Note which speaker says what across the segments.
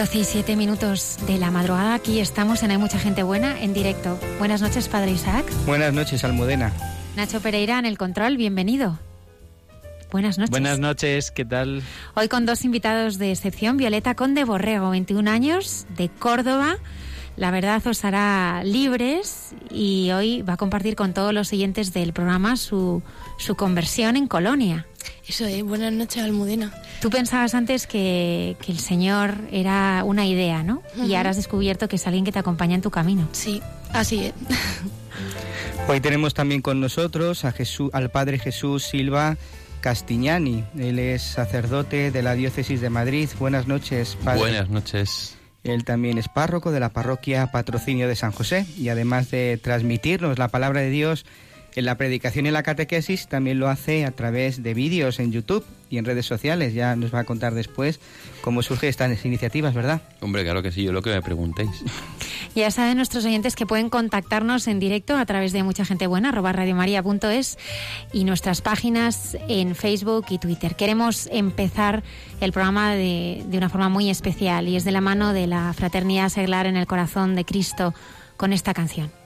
Speaker 1: 12 y 7 minutos de la madrugada. Aquí estamos en Hay Mucha Gente Buena en directo. Buenas noches, Padre Isaac.
Speaker 2: Buenas noches, Almudena.
Speaker 1: Nacho Pereira en el control, bienvenido. Buenas noches.
Speaker 3: Buenas noches, ¿qué tal?
Speaker 1: Hoy con dos invitados de excepción, Violeta Conde Borrego, 21 años, de Córdoba. La verdad os hará libres y hoy va a compartir con todos los siguientes del programa su, su conversión en Colonia.
Speaker 4: Eso es, buenas noches, Almudena.
Speaker 1: Tú pensabas antes que, que el Señor era una idea, ¿no? Y ahora has descubierto que es alguien que te acompaña en tu camino.
Speaker 4: Sí, así es.
Speaker 2: Hoy tenemos también con nosotros a Jesús, al Padre Jesús Silva Castiñani. Él es sacerdote de la Diócesis de Madrid. Buenas noches, Padre.
Speaker 3: Buenas noches.
Speaker 2: Él también es párroco de la parroquia Patrocinio de San José y además de transmitirnos la palabra de Dios en la predicación y la catequesis, también lo hace a través de vídeos en YouTube y en redes sociales. Ya nos va a contar después cómo surgen estas iniciativas, ¿verdad?
Speaker 3: Hombre, claro que sí, yo lo que me preguntéis.
Speaker 1: Ya saben nuestros oyentes que pueden contactarnos en directo a través de mucha gente buena, arroba radiomaria.es y nuestras páginas en Facebook y Twitter. Queremos empezar el programa de, de una forma muy especial y es de la mano de la Fraternidad Seglar en el Corazón de Cristo con esta canción.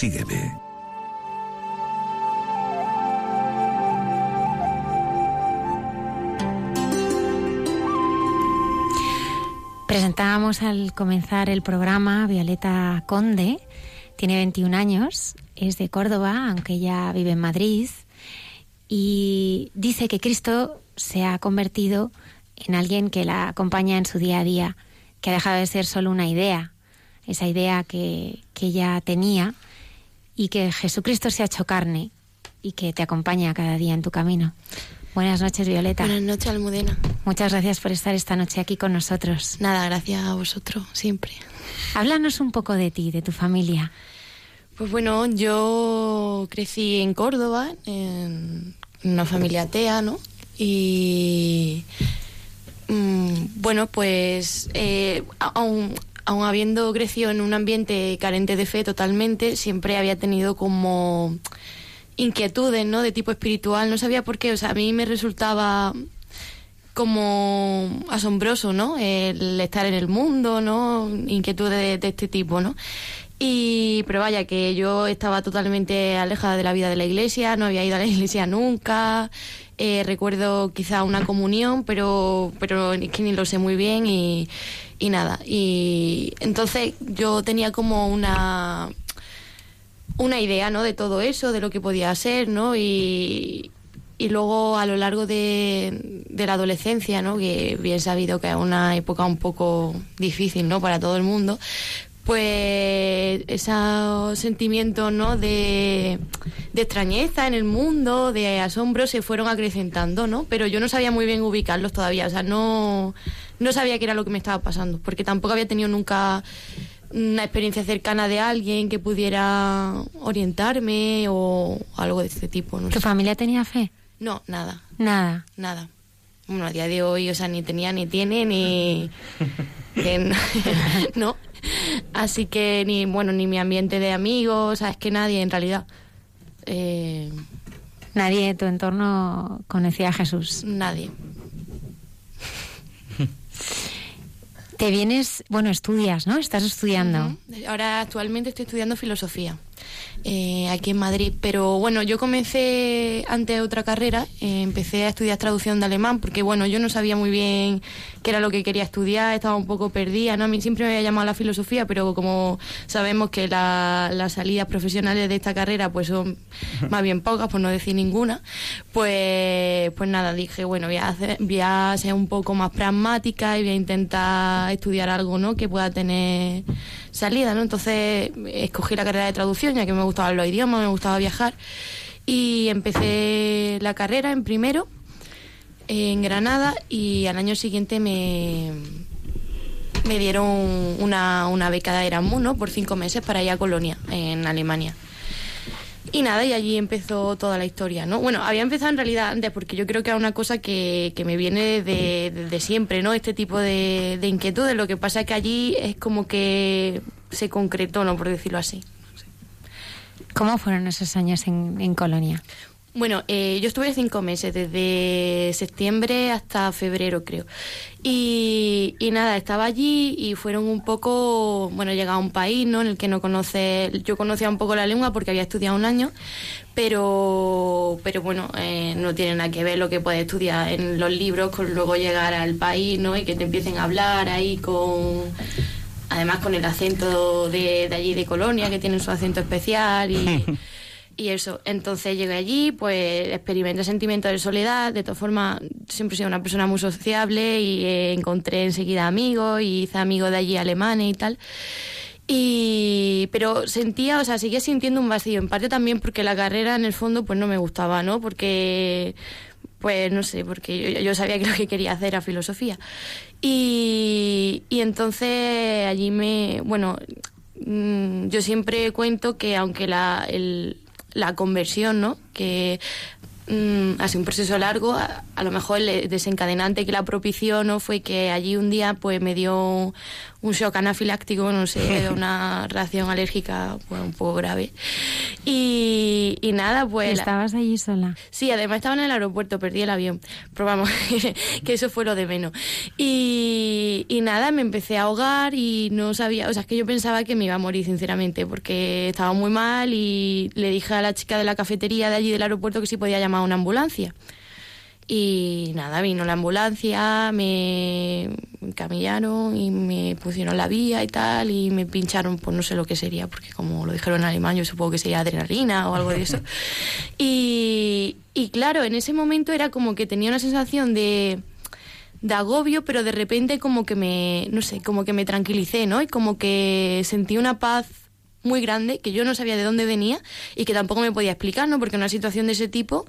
Speaker 5: Sígueme.
Speaker 1: Presentábamos al comenzar el programa Violeta Conde, tiene 21 años, es de Córdoba, aunque ya vive en Madrid, y dice que Cristo se ha convertido en alguien que la acompaña en su día a día, que ha dejado de ser solo una idea, esa idea que, que ella tenía, y que Jesucristo se ha hecho carne y que te acompaña cada día en tu camino. Buenas noches, Violeta.
Speaker 4: Buenas noches, Almudena.
Speaker 1: Muchas gracias por estar esta noche aquí con nosotros.
Speaker 4: Nada, gracias a vosotros, siempre.
Speaker 1: Háblanos un poco de ti, de tu familia.
Speaker 4: Pues bueno, yo crecí en Córdoba, en una familia atea, ¿no? Y mm, bueno, pues eh, aún, aún habiendo crecido en un ambiente carente de fe totalmente, siempre había tenido como inquietudes, ¿no? De tipo espiritual, no sabía por qué, o sea, a mí me resultaba como asombroso, ¿no? El estar en el mundo, ¿no? Inquietudes de, de este tipo, ¿no? Y, pero vaya, que yo estaba totalmente alejada de la vida de la iglesia, no había ido a la iglesia nunca. Eh, recuerdo quizá una comunión, pero, pero es que ni lo sé muy bien y, y nada. Y entonces yo tenía como una, una idea, ¿no? De todo eso, de lo que podía ser, ¿no? Y, y luego a lo largo de, de, la adolescencia, ¿no? Que bien sabido que es una época un poco difícil, ¿no? Para todo el mundo, pues esos sentimientos ¿no? de, de, extrañeza en el mundo, de asombro, se fueron acrecentando, ¿no? Pero yo no sabía muy bien ubicarlos todavía, o sea, no, no sabía qué era lo que me estaba pasando, porque tampoco había tenido nunca una experiencia cercana de alguien que pudiera orientarme o algo de este tipo. ¿no?
Speaker 1: ¿Tu familia tenía fe?
Speaker 4: No, nada.
Speaker 1: Nada.
Speaker 4: Nada. Bueno, a día de hoy, o sea, ni tenía, ni tiene, ni... no. Así que ni, bueno, ni mi ambiente de amigos, sabes que nadie en realidad. Eh...
Speaker 1: Nadie de tu entorno conocía a Jesús.
Speaker 4: Nadie.
Speaker 1: Te vienes, bueno, estudias, ¿no? Estás estudiando.
Speaker 4: Ahora actualmente estoy estudiando filosofía. Eh, aquí en Madrid. Pero bueno, yo comencé antes otra carrera, eh, empecé a estudiar traducción de alemán, porque bueno, yo no sabía muy bien qué era lo que quería estudiar, estaba un poco perdida, ¿no? A mí siempre me había llamado la filosofía, pero como sabemos que la, las salidas profesionales de esta carrera pues son más bien pocas, por no decir ninguna, pues, pues nada, dije, bueno, voy a, hacer, voy a ser un poco más pragmática y voy a intentar estudiar algo, ¿no? Que pueda tener salida, ¿no? Entonces escogí la carrera de traducción, ya que me gustaban los idiomas, me gustaba viajar. Y empecé la carrera en primero, en Granada, y al año siguiente me, me dieron una, una beca de Erasmus, ¿no? Por cinco meses para ir a Colonia, en Alemania. Y nada, y allí empezó toda la historia, ¿no? Bueno, había empezado en realidad antes, porque yo creo que era una cosa que, que me viene de, de, de, siempre, ¿no? Este tipo de, de inquietudes. Lo que pasa es que allí es como que se concretó, ¿no? Por decirlo así.
Speaker 1: ¿Cómo fueron esos años en, en Colonia?
Speaker 4: Bueno, eh, yo estuve cinco meses, desde septiembre hasta febrero, creo. Y, y, nada, estaba allí y fueron un poco, bueno, llegaba a un país, ¿no? En el que no conoce, yo conocía un poco la lengua porque había estudiado un año, pero, pero bueno, eh, no tiene nada que ver lo que puedes estudiar en los libros con luego llegar al país, ¿no? Y que te empiecen a hablar ahí con además con el acento de, de allí de Colonia, que tienen su acento especial y, y eso. Entonces llegué allí, pues experimenté sentimientos de soledad, de todas formas siempre he sido una persona muy sociable y eh, encontré enseguida amigos y hice amigos de allí alemanes y tal. Y, pero sentía, o sea, seguía sintiendo un vacío, en parte también porque la carrera en el fondo pues no me gustaba, ¿no? Porque pues no sé, porque yo, yo, sabía que lo que quería hacer era filosofía. Y, y entonces allí me, bueno, mmm, yo siempre cuento que aunque la, el, la conversión, ¿no? Que mm, así un proceso largo, a, a lo mejor el desencadenante que la propició no fue que allí un día pues me dio un shock anafiláctico, no sé, una reacción alérgica un poco grave. Y, y nada, pues...
Speaker 1: ¿Estabas allí sola?
Speaker 4: Sí, además estaba en el aeropuerto, perdí el avión. Pero vamos, que eso fue lo de menos. Y, y nada, me empecé a ahogar y no sabía, o sea, es que yo pensaba que me iba a morir, sinceramente, porque estaba muy mal y le dije a la chica de la cafetería de allí del aeropuerto que si podía llamar a una ambulancia. Y nada, vino la ambulancia, me camillaron y me pusieron la vía y tal, y me pincharon, pues no sé lo que sería, porque como lo dijeron en alemán, yo supongo que sería adrenalina o algo de eso. Y, y claro, en ese momento era como que tenía una sensación de, de agobio, pero de repente como que me, no sé, como que me tranquilicé, ¿no? Y como que sentí una paz muy grande que yo no sabía de dónde venía y que tampoco me podía explicar, ¿no? Porque en una situación de ese tipo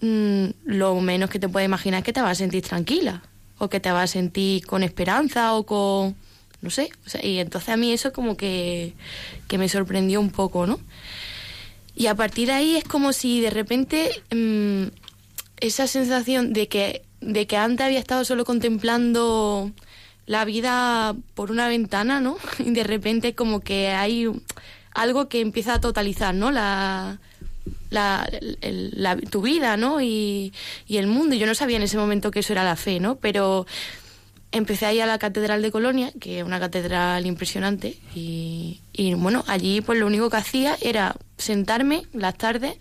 Speaker 4: mm, lo menos que te puedes imaginar es que te vas a sentir tranquila o que te vas a sentir con esperanza o con no sé o sea, y entonces a mí eso como que, que me sorprendió un poco no y a partir de ahí es como si de repente mm, esa sensación de que de que antes había estado solo contemplando la vida por una ventana no y de repente como que hay algo que empieza a totalizar no la la, el- la- tu vida, ¿no? Y, y el mundo. Yo no sabía en ese momento que eso era la fe, ¿no? Pero empecé a ir a la Catedral de Colonia, que es una catedral impresionante, y, y bueno, allí pues lo único que hacía era sentarme las tardes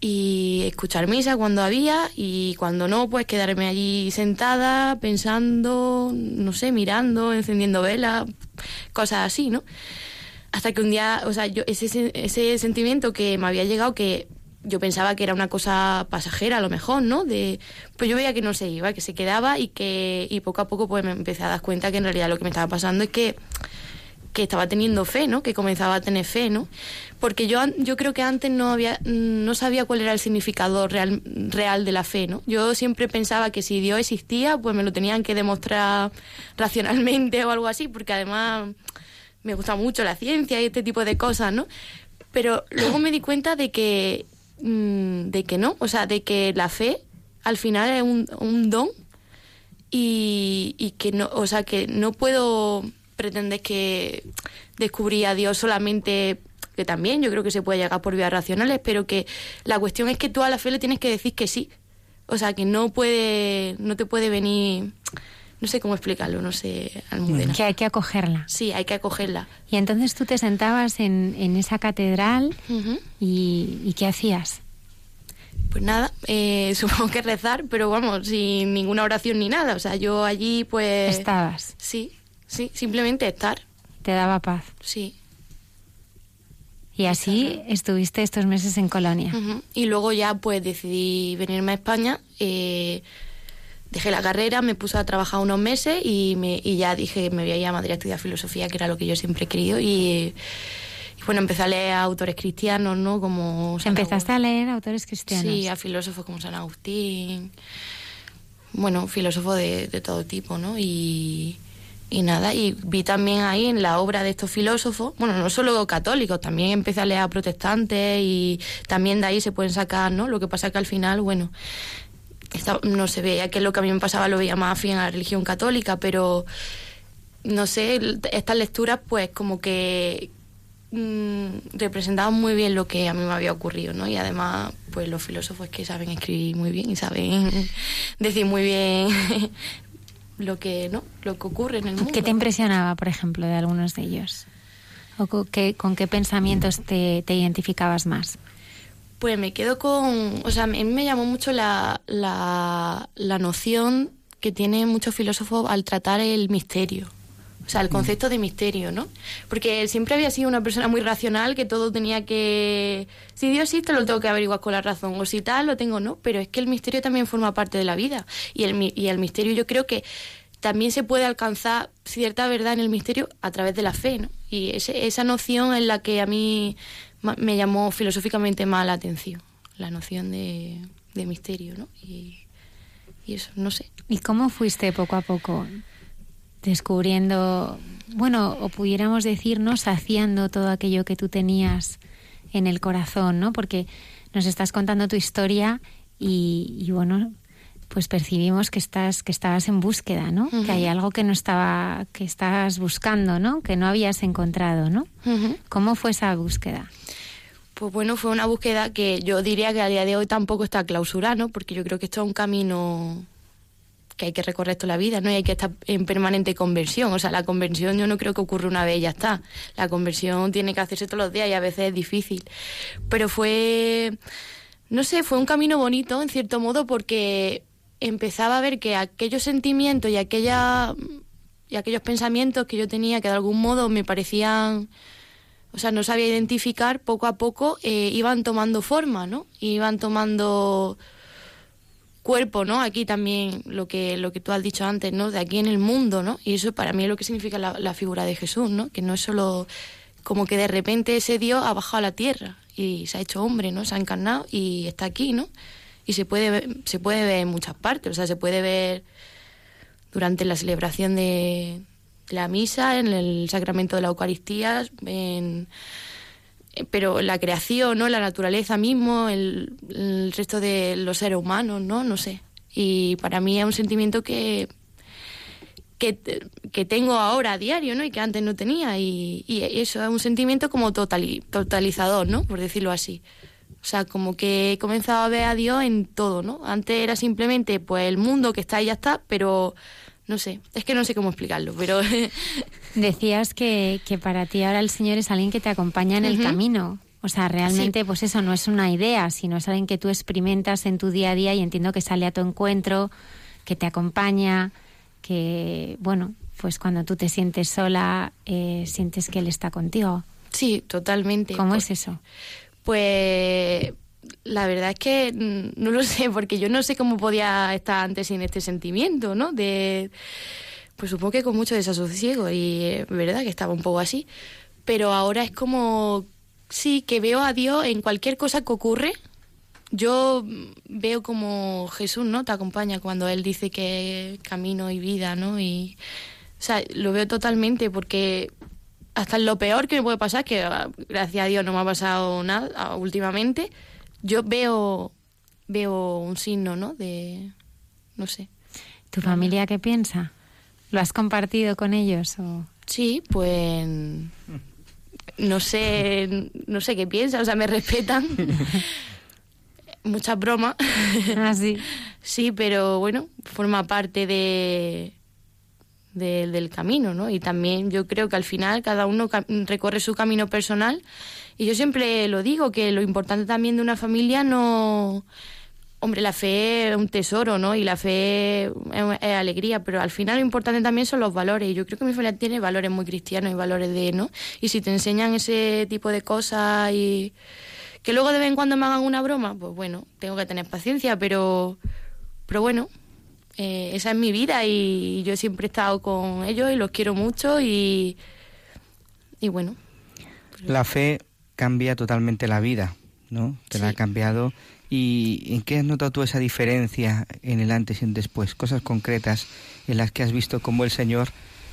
Speaker 4: y escuchar misa cuando había y cuando no, pues quedarme allí sentada, pensando, no sé, mirando, encendiendo velas, cosas así, ¿no? Hasta que un día, o sea, yo ese, ese sentimiento que me había llegado que yo pensaba que era una cosa pasajera a lo mejor, ¿no? De pues yo veía que no se iba, que se quedaba y que y poco a poco pues me empecé a dar cuenta que en realidad lo que me estaba pasando es que que estaba teniendo fe, ¿no? Que comenzaba a tener fe, ¿no? Porque yo yo creo que antes no había no sabía cuál era el significado real real de la fe, ¿no? Yo siempre pensaba que si Dios existía, pues me lo tenían que demostrar racionalmente o algo así, porque además me gusta mucho la ciencia y este tipo de cosas, ¿no? Pero luego me di cuenta de que, mm, de que no, o sea, de que la fe al final es un, don y, y que no, o sea, que no puedo pretender que descubrí a Dios solamente que también yo creo que se puede llegar por vías racionales, pero que la cuestión es que tú a la fe le tienes que decir que sí. O sea, que no puede, no te puede venir, no sé cómo explicarlo, no sé, Almudena.
Speaker 1: Que hay que acogerla.
Speaker 4: Sí, hay que acogerla.
Speaker 1: Y entonces tú te sentabas en, en esa catedral y, y ¿qué hacías?
Speaker 4: Pues nada, eh, supongo que rezar, pero vamos, sin ninguna oración ni nada. O sea, yo allí pues...
Speaker 1: Estabas,
Speaker 4: Sí, sí, simplemente estar,
Speaker 1: te daba paz.
Speaker 4: sí.
Speaker 1: Y así estuviste estos meses en Colonia.
Speaker 4: Y luego ya pues decidí venirme a España, eh, dejé la carrera, me puse a trabajar unos meses y, me, y ya dije que me voy a ir a Madrid a estudiar filosofía, que era lo que yo siempre he querido. Y, y bueno, empecé a leer a autores cristianos, ¿no? Como... San
Speaker 1: Empezaste a leer autores cristianos.
Speaker 4: Sí, a filósofos como San Agustín. Bueno, filósofos de, de todo tipo, ¿no? Y, y nada, y vi también ahí en la obra de estos filósofos, bueno, no solo católicos, también empecé a leer a protestantes y también de ahí se pueden sacar, ¿no? Lo que pasa que al final, bueno, no se veía que lo que a mí me pasaba lo veía más afín a la religión católica, pero no sé, estas lecturas pues como que mm, representaban muy bien lo que a mí me había ocurrido, ¿no? Y además, pues los filósofos que saben escribir muy bien y saben decir muy bien lo que, ¿no? Lo que ocurre en el mundo.
Speaker 1: ¿Qué te impresionaba, por ejemplo, de algunos de ellos? ¿O co- qué- con qué pensamientos te, te identificabas más?
Speaker 4: Pues me quedo con, o sea, a mí me llamó mucho la, la, la noción que tienen muchos filósofos al tratar el misterio. O sea, el concepto de misterio, ¿no? Porque él siempre había sido una persona muy racional, que todo tenía que... Si Dios existe, lo tengo que averiguar con la razón. O si tal, lo tengo, ¿no? Pero es que el misterio también forma parte de la vida. Y el, y el misterio yo creo que también se puede alcanzar cierta verdad en el misterio a través de la fe, ¿no? Y ese- esa noción es la que a mí me llamó filosóficamente más la atención, la noción de, de misterio, ¿no? Y, y eso, no sé.
Speaker 1: ¿Y cómo fuiste poco a poco descubriendo, bueno, o pudiéramos decir, ¿no? Saciando todo aquello que tú tenías en el corazón, ¿no? Porque nos estás contando tu historia y, y bueno, pues percibimos que estás que estabas en búsqueda, ¿no? Que hay algo que no estaba que estabas buscando, ¿no? Que no habías encontrado, ¿no? ¿Cómo fue esa búsqueda?
Speaker 4: Pues bueno, fue una búsqueda que yo diría que a día de hoy tampoco está clausurada, ¿no? Porque yo creo que esto es un camino que hay que recorrer toda la vida, ¿no? Y hay que estar en permanente conversión. O sea, la conversión yo no creo que ocurra una vez y ya está. La conversión tiene que hacerse todos los días y a veces es difícil. Pero fue, no sé, fue un camino bonito en cierto modo porque empezaba a ver que aquellos sentimientos y aquella y aquellos pensamientos que yo tenía que de algún modo me parecían o sea, no sabía identificar, poco a poco eh, iban tomando forma, ¿no? Iban tomando cuerpo, ¿no? Aquí también lo que, lo que tú has dicho antes, ¿no? De aquí en el mundo, ¿no? Y eso para mí es lo que significa la, la figura de Jesús, ¿no? Que no es solo como que de repente ese Dios ha bajado a la tierra y se ha hecho hombre, ¿no? Se ha encarnado y está aquí, ¿no? Y se puede se puede ver en muchas partes, o sea, se puede ver durante la celebración de la misa, en el sacramento de la Eucaristía, en, eh, pero la creación, ¿no? La naturaleza mismo, el, resto de los seres humanos, ¿no? No sé. Y para mí es un sentimiento que que, que tengo ahora a diario, ¿no? Y que antes no tenía. Y, y eso es un sentimiento como totali- totalizador, ¿no? Por decirlo así. O sea, como que he comenzado a ver a Dios en todo, ¿no? Antes era simplemente, pues, el mundo que está ahí ya está, pero no sé, es que no sé cómo explicarlo, pero
Speaker 1: Decías que, que para ti ahora el Señor es alguien que te acompaña en el camino. O sea, realmente, pues eso no es una idea, sino es alguien que tú experimentas en tu día a día y entiendo que sale a tu encuentro, que te acompaña, que, bueno, pues cuando tú te sientes sola, eh, sientes que Él está contigo.
Speaker 4: sí, totalmente.
Speaker 1: ¿Cómo
Speaker 4: Pues-
Speaker 1: es eso?
Speaker 4: Pues la verdad es que mm, no lo sé, porque yo no sé cómo podía estar antes sin este sentimiento, ¿no? De, pues supongo que con mucho desasosiego y es verdad que estaba un poco así, pero ahora es como, sí, que veo a Dios en cualquier cosa que ocurre. Yo veo como Jesús, ¿no? Te acompaña cuando Él dice que camino y vida, ¿no? Y, o sea, lo veo totalmente porque hasta lo peor que me puede pasar, que ah, gracias a Dios no me ha pasado nada ah, últimamente, yo veo veo un signo, ¿no? De no sé.
Speaker 1: ¿Tu familia qué piensa? ¿Lo has compartido con ellos? O...
Speaker 4: Sí, pues no sé, no sé qué piensa, o sea, me respetan. Muchas bromas.
Speaker 1: Ah, sí.
Speaker 4: Sí, pero bueno, forma parte de, de- del camino, ¿no? Y también yo creo que al final cada uno recorre su camino personal. Y yo siempre lo digo, que lo importante también de una familia no... Hombre, la fe es un tesoro, ¿no? Y la fe es, es alegría, pero al final lo importante también son los valores. Y yo creo que mi familia tiene valores muy cristianos y valores de, ¿no? Y si te enseñan ese tipo de cosas y que luego de vez en cuando me hagan una broma, pues bueno, tengo que tener paciencia, pero, pero bueno, eh, esa es mi vida y yo siempre he estado con ellos y los quiero mucho y, y bueno,
Speaker 2: La fe cambia totalmente la vida, ¿no? Te la ha cambiado. ¿Y en qué has notado tú esa diferencia en el antes y en después? Cosas concretas en las que has visto cómo el Señor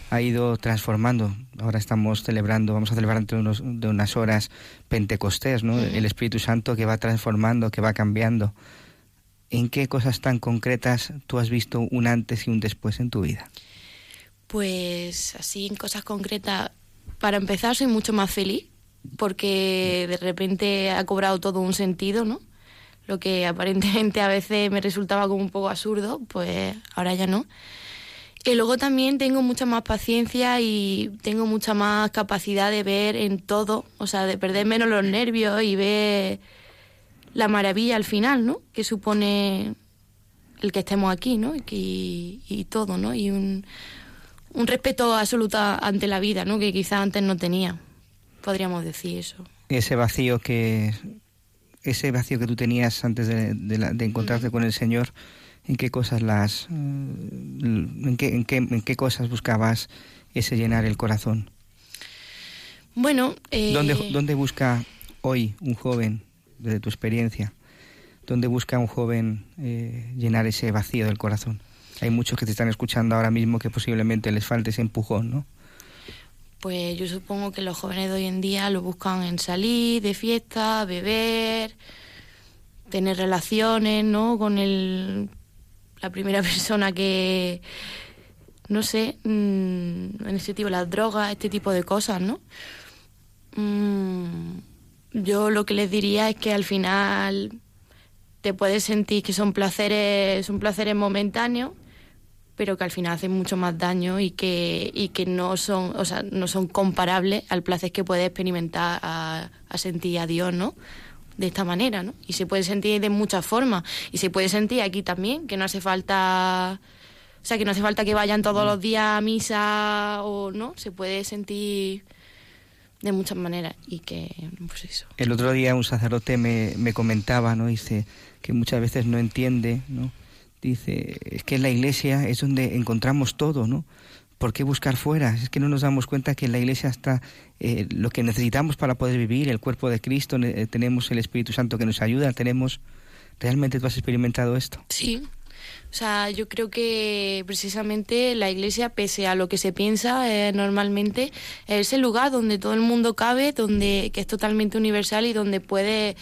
Speaker 2: ha ido transformando. Ahora estamos celebrando, vamos a celebrar dentro de unas horas Pentecostés, ¿no? El Espíritu Santo que va transformando, que va cambiando. ¿En qué cosas tan concretas tú has visto un antes y un después en tu vida?
Speaker 4: pues así en cosas concretas, para empezar soy mucho más feliz porque de repente ha cobrado todo un sentido, ¿no? Lo que aparentemente a veces me resultaba como un poco absurdo, pues ahora ya no. Y luego también tengo mucha más paciencia y tengo mucha más capacidad de ver en todo, o sea, de perder menos los nervios y ver la maravilla al final, ¿no? Que supone el que estemos aquí, ¿no? Y, todo, ¿no? Y un, un respeto absoluto ante la vida, ¿no? Que quizás antes no tenía, podríamos decir eso.
Speaker 2: ese vacío que ese vacío que tú tenías antes de, de la- de encontrarte con el Señor en qué cosas las eh, en qué, en qué en qué cosas buscabas ese llenar el corazón
Speaker 4: Bueno, eh,
Speaker 2: dónde dónde busca hoy un joven desde tu experiencia dónde busca un joven eh, llenar ese vacío del corazón hay muchos que te están escuchando ahora mismo que posiblemente les falte ese empujón no
Speaker 4: Pues yo supongo que los jóvenes de hoy en día lo buscan en salir, de fiesta, beber, tener relaciones, ¿no? Con el, la primera persona que, no sé, mm, en ese tipo, las drogas, este tipo de cosas, ¿no? Mm, yo lo que les diría es que al final te puedes sentir que son placeres, son placeres momentáneos, pero que al final hacen mucho más daño y que, y que no son, o sea, no son comparables al placer que puedes experimentar a, a sentir a Dios, ¿no? De esta manera, ¿no? Y se puede sentir de muchas formas. Y se puede sentir aquí también, que no hace falta. O sea, que no hace falta que vayan todos los días a misa o no. Se puede sentir de muchas maneras y que, pues eso.
Speaker 2: El otro día un sacerdote me, me comentaba, ¿no? Dice que muchas veces no entiende, ¿no? Dice, es que en la iglesia es donde encontramos todo, ¿no? ¿Por qué buscar fuera? Es que no nos damos cuenta que en la iglesia está eh, lo que necesitamos para poder vivir, el cuerpo de Cristo, eh, tenemos el Espíritu Santo que nos ayuda, tenemos... ¿Realmente tú has experimentado esto?
Speaker 4: Sí. O sea, yo creo que precisamente la iglesia, pese a lo que se piensa eh, normalmente, es el lugar donde todo el mundo cabe, donde que es totalmente universal y donde puede,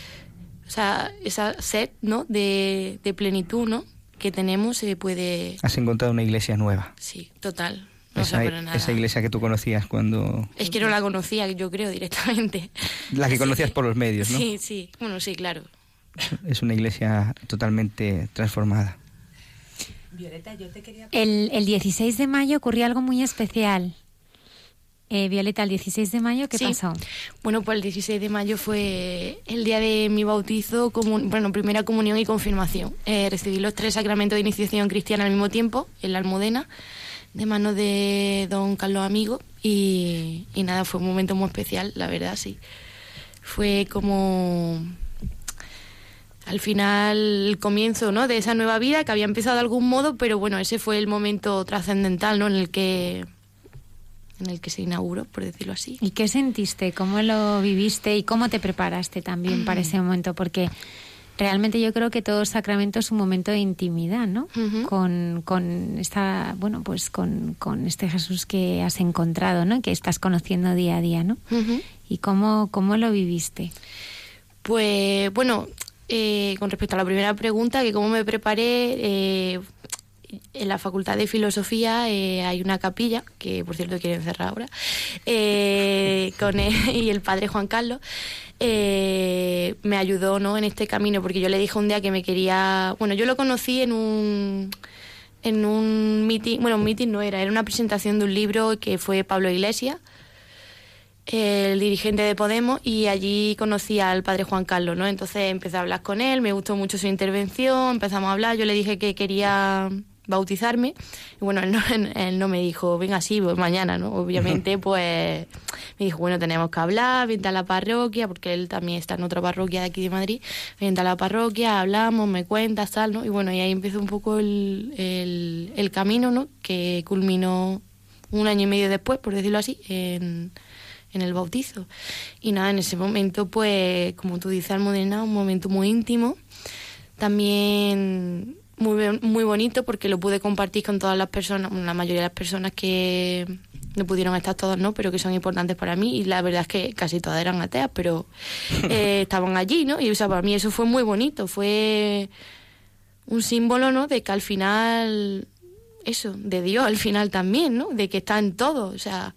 Speaker 4: o sea, esa sed, ¿no? De, de plenitud, ¿no? Que tenemos se puede.
Speaker 2: Has encontrado una iglesia nueva.
Speaker 4: Sí, total. No
Speaker 2: esa,
Speaker 4: nada.
Speaker 2: esa iglesia que tú conocías cuando...
Speaker 4: Es que no la conocía, yo creo, directamente.
Speaker 2: La que conocías por los medios, ¿no?
Speaker 4: Sí, sí. Bueno, sí, claro.
Speaker 2: Es una iglesia totalmente transformada.
Speaker 5: Violeta, yo te quería...
Speaker 1: El, el 16 de mayo ocurrió algo muy especial. Eh, Violeta, el 16 de mayo, ¿qué
Speaker 4: Sí.
Speaker 1: pasó?
Speaker 4: Bueno, pues el 16 de mayo fue el día de mi bautizo, comun- bueno, primera comunión y confirmación. Eh, recibí los tres sacramentos de iniciación cristiana al mismo tiempo, en la Almudena, de manos de don Carlos Amigo. Y, y nada, fue un momento muy especial, la verdad, sí. Fue como al final el comienzo ¿no? de esa nueva vida que había empezado de algún modo, pero bueno, ese fue el momento trascendental ¿no? en el que en el que se inauguró, por decirlo así.
Speaker 1: ¿Y qué sentiste? ¿Cómo lo viviste? ¿Y cómo te preparaste también para ese momento? Porque realmente yo creo que todo sacramento es un momento de intimidad, ¿no? Con, con esta, bueno, pues con, con este Jesús que has encontrado, ¿no? Que estás conociendo día a día, ¿no? ¿Y cómo, cómo lo viviste?
Speaker 4: Pues bueno, eh, con respecto a la primera pregunta, que cómo me preparé, eh, en la Facultad de Filosofía eh, hay una capilla, que por cierto quieren cerrar ahora, eh, con él y el padre Juan Carlos. eh, me ayudó ¿no? en este camino porque yo le dije un día que me quería bueno yo lo conocí en un en un meeting bueno un meeting no era era una presentación de un libro que fue Pablo Iglesias el dirigente de Podemos y allí conocí al padre Juan Carlos, ¿no? Entonces empecé a hablar con él, me gustó mucho su intervención, empezamos a hablar, yo le dije que quería bautizarme y bueno, él no, él no me dijo, venga, sí, pues mañana, ¿no? Obviamente, pues me dijo, bueno, tenemos que hablar, vente a la parroquia, porque él también está en otra parroquia de aquí de Madrid, vente a la parroquia, hablamos, me cuentas, tal, ¿no? Y bueno, y ahí empezó un poco el, el, el camino, ¿no? Que culminó un año y medio después, por decirlo así, en, en el bautizo. Y nada, en ese momento, pues, como tú dices, Almudena, un momento muy íntimo. También muy, muy bonito porque lo pude compartir con todas las personas, la mayoría de las personas que no pudieron estar todas, ¿no? Pero que son importantes para mí. Y la verdad es que casi todas eran ateas, pero eh, estaban allí, ¿no? Y o sea, para mí eso fue muy bonito. Fue un símbolo, ¿no? De que al final, eso, de Dios al final también, ¿no? De que está en todo, o sea,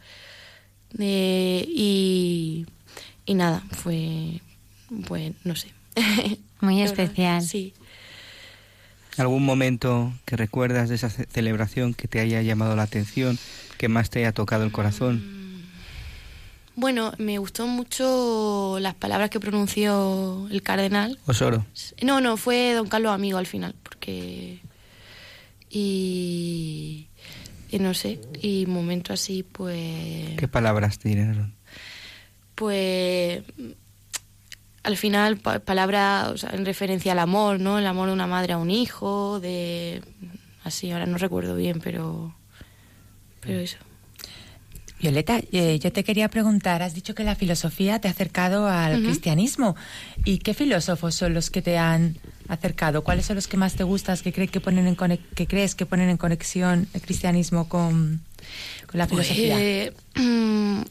Speaker 4: de- y, y nada, fue, pues, no sé.
Speaker 1: Muy especial.
Speaker 4: Sí.
Speaker 2: ¿Algún momento que recuerdas de esa ce- celebración que te haya llamado la atención, que más te haya tocado el corazón?
Speaker 4: Bueno, me gustó mucho las palabras que pronunció el cardenal.
Speaker 2: Osoro.
Speaker 4: No, no, fue don Carlos Amigo al final, porque... Y... y no sé, y momento así, pues...
Speaker 2: ¿Qué palabras te llenaron?
Speaker 4: pues al final pa- palabra o sea, en referencia al amor, ¿no? El amor de una madre a un hijo, de así, ahora no recuerdo bien, pero pero eso.
Speaker 5: Violeta, eh, yo te quería preguntar, has dicho que la filosofía te ha acercado al cristianismo. ¿Y qué filósofos son los que te han acercado? ¿Cuáles son los que más te gustas, que, cree que, ponen en que crees que ponen en conexión el cristianismo con, con la filosofía?
Speaker 4: Pues, mm,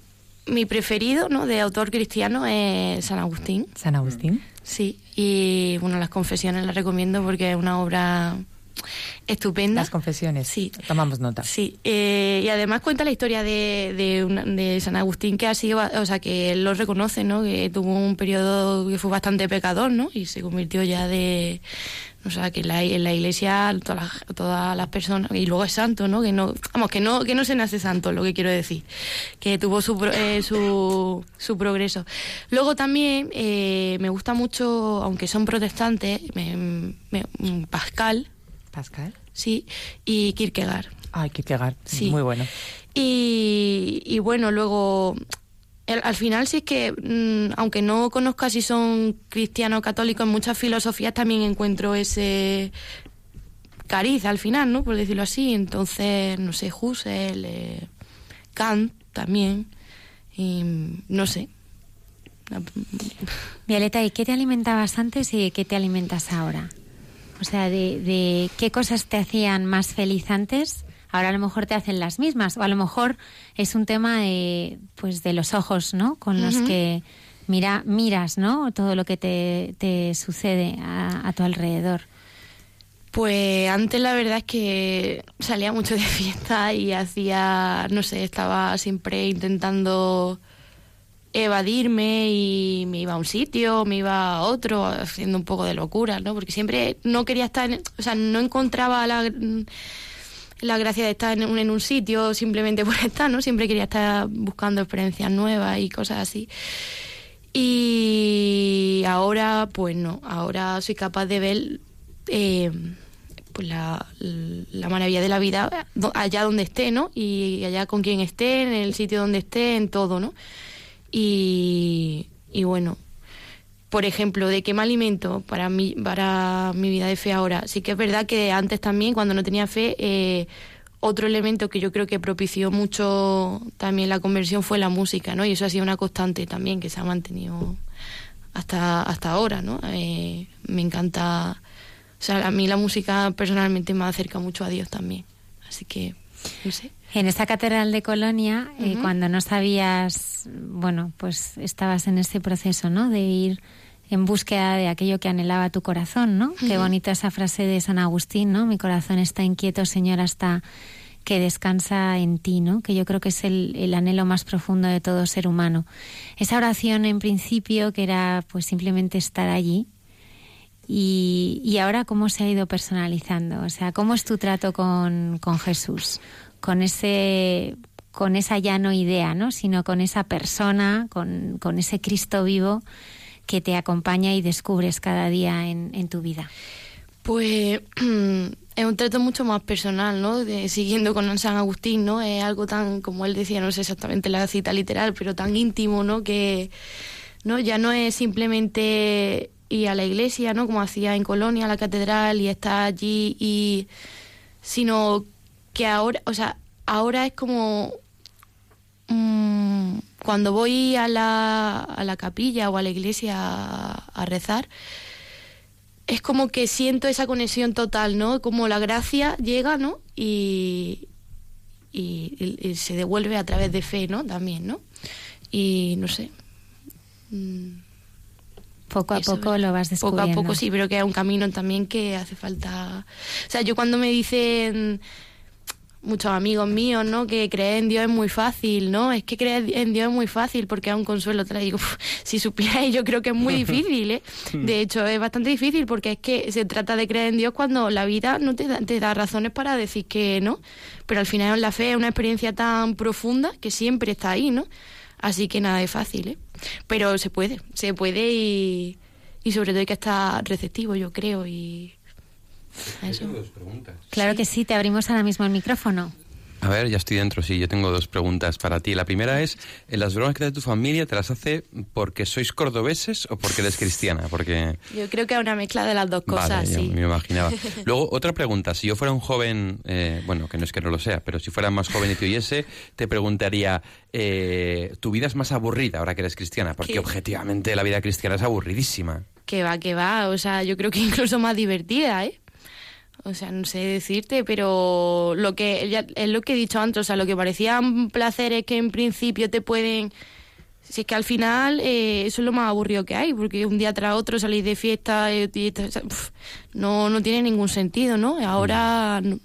Speaker 4: mi preferido, ¿no? De autor cristiano es San Agustín.
Speaker 5: San Agustín.
Speaker 4: Sí, y bueno, las confesiones las recomiendo porque es una obra estupenda.
Speaker 5: Las confesiones.
Speaker 4: Sí.
Speaker 5: Tomamos nota.
Speaker 4: Sí, eh, y además cuenta la historia de, de, una- de San Agustín que ha sido, o sea, que él lo reconoce, ¿no? Que tuvo un periodo que fue bastante pecador, ¿no? Y se convirtió ya de, o sea, que la, en la iglesia todas las, todas las personas y luego es santo, ¿no? Que no, vamos, que no, que no se nace santo, lo que quiero decir, que tuvo su eh, su, su progreso. Luego también eh, me gusta mucho, aunque son protestantes, me- me- Pascal,
Speaker 5: Pascal.
Speaker 4: sí, y Kierkegaard.
Speaker 5: Ay, Kierkegaard.
Speaker 4: Sí.
Speaker 5: Muy bueno.
Speaker 4: Y, y bueno, luego, al final sí es que, mm, aunque no conozca si son cristianos o católicos, en muchas filosofías también encuentro ese cariz al final, ¿no? Por decirlo así. Entonces, no sé, Husserl, eh, Kant también, y, no sé.
Speaker 1: Violeta, ¿y qué te alimentabas antes y qué te alimentas ahora? O sea, de, de qué cosas te hacían más feliz antes, ahora a lo mejor te hacen las mismas, o a lo mejor es un tema de, pues de los ojos, ¿no? Con los que mira, miras, ¿no? Todo lo que te, te sucede a, a tu alrededor.
Speaker 4: Pues antes la verdad es que salía mucho de fiesta y hacía, no sé, estaba siempre intentando evadirme y me iba a un sitio, me iba a otro, haciendo un poco de locura, ¿no? Porque siempre no quería estar, en- o sea, no encontraba la, la gracia de estar en un, en un sitio simplemente por estar, ¿no? Siempre quería estar buscando experiencias nuevas y cosas así. Y ahora, pues no, ahora soy capaz de ver eh, pues la, la maravilla de la vida allá donde esté, ¿no? Y allá con quien esté, en el sitio donde esté, en todo, ¿no? Y, y bueno, por ejemplo, ¿de qué me alimento para mi, para mi vida de fe ahora? Sí que es verdad que antes también, cuando no tenía fe, eh, otro elemento que yo creo que propició mucho también la conversión fue la música, ¿no? Y eso ha sido una constante también que se ha mantenido hasta, hasta ahora, ¿no? Eh, me encanta, o sea, a mí la música personalmente me acerca mucho a Dios también. Así que, no sé.
Speaker 1: En esta catedral de Colonia, eh, cuando no sabías, bueno, pues estabas en ese proceso, ¿no? De ir en búsqueda de aquello que anhelaba tu corazón, ¿no? Qué bonita esa frase de San Agustín, ¿no? Mi corazón está inquieto, Señor, hasta que descansa en ti, ¿no? Que yo creo que es el, el anhelo más profundo de todo ser humano. Esa oración en principio que era pues simplemente estar allí, y, y ahora cómo se ha ido personalizando, o sea, cómo es tu trato con, con Jesús, con ese con esa ya no idea, ¿no? sino con esa persona, con, con ese Cristo vivo que te acompaña y descubres cada día en, en tu vida.
Speaker 4: Pues es un trato mucho más personal, ¿no? Siguiendo con San Agustín, ¿no? Es algo tan, como él decía, no sé exactamente la cita literal, pero tan íntimo, ¿no? Que no ya no es simplemente ir a la iglesia, ¿no? Como hacía en Colonia, a la catedral y estar allí y sino que ahora, o sea, ahora es como mm, cuando voy a la, a la capilla o a la iglesia a, a rezar, es como que siento esa conexión total, ¿no? Como la gracia llega, ¿no? Y, y, y se devuelve a través de fe, ¿no? También, ¿no? Y no sé. mm,
Speaker 1: Poco a
Speaker 4: eso,
Speaker 1: poco
Speaker 4: ¿verdad?
Speaker 1: lo vas
Speaker 4: Poco
Speaker 1: descubriendo.
Speaker 4: a poco sí, pero que es un camino también que hace falta... O sea, yo cuando me dicen muchos amigos míos, ¿no? Que creer en Dios es muy fácil, ¿no? Es que creer en Dios es muy fácil porque es un consuelo. Te digo, "Uf, si supierais, yo creo que es muy difícil, ¿eh? De hecho, es bastante difícil porque es que se trata de creer en Dios cuando la vida no te da, te da razones para decir que no. Pero al final la fe es una experiencia tan profunda que siempre está ahí, ¿no? Así que nada es fácil, ¿eh? Pero se puede, se puede y, y sobre todo hay que estar receptivo, yo creo, y... eso.
Speaker 1: Claro que sí, te abrimos ahora mismo el micrófono.
Speaker 3: A ver, ya estoy dentro, sí. Yo tengo dos preguntas para ti. La primera es, ¿en las bromas que te hace tu familia te las hace porque sois cordobeses o porque eres cristiana? Porque...
Speaker 4: Yo creo que es una mezcla de las dos cosas,
Speaker 3: vale, yo
Speaker 4: sí.
Speaker 3: me imaginaba. Luego, otra pregunta. Si yo fuera un joven, eh, bueno, que no es que no lo sea, pero si fuera más joven y te oyese, te preguntaría, eh, ¿tu vida es más aburrida ahora que eres cristiana? Porque
Speaker 4: ¿Qué?
Speaker 3: objetivamente la vida cristiana es aburridísima.
Speaker 4: Que va, que va, o sea, yo creo que incluso más divertida, ¿eh? O sea, no sé decirte, pero lo que ya- es lo que he dicho antes, o sea, lo que parecían placeres que en principio te pueden Si es que al final eh, eso es lo más aburrido que hay, porque un día tras otro salís de fiesta eh, y, o sea, pf, no, no tiene ningún sentido, ¿no? Ahora no-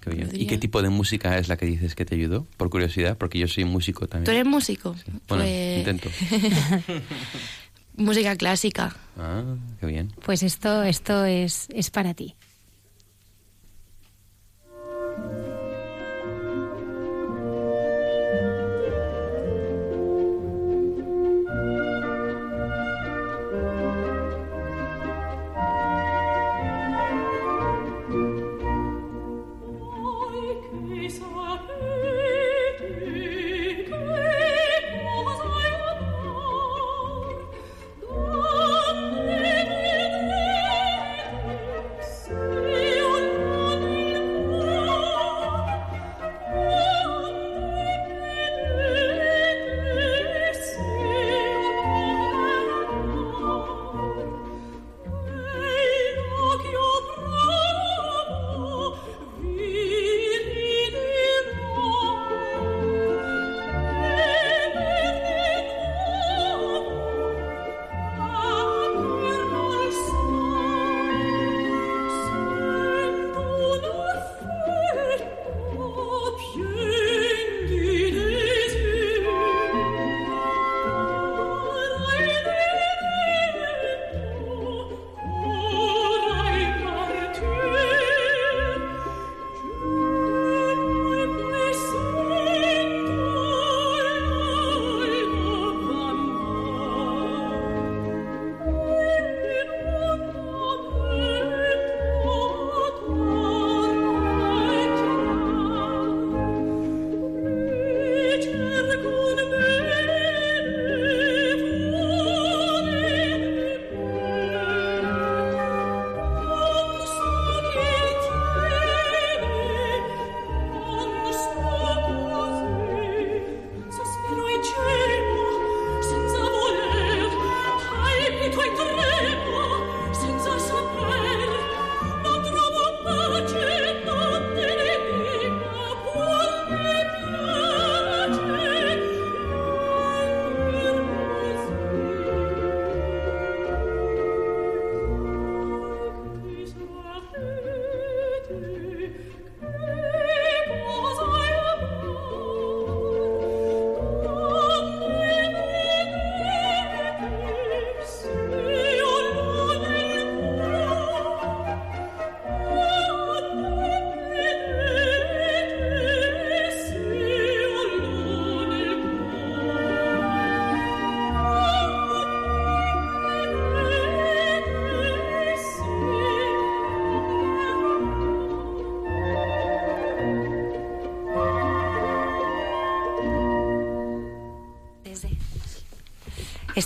Speaker 3: Qué bien. ¿Y qué tipo de música es la que dices que te ayudó? Por curiosidad, porque yo soy músico también.
Speaker 4: ¿Tú eres músico?
Speaker 3: Bueno,
Speaker 4: Pues,
Speaker 3: intento.
Speaker 4: Música clásica.
Speaker 3: Ah, qué bien.
Speaker 1: Pues esto, esto es, es para ti.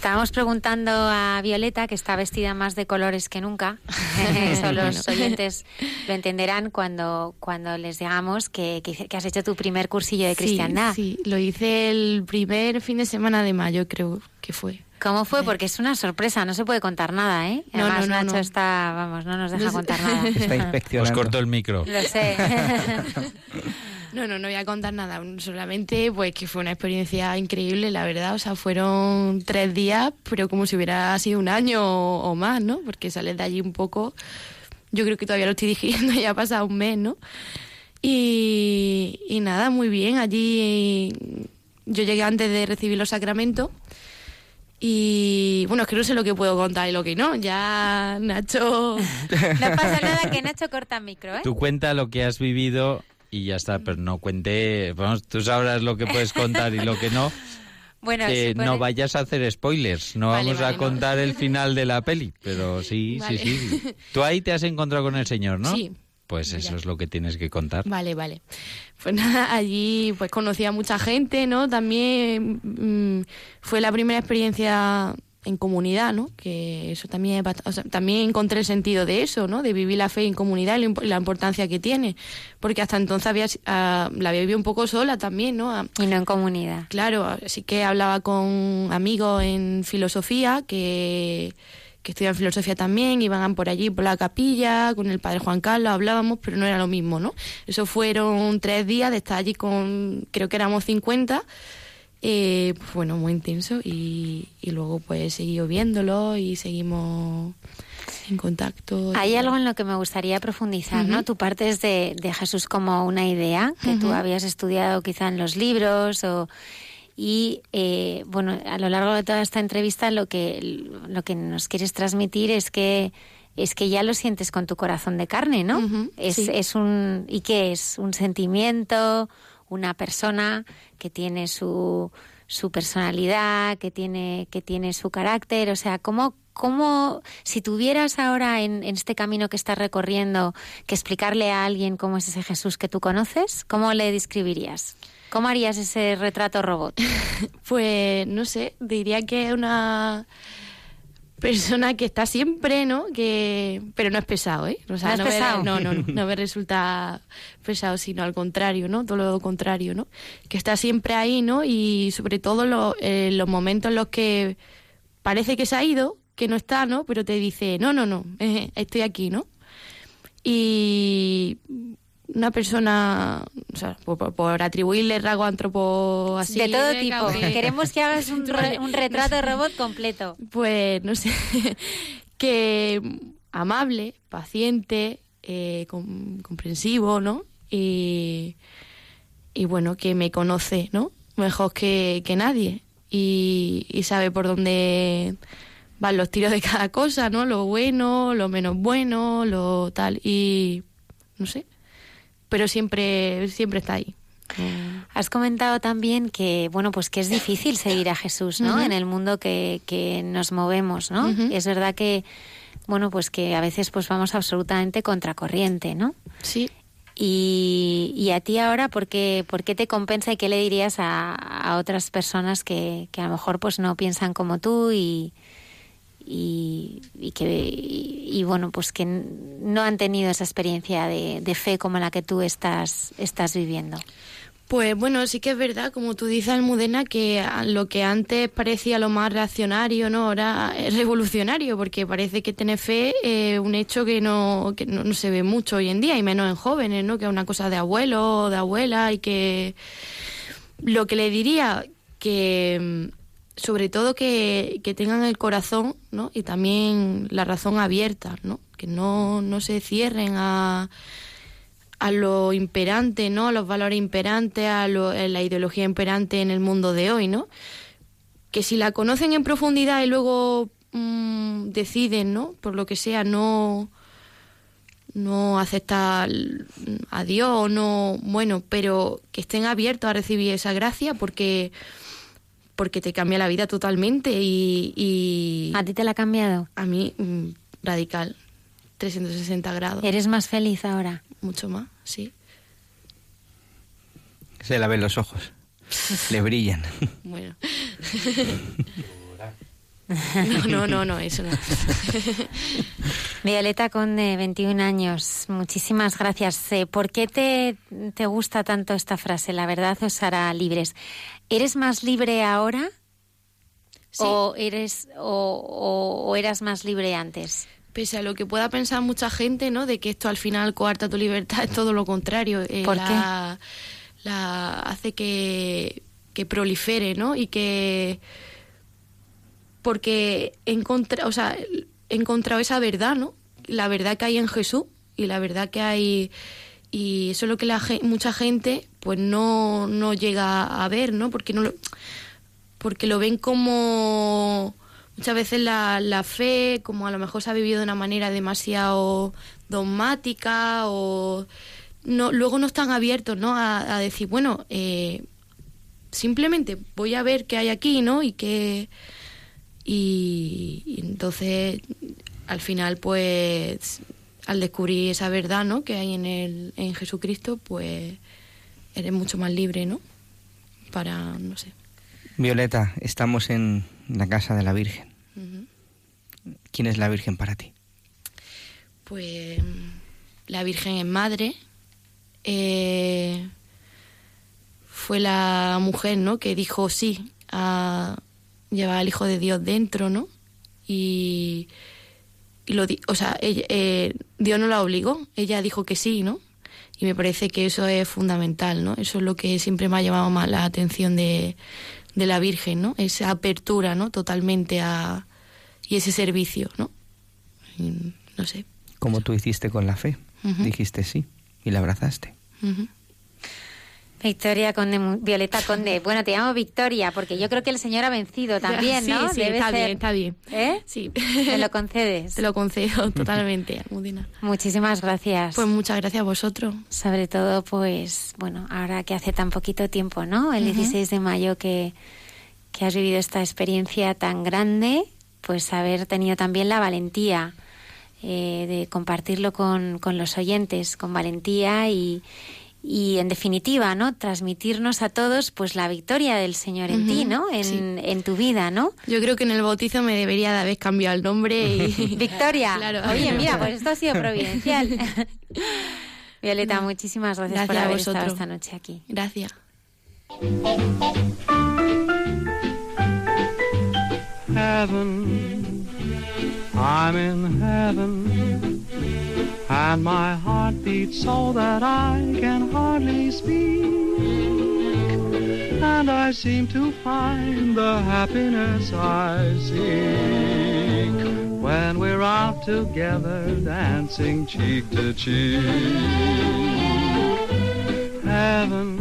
Speaker 1: Estábamos preguntando a Violeta, que está vestida más de colores que nunca. Eso los oyentes lo entenderán cuando, cuando les digamos que, que- que has hecho tu primer cursillo de
Speaker 4: Sí,
Speaker 1: cristiandad.
Speaker 4: Sí, lo hice el primer fin de semana de mayo, creo que fue.
Speaker 1: ¿Cómo fue? Porque es una sorpresa, no se puede contar nada, ¿eh?
Speaker 4: No,
Speaker 1: Además,
Speaker 4: no, no,
Speaker 1: Nacho
Speaker 4: no.
Speaker 1: está, vamos, no nos deja contar nada.
Speaker 2: Está
Speaker 6: Os
Speaker 2: inspeccionando.
Speaker 6: corto el micro.
Speaker 1: Lo sé.
Speaker 4: No, no, no voy a contar nada, solamente pues que fue una experiencia increíble, la verdad, o sea, fueron tres días, pero como si hubiera sido un año o, o más, ¿no? Porque sales de allí un poco, yo creo que todavía lo estoy digiriendo, ya ha pasado un mes, ¿no? Y, y nada, muy bien, allí yo llegué antes de recibir los sacramentos y bueno, es que no sé lo que puedo contar y lo que no, ya Nacho...
Speaker 1: No pasa nada que Nacho corta micro, ¿eh?
Speaker 6: Tú cuenta lo que has vivido y ya está, pero no cuente, vamos, tú sabrás lo que puedes contar y lo que no.
Speaker 1: Bueno,
Speaker 6: que no vayas a hacer spoilers, no
Speaker 4: Vale,
Speaker 6: vamos
Speaker 4: vale,
Speaker 6: a
Speaker 4: no.
Speaker 6: contar el final de la peli, pero sí,
Speaker 4: Vale.
Speaker 6: sí, sí. Tú ahí te has encontrado con el señor, ¿no?
Speaker 4: Sí.
Speaker 6: Pues eso es lo que tienes que contar.
Speaker 4: Vale, vale. Pues nada, allí pues conocí a mucha gente, ¿no? También mm, fue la primera experiencia en comunidad, ¿no? Que eso también o sea, también encontré el sentido de eso, ¿no? De vivir la fe en comunidad y la imp- la importancia que tiene, porque hasta entonces había si- ah, la había vivido un poco sola también, ¿no? Ah,
Speaker 1: Y no en comunidad.
Speaker 4: Claro, así que hablaba con amigos en filosofía que, que estudian filosofía también, iban por allí, por la capilla, con el padre Juan Carlos, hablábamos, pero no era lo mismo, ¿no? Eso fueron tres días de estar allí con, creo que éramos 50, Eh, pues bueno, muy intenso y, y luego pues he seguido viéndolo y seguimos en contacto.
Speaker 1: Hay algo en lo que me gustaría profundizar, ¿no? Tú partes de, de Jesús como una idea que tú
Speaker 4: Ujú.
Speaker 1: habías estudiado quizá en los libros o y eh, bueno a lo largo de toda esta entrevista lo que lo que nos quieres transmitir es que es que ya lo sientes con tu corazón de carne, ¿no? Es,
Speaker 4: sí.
Speaker 1: es un y qué es un sentimiento, una persona que tiene su su personalidad, que tiene que tiene su carácter, o sea, cómo cómo si tuvieras ahora en, en este camino que estás recorriendo que explicarle a alguien cómo es ese Jesús que tú conoces, ¿cómo le describirías? ¿Cómo harías ese retrato robot?
Speaker 4: Pues no sé, diría que una persona que está siempre, ¿no? Que pero no es pesado, ¿eh? O
Speaker 1: ¿No es
Speaker 4: me-
Speaker 1: pesado?
Speaker 4: no, no, no, no me resulta pesado, sino al contrario, ¿no? Todo lo contrario, ¿no? Que está siempre ahí, ¿no? Y sobre todo lo- eh, los momentos en los que parece que se ha ido, que no está, ¿no? Pero te dice, no, no, no, estoy aquí, ¿no? Y una persona, o sea, por, por- por atribuirle rasgo antropo así.
Speaker 1: de todo tipo. Queremos que hagas un, re- un retrato de robot completo.
Speaker 4: Pues no sé, que amable, paciente, eh, com- comprensivo, ¿no? Y, y bueno, que me conoce, ¿no? Mejor que, que nadie. Y, y sabe por dónde van los tiros de cada cosa, ¿no? Lo bueno, lo menos bueno, lo tal. Y no sé, pero siempre, siempre está ahí.
Speaker 1: Has comentado también que, bueno, pues que es difícil seguir a Jesús, ¿no? En el mundo que, que nos movemos, ¿no? Es verdad que, bueno, pues que a veces pues vamos absolutamente contracorriente, ¿no?
Speaker 4: Sí.
Speaker 1: Y, y a ti ahora, ¿por qué, por qué te compensa y qué le dirías a, a otras personas que, que a lo mejor pues no piensan como tú y, y, y que y, bueno pues que no han tenido esa experiencia de, fe como la que tú estás estás viviendo?
Speaker 4: Pues bueno, sí que es verdad, como tú dices, Almudena, que lo que antes parecía lo más reaccionario, ¿no? Ahora es revolucionario, porque parece que tener fe es un hecho que no, que no, se ve mucho hoy en día, y menos en jóvenes, ¿no? Que es una cosa de abuelo o de abuela, y que lo que le diría, que sobre todo que, que tengan el corazón, ¿no? Y también la razón abierta, ¿no? Que no, no se cierren a a lo imperante, ¿no? A los valores imperantes, a, lo- a la ideología imperante en el mundo de hoy, ¿no? Que si la conocen en profundidad y luego mm, deciden, ¿no? Por lo que sea, no no aceptar a Dios no, bueno, pero que estén abiertos a recibir esa gracia porque porque te cambia la vida totalmente y, y
Speaker 1: ¿A ti te la ha cambiado?
Speaker 4: a mí mm, radical, 360 grados,
Speaker 1: ¿Eres más feliz ahora?
Speaker 4: mucho más, sí.
Speaker 2: Se la ven los ojos. Le brillan.
Speaker 4: Bueno. No, no, no, no, eso no.
Speaker 1: Violeta Conde, 21 años, muchísimas gracias. Eh, ¿Por qué te, te gusta tanto esta frase? La verdad os hará libres. ¿Eres más libre ahora
Speaker 4: Sí.
Speaker 1: o, eres, o, o- o eras más libre antes?
Speaker 4: Pese a lo que pueda pensar mucha gente, ¿no? De que esto al final coarta tu libertad, es todo lo contrario. Eh,
Speaker 1: ¿Por
Speaker 4: la, La hace que, que prolifere, ¿no? Y que... Porque he encontrado, o sea, encontrado esa verdad, ¿no? La verdad que hay en Jesús y la verdad que hay... Y eso es lo que la, gen- mucha gente pues no, no llega a ver, ¿no? Porque no lo, porque lo ven como muchas veces la, la fe, como a lo mejor se ha vivido de una manera demasiado dogmática o no, luego no están abiertos ¿no? a, a decir, bueno, eh, simplemente voy a ver qué hay aquí, ¿no? Y que y, y entonces al final pues al descubrir esa verdad, ¿no? Que hay en el en Jesucristo, pues eres mucho más libre, ¿no? Para no sé.
Speaker 2: Violeta, estamos en la casa de la Virgen. ¿Quién es la Virgen para ti?
Speaker 4: Pues la Virgen es madre. eh, fue la mujer, ¿no? Que dijo sí a llevar al Hijo de Dios dentro, ¿no? Y, y lo, di- o sea, ella- eh, Dios no la obligó. Ella dijo que sí, ¿no? Y me parece que eso es fundamental, ¿no? Eso es lo que siempre me ha llamado más la atención de, de la Virgen, ¿no? Esa apertura, ¿no? Totalmente a y ese servicio, ¿no? Y, no sé.
Speaker 2: Como tú hiciste con la fe. Dijiste sí y la abrazaste.
Speaker 1: Victoria Conde, Violeta Conde. Bueno, te llamo Victoria porque yo creo que el Señor ha vencido también,
Speaker 4: Sí,
Speaker 1: ¿no?
Speaker 4: sí,
Speaker 1: Debe
Speaker 4: está
Speaker 1: ser-
Speaker 4: bien, está bien.
Speaker 1: ¿Eh?
Speaker 4: Sí.
Speaker 1: ¿Me lo concedes?
Speaker 4: Te lo concedo totalmente, Almudena.
Speaker 1: Muchísimas gracias.
Speaker 4: Pues muchas gracias a vosotros.
Speaker 1: Sobre todo, pues, bueno, ahora que hace tan poquito tiempo, ¿no? El
Speaker 4: Ujú.
Speaker 1: 16 de mayo que, que has vivido esta experiencia tan grande, pues haber tenido también la valentía eh, de compartirlo con, con los oyentes, con valentía y, y, en definitiva, ¿no? Transmitirnos a todos, pues, la victoria del Señor en ti, ¿no? En,
Speaker 4: sí.
Speaker 1: en tu vida, ¿no?
Speaker 4: Yo creo que en el bautizo me debería de haber cambiado el nombre y...
Speaker 1: Victoria.
Speaker 4: Claro.
Speaker 1: Oye, mira, pues esto ha sido providencial. Violeta, muchísimas gracias, por
Speaker 4: Gracias
Speaker 1: haber estado esta noche aquí.
Speaker 4: Gracias.
Speaker 7: heaven. I'm in heaven. And my heart beats so that I can hardly speak. And I seem to find the happiness I seek when we're out together dancing cheek to cheek. Heaven,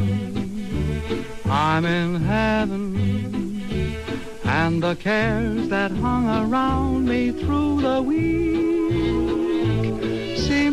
Speaker 7: I'm in heaven and the cares that hung around me through the week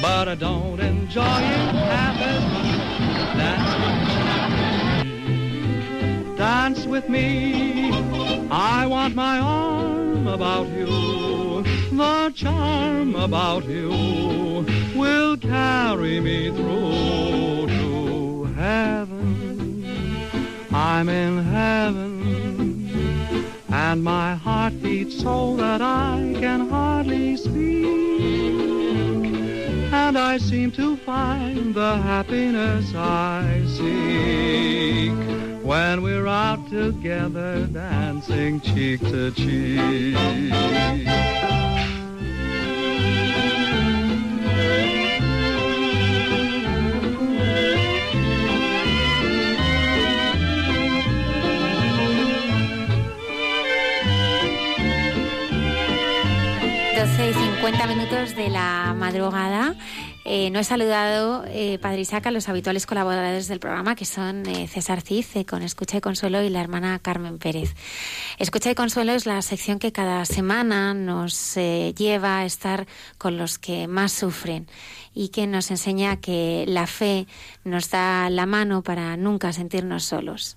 Speaker 7: but I don't enjoy it half as much as dancing Dance with me, I want my arm about you. The charm about you will carry me through to heaven. I'm in heaven, and my heart beats so that I can hardly speak. And I seem to find the happiness I seek when we're out together dancing cheek to cheek.
Speaker 1: Y 50 minutos de la madrugada. Eh, no he saludado, eh, Padre Isaac, a los habituales colaboradores del programa, que son eh, César Cid, eh, con Escucha y Consuelo, y la hermana Carmen Pérez. Escucha y Consuelo es la sección que cada semana nos lleva a estar con los que más sufren y que nos enseña que la fe nos da la mano para nunca sentirnos solos.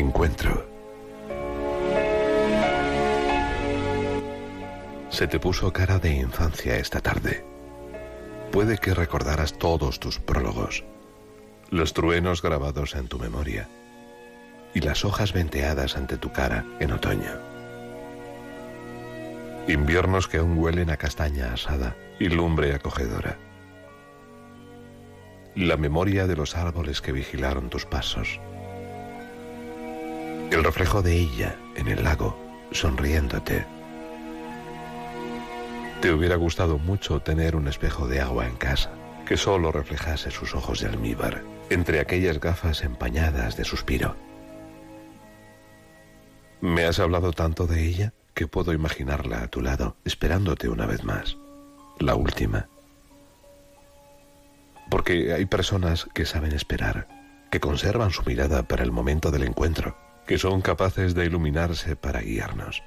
Speaker 8: Encuentro. Se te puso cara de infancia esta tarde. Puede que recordaras todos tus prólogos, los truenos grabados en tu memoria y las hojas venteadas ante tu cara en otoño. Inviernos que aún huelen a castaña asada y lumbre acogedora. la memoria de los árboles que vigilaron tus pasos, el reflejo de ella en el lago, sonriéndote. Te hubiera gustado mucho tener un espejo de agua en casa, que solo reflejase sus ojos de almíbar, entre aquellas gafas empañadas de suspiro. Me has hablado tanto de ella que puedo imaginarla a tu lado, esperándote una vez más. La última. Porque hay personas que saben esperar, que conservan su mirada para el momento del encuentro, que son capaces de iluminarse para guiarnos.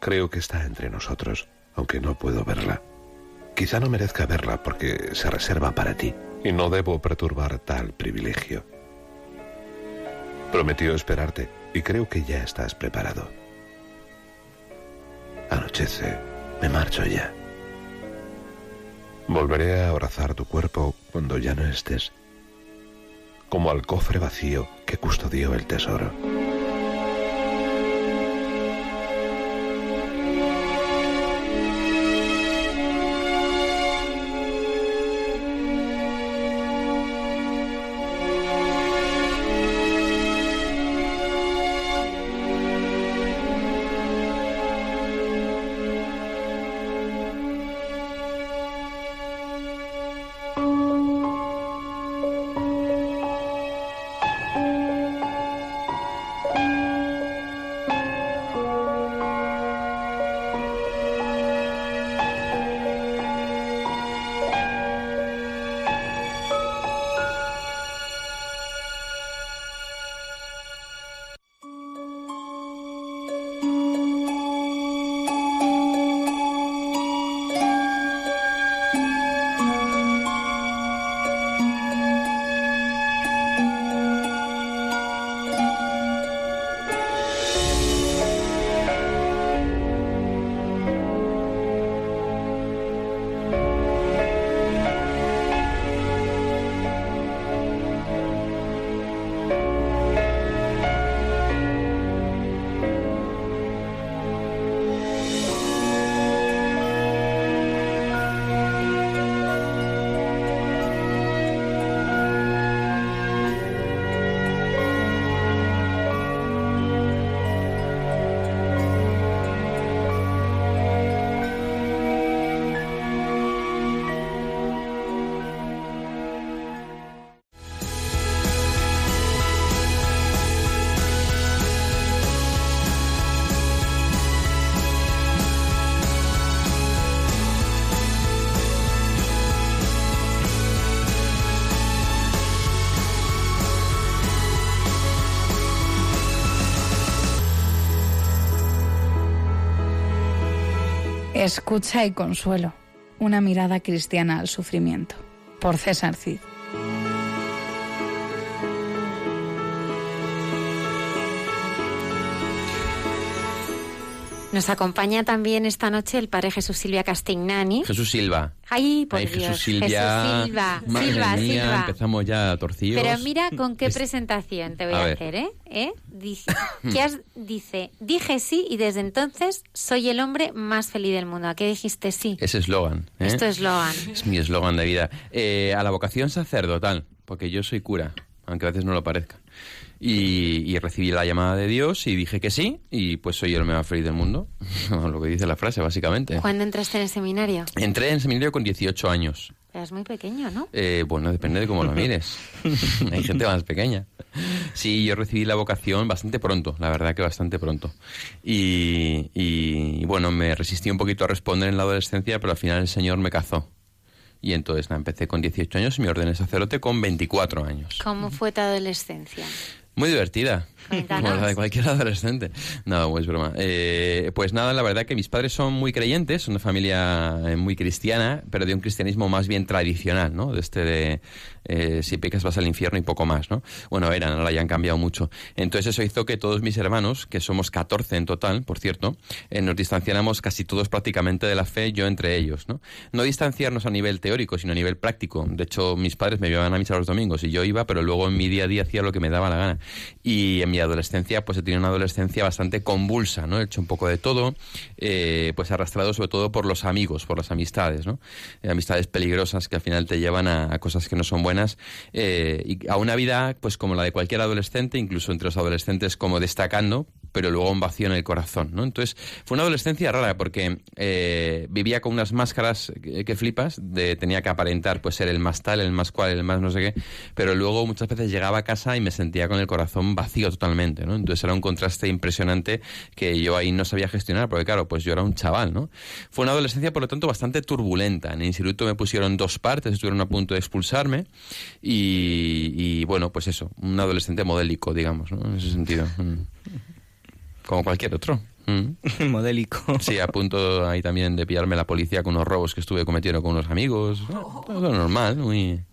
Speaker 8: Creo que está entre nosotros, aunque no puedo verla. Quizá no merezca verla porque se reserva para ti, y no debo perturbar tal privilegio. Prometió esperarte, y creo que ya estás preparado. Anochece, me marcho ya. Volveré a abrazar tu cuerpo cuando ya no estés, como al cofre vacío que custodió el tesoro.
Speaker 9: Escucha y consuelo. Una mirada cristiana al sufrimiento. Por César Cid.
Speaker 1: Nos acompaña también esta noche el padre Jesús Silvia Castignani.
Speaker 3: Jesús Silva.
Speaker 1: Ay, por
Speaker 3: Ay,
Speaker 1: Dios.
Speaker 3: Jesús Silvia.
Speaker 1: Jesús Silva.
Speaker 3: Madre
Speaker 1: Silva,
Speaker 3: mía,
Speaker 1: Silva.
Speaker 3: empezamos ya torcidos.
Speaker 1: Pero mira con qué presentación te voy
Speaker 3: A
Speaker 1: a, hacer, ¿eh? ¿Eh? Dice, ¿qué has- dice, dije sí y desde entonces soy el hombre más feliz del mundo. ¿A qué dijiste sí?
Speaker 3: Ese eslogan. ¿eh?
Speaker 1: Esto es eslogan.
Speaker 3: Es mi eslogan de vida. Eh, a la vocación sacerdotal, porque yo soy cura, aunque a veces no lo parezca. Y, y recibí la llamada de Dios y dije que sí, y pues soy el más feliz del mundo. lo que dice la frase, básicamente.
Speaker 1: ¿Cuándo entraste en el seminario?
Speaker 3: Entré en seminario con 18 años.
Speaker 1: Eras muy pequeño, ¿no?
Speaker 3: Eh, bueno, depende de cómo lo mires. Hay gente más pequeña. Sí, yo recibí la vocación bastante pronto, la verdad que bastante pronto. Y, y, bueno, me resistí un poquito a responder en la adolescencia, pero al final el Señor me cazó. Y entonces nada, empecé con 18 años y me ordené sacerdote con 24 años.
Speaker 1: ¿Cómo fue tu adolescencia?
Speaker 3: Muy divertida. Como la de cualquier adolescente. No, es broma. Eh, pues nada, la verdad que mis padres son muy creyentes, de familia eh, muy cristiana, pero de un cristianismo más bien tradicional, ¿no? De este de eh, si pecas vas al infierno y poco más, ¿no? Bueno, eran, ahora ya han cambiado mucho. Entonces eso hizo que todos mis hermanos, que somos 14 en total, por cierto, eh, nos distanciáramos casi todos prácticamente de la fe, yo entre ellos, ¿no? No distanciarnos a nivel teórico, sino a nivel práctico. De hecho, mis padres me llevaban a misa los domingos y yo iba, pero luego en mi día a día hacía lo que me daba la gana. Y en mi adolescencia, pues he tenido una adolescencia bastante convulsa, ¿no? He hecho un poco de todo, eh, pues arrastrado sobre todo por los amigos, por las amistades, ¿no? Eh, amistades peligrosas que al final te llevan a, cosas que no son buenas eh, y a una vida, pues como la de cualquier adolescente, incluso entre los adolescentes como destacando, pero luego un vacío en el corazón, ¿no? Entonces, fue una adolescencia rara porque eh, vivía con unas máscaras que, que flipas, de, tenía que aparentar pues ser el más tal, el más cual, el más no sé qué, pero luego muchas veces llegaba a casa y me sentía con el corazón vacío totalmente, ¿no? Entonces era un contraste impresionante que yo ahí no sabía gestionar, porque claro, pues yo era un chaval, ¿no? Fue una adolescencia, por lo tanto, bastante turbulenta. En el instituto me pusieron dos partes, estuvieron a punto de expulsarme y, y, bueno, pues eso, un adolescente modélico, digamos, ¿no? En ese sentido. Como cualquier otro. Mm.
Speaker 2: Modélico.
Speaker 3: Sí, a punto ahí también de pillarme la policía con unos robos que estuve cometiendo con unos amigos. Todo normal, muy...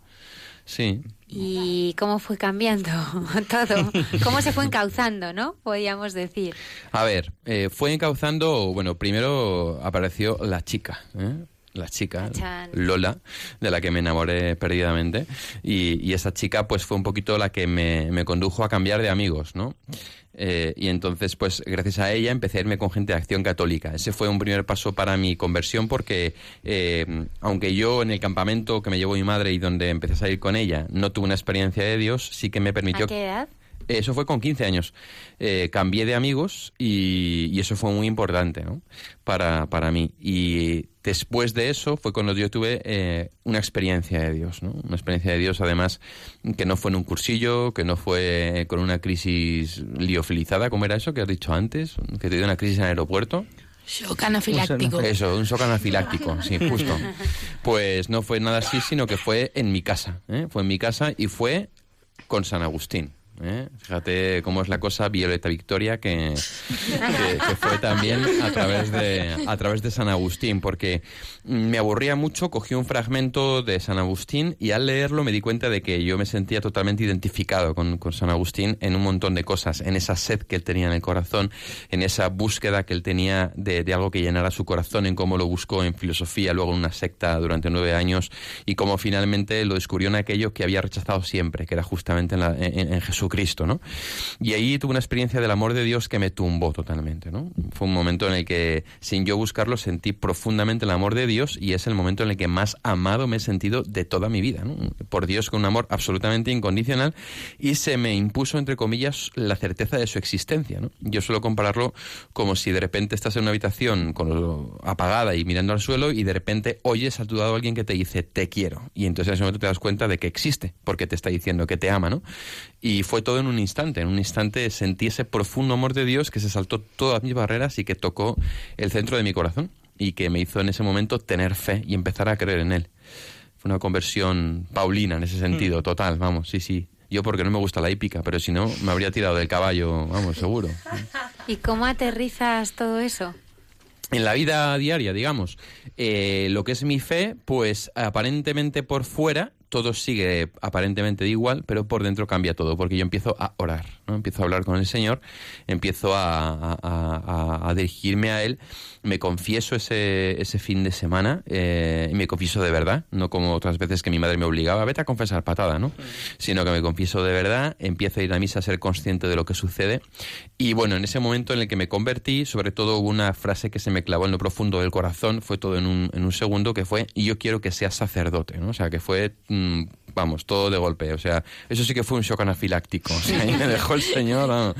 Speaker 3: Sí.
Speaker 1: ¿Y cómo fue cambiando todo? ¿Cómo se fue encauzando, no? Podríamos decir.
Speaker 3: A ver, eh, fue encauzando, bueno, primero apareció la chica, ¿eh? La chica. Lola, de la que me enamoré perdidamente. Y, y esa chica, pues fue un poquito la que me, me condujo a cambiar de amigos, ¿no? Eh, y entonces, pues gracias a ella empecé a irme con gente de acción católica. Ese fue un primer paso para mi conversión porque, eh, aunque yo en el campamento que me llevó mi madre y donde empecé a salir con ella no tuve una experiencia de Dios, sí que me permitió...
Speaker 1: ¿A qué edad?
Speaker 3: Eso fue con 15 años. Eh, cambié de amigos y, y eso fue muy importante ¿no? para, para mí. Y después de eso fue cuando yo tuve eh, una experiencia de Dios. ¿no? Una experiencia de Dios, además, que no fue en un cursillo, que no fue con una crisis liofilizada, como era eso que has dicho antes, que te dio una crisis en el aeropuerto.
Speaker 4: Shock anafiláctico.
Speaker 3: Eso, un shock anafiláctico, sí, justo. Pues no fue nada así, sino que fue en mi casa. ¿eh? Fue en mi casa y fue con San Agustín. ¿Eh? Fíjate cómo es la cosa Violeta Victoria que, fue también a través de a través de San Agustín porque me aburría mucho cogí un fragmento de San Agustín y al leerlo me di cuenta de que yo me sentía totalmente identificado con, con San Agustín en un montón de cosas en esa sed que él tenía en el corazón en esa búsqueda que él tenía de, de algo que llenara su corazón en cómo lo buscó en filosofía luego en una secta durante nueve años y cómo finalmente lo descubrió en aquello que había rechazado siempre que era justamente en, la, en, en Jesucristo ¿no? y ahí tuve una experiencia del amor de Dios que me tumbó totalmente ¿no? fue un momento en el que sin yo buscarlo sentí profundamente el amor de Dios y es el momento en el que más amado me he sentido de toda mi vida ¿no? por Dios con un amor absolutamente incondicional y se me impuso entre comillas la certeza de su existencia ¿no? yo suelo compararlo como si de repente estás en una habitación con apagada y mirando al suelo y de repente oyes a tu lado a alguien que te dice te quiero y entonces en ese momento te das cuenta de que existe porque te está diciendo que te ama ¿no? Y fue todo en un instante en un instante sentí ese profundo amor de Dios que se saltó todas mis barreras y que tocó el centro de mi corazón y que me hizo en ese momento tener fe y empezar a creer en él fue una conversión paulina en ese sentido total vamos sí sí yo porque no me gusta la hípica, pero si no, me habría tirado del caballo, vamos, seguro.
Speaker 1: ¿Y cómo aterrizas todo eso?
Speaker 3: En la vida diaria, digamos, eh, lo que es mi fe, pues aparentemente por fuera todo sigue aparentemente de igual, pero por dentro cambia todo, porque yo empiezo a orar, ¿no? empiezo a hablar con el Señor, empiezo a, a- dirigirme a Él, me confieso ese, ese fin de semana, eh, y me confieso de verdad, no como otras veces que mi madre me obligaba, vete a confesar patada, ¿no? Sino que me confieso de verdad, empiezo a ir a misa a ser consciente de lo que sucede, y bueno, en ese momento en el que me convertí, sobre todo hubo una frase que se me clavó en lo profundo del corazón, fue todo en un, en un segundo, que fue, yo quiero que seas sacerdote, ¿no? O sea, que fue, mm, vamos, todo de golpe, o sea, eso sí que fue un shock anafiláctico, o sea, ahí me dejó el señor, vamos.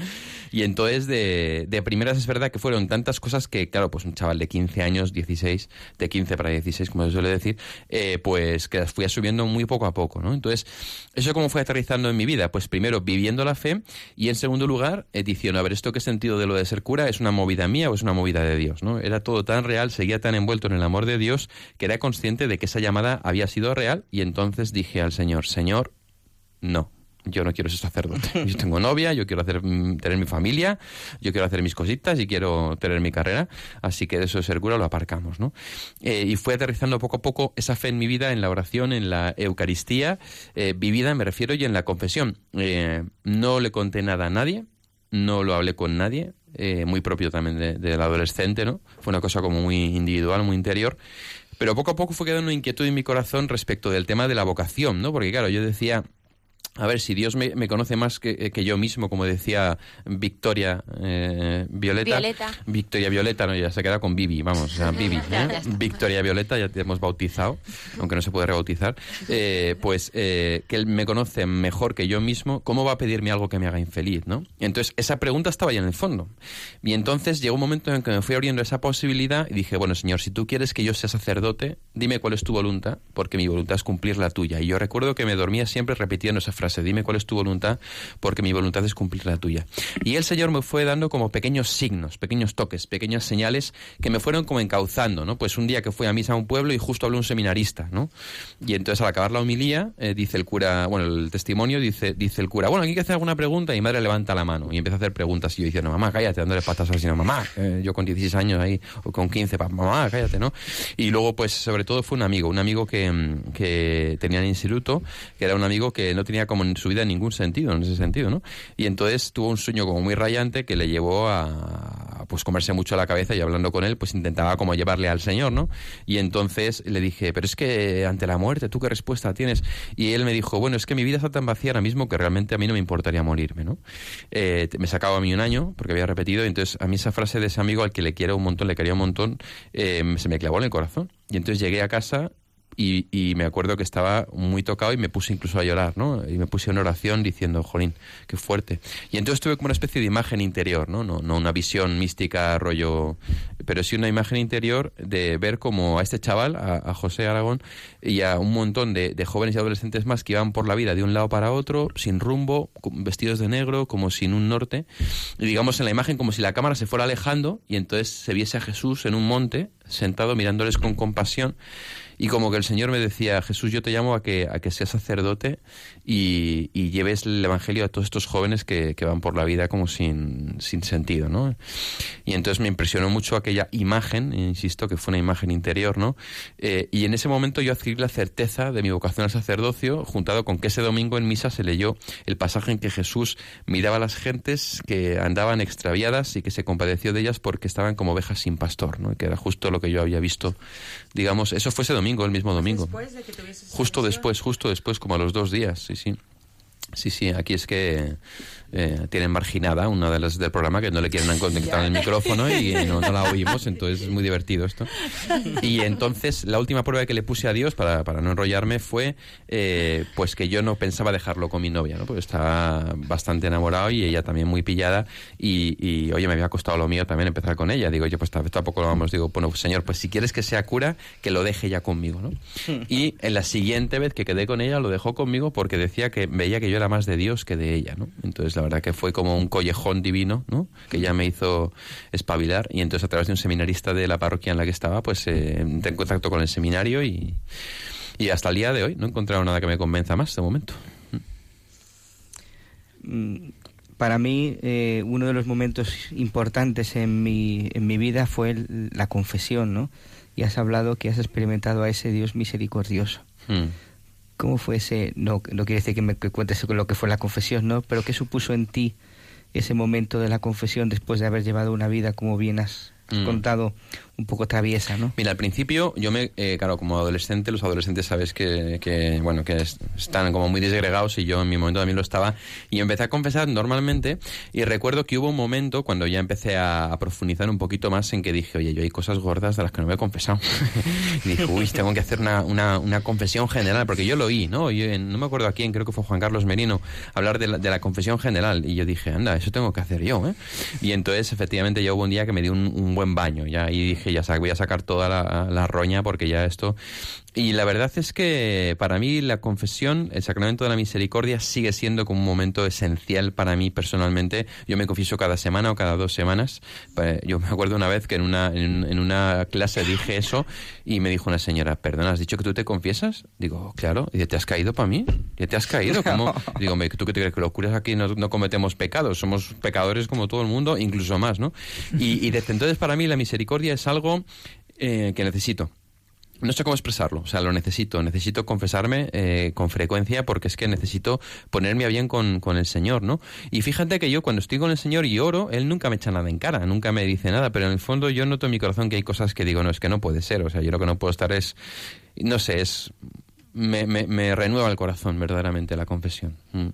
Speaker 3: Y entonces, de, de primeras es verdad que fueron tantas cosas que, claro, pues un chaval de 15 años, 16, de 15 para 16, como se suele decir, eh, pues que las fui subiendo muy poco a poco, ¿no? Entonces, ¿eso cómo fue aterrizando en mi vida? Pues primero, viviendo la fe, y en segundo lugar, eh, diciendo, a ver, ¿esto qué sentido de lo de ser cura? ¿Es una movida mía o es una movida de Dios, no? Era todo tan real, seguía tan envuelto en el amor de Dios, que era consciente de que esa llamada había sido real, y entonces dije al Señor, Señor, no. Yo no quiero ser sacerdote. Yo tengo novia, yo quiero hacer, mm, tener mi familia, yo quiero hacer mis cositas y quiero tener mi carrera. Así que de eso de ser cura lo aparcamos, ¿no? Eh, y fue aterrizando poco a poco esa fe en mi vida, en la oración, en la Eucaristía, eh, vivida, me refiero, y en la confesión. Eh, no le conté nada a nadie, no lo hablé con nadie, eh, muy propio también de- del adolescente, ¿no? Fue una cosa como muy individual, muy interior. Pero poco a poco fue quedando una inquietud en mi corazón respecto del tema de la vocación, ¿no? Porque claro, yo decía, a ver, si Dios me, me conoce más que, que yo mismo, como decía Victoria eh, Violeta.
Speaker 1: Violeta.
Speaker 3: Victoria Violeta, no, ya se queda con Vivi, vamos, o sea, Vivi. ¿eh? Victoria Violeta, ya te hemos bautizado, aunque no se puede rebautizar. Eh, pues eh, que él me conoce mejor que yo mismo, ¿cómo va a pedirme algo que me haga infeliz, no? Entonces, esa pregunta estaba ahí en el fondo. Y entonces llegó un momento en que me fui abriendo esa posibilidad y dije, bueno, Señor, si tú quieres que yo sea sacerdote, dime cuál es tu voluntad, porque mi voluntad es cumplir la tuya. Y yo recuerdo que me dormía siempre repitiendo esa frase, dime cuál es tu voluntad, porque mi voluntad es cumplir la tuya. Y el Señor me fue dando como pequeños signos, pequeños toques, pequeñas señales que me fueron como encauzando, ¿no? Pues un día que fui a misa a un pueblo y justo habló un seminarista, ¿no? Y entonces al acabar la homilía, eh, dice el cura, bueno, el testimonio, dice, dice el cura, bueno, aquí hay que hacer alguna pregunta y mi madre levanta la mano y empieza a hacer preguntas y yo diciendo, mamá, cállate, dándole patas al señor, mamá, eh, yo con 16 años ahí, o con 15, pa- mamá, cállate, ¿no? Y luego, pues, sobre todo fue un amigo, un amigo que, que tenía en el instituto, que era un amigo que no tenía como en su vida ningún sentido, en ese sentido, ¿no? Y entonces tuvo un sueño como muy rayante que le llevó a, pues, comerse mucho la cabeza y hablando con él, pues intentaba como llevarle al Señor, ¿no? Y entonces le dije, pero es que ante la muerte, ¿tú qué respuesta tienes? Y él me dijo, bueno, es que mi vida está tan vacía ahora mismo que realmente a mí no me importaría morirme, ¿no? Eh, me sacaba a mí un año porque había repetido entonces a mí esa frase de ese amigo al que le quiero un montón, le quería un montón, eh, se me clavó en el corazón. Y entonces llegué a casa y, y me acuerdo que estaba muy tocado y me puse incluso a llorar, ¿no? Y me puse en oración diciendo, jolín, qué fuerte. Y entonces tuve como una especie de imagen interior, ¿no? No, no una visión mística, rollo, pero sí una imagen interior de ver como a este chaval, a, José Aragón, y a un montón de, de jóvenes y adolescentes más que iban por la vida de un lado para otro, sin rumbo, vestidos de negro, como sin un norte, y digamos en la imagen como si la cámara se fuera alejando y entonces se viese a Jesús en un monte, sentado mirándoles con compasión, y como que el Señor me decía, Jesús, yo te llamo a que, a que seas sacerdote y, y lleves el Evangelio a todos estos jóvenes que, que van por la vida como sin, sin sentido, ¿no? Y entonces me impresionó mucho aquella imagen, insisto, que fue una imagen interior, ¿no? Eh, y en ese momento yo adquirí la certeza de mi vocación al sacerdocio, juntado con que ese domingo en misa se leyó el pasaje en que Jesús miraba a las gentes que andaban extraviadas y que se compadeció de ellas porque estaban como ovejas sin pastor, ¿no? Y que era justo lo que yo había visto, digamos, eso fue ese domingo, el mismo domingo.
Speaker 5: Después de que
Speaker 3: Justo después, justo después, como a los dos días, sí, sí. Sí, sí, aquí es que eh, tienen marginada una de las del programa que no le quieren conectar el micrófono y no, no la oímos, entonces es muy divertido esto. Y entonces la última prueba que le puse a Dios para, para no enrollarme fue eh, pues que yo no pensaba dejarlo con mi novia, ¿no? porque estaba bastante enamorado y ella también muy pillada y, y, oye, me había costado lo mío también empezar con ella. Digo, yo pues tampoco lo vamos, digo, bueno, señor, pues si quieres que sea cura, que lo deje ya conmigo, ¿no? Y en la siguiente vez que quedé con ella lo dejó conmigo porque decía que veía que yo era más de Dios que de ella, ¿no? Entonces la verdad que fue como un collejón divino, ¿no? Que ya me hizo espabilar y entonces a través de un seminarista de la parroquia en la que estaba, pues eh, entré en contacto con el seminario y, y hasta el día de hoy no he encontrado nada que me convenza más de momento.
Speaker 2: Mm, Para mí, eh, uno de los momentos importantes en mi, en mi vida fue el- la confesión, ¿no? Y has hablado que has experimentado a ese Dios misericordioso.
Speaker 3: Mm.
Speaker 2: ¿Cómo fue ese, no, no quiere decir que me que cuentes lo que fue la confesión, ¿no? Pero ¿qué supuso en ti ese momento de la confesión después de haber llevado una vida, como bien has
Speaker 3: Mm.
Speaker 2: contado, un poco traviesa, ¿no?
Speaker 3: Mira, al principio yo me, eh, claro, como adolescente, los adolescentes sabes que, que, bueno, que es- están como muy disgregados y yo en mi momento también lo estaba y empecé a confesar normalmente y recuerdo que hubo un momento cuando ya empecé a, a profundizar un poquito más en que dije, oye, yo hay cosas gordas de las que no me he confesado. y dije, uy, tengo que hacer una, una, una confesión general, porque yo lo oí, ¿no? Yo, en- no me acuerdo a quién, creo que fue Juan Carlos Merino, hablar de la, de la confesión general y yo dije, anda, eso tengo que hacer yo, ¿eh? Y entonces efectivamente ya hubo un día que me di un, un buen baño, ya y dije, ya sa- voy a sacar toda la roña porque ya esto... Y la verdad es que para mí la confesión, el sacramento de la misericordia sigue siendo como un momento esencial para mí personalmente. Yo me confieso cada semana o cada dos semanas. Eh, Yo me acuerdo una vez que en una, en, una clase dije eso y me dijo una señora, perdona, ¿has dicho que tú te confiesas? Digo, claro. Y dice, ¿te has caído para mí? ¿Ya te has caído? ¿Cómo? Digo, "Hombre, ¿tú qué te crees? Que los curas aquí no, no cometemos pecados. Somos pecadores como todo el mundo, incluso más, ¿no? Y, y desde entonces para mí la misericordia es algo eh, que necesito. No sé cómo expresarlo, o sea, lo necesito, necesito confesarme eh, con frecuencia porque es que necesito ponerme a bien con, con el Señor, ¿no? Y fíjate que yo cuando estoy con el Señor y oro, Él nunca me echa nada en cara, nunca me dice nada, pero en el fondo yo noto en mi corazón que hay cosas que digo, no, es que no puede ser, o sea, yo lo que no puedo estar es, no sé, es me, me- renueva el corazón verdaderamente la confesión. Mm.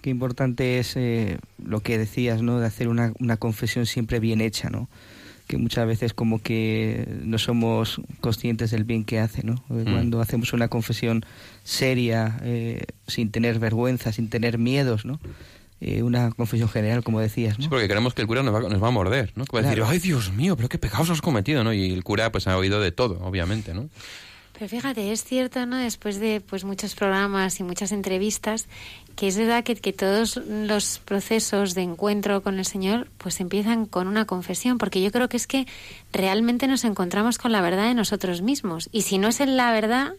Speaker 2: Qué importante es eh, lo que decías, ¿no? De hacer una, una confesión siempre bien hecha, ¿no? Que muchas veces como que no somos conscientes del bien que hace, ¿no?
Speaker 3: Mm.
Speaker 2: Cuando hacemos una confesión seria, eh, sin tener vergüenza, sin tener miedos, ¿no? Eh, una confesión general, como decías, ¿no?
Speaker 3: Sí, porque creemos que el cura nos va, nos va a morder, ¿no? Que va a decir, ay, Dios mío, pero qué pecados has cometido, ¿no? Y el cura pues ha oído de todo, obviamente, ¿no?
Speaker 1: Pero fíjate, es cierto, ¿no? Después de pues muchos programas y muchas entrevistas, que es verdad que, que todos los procesos de encuentro con el Señor pues empiezan con una confesión, porque yo creo que es que realmente nos encontramos con la verdad de nosotros mismos. Y si no es en la verdad,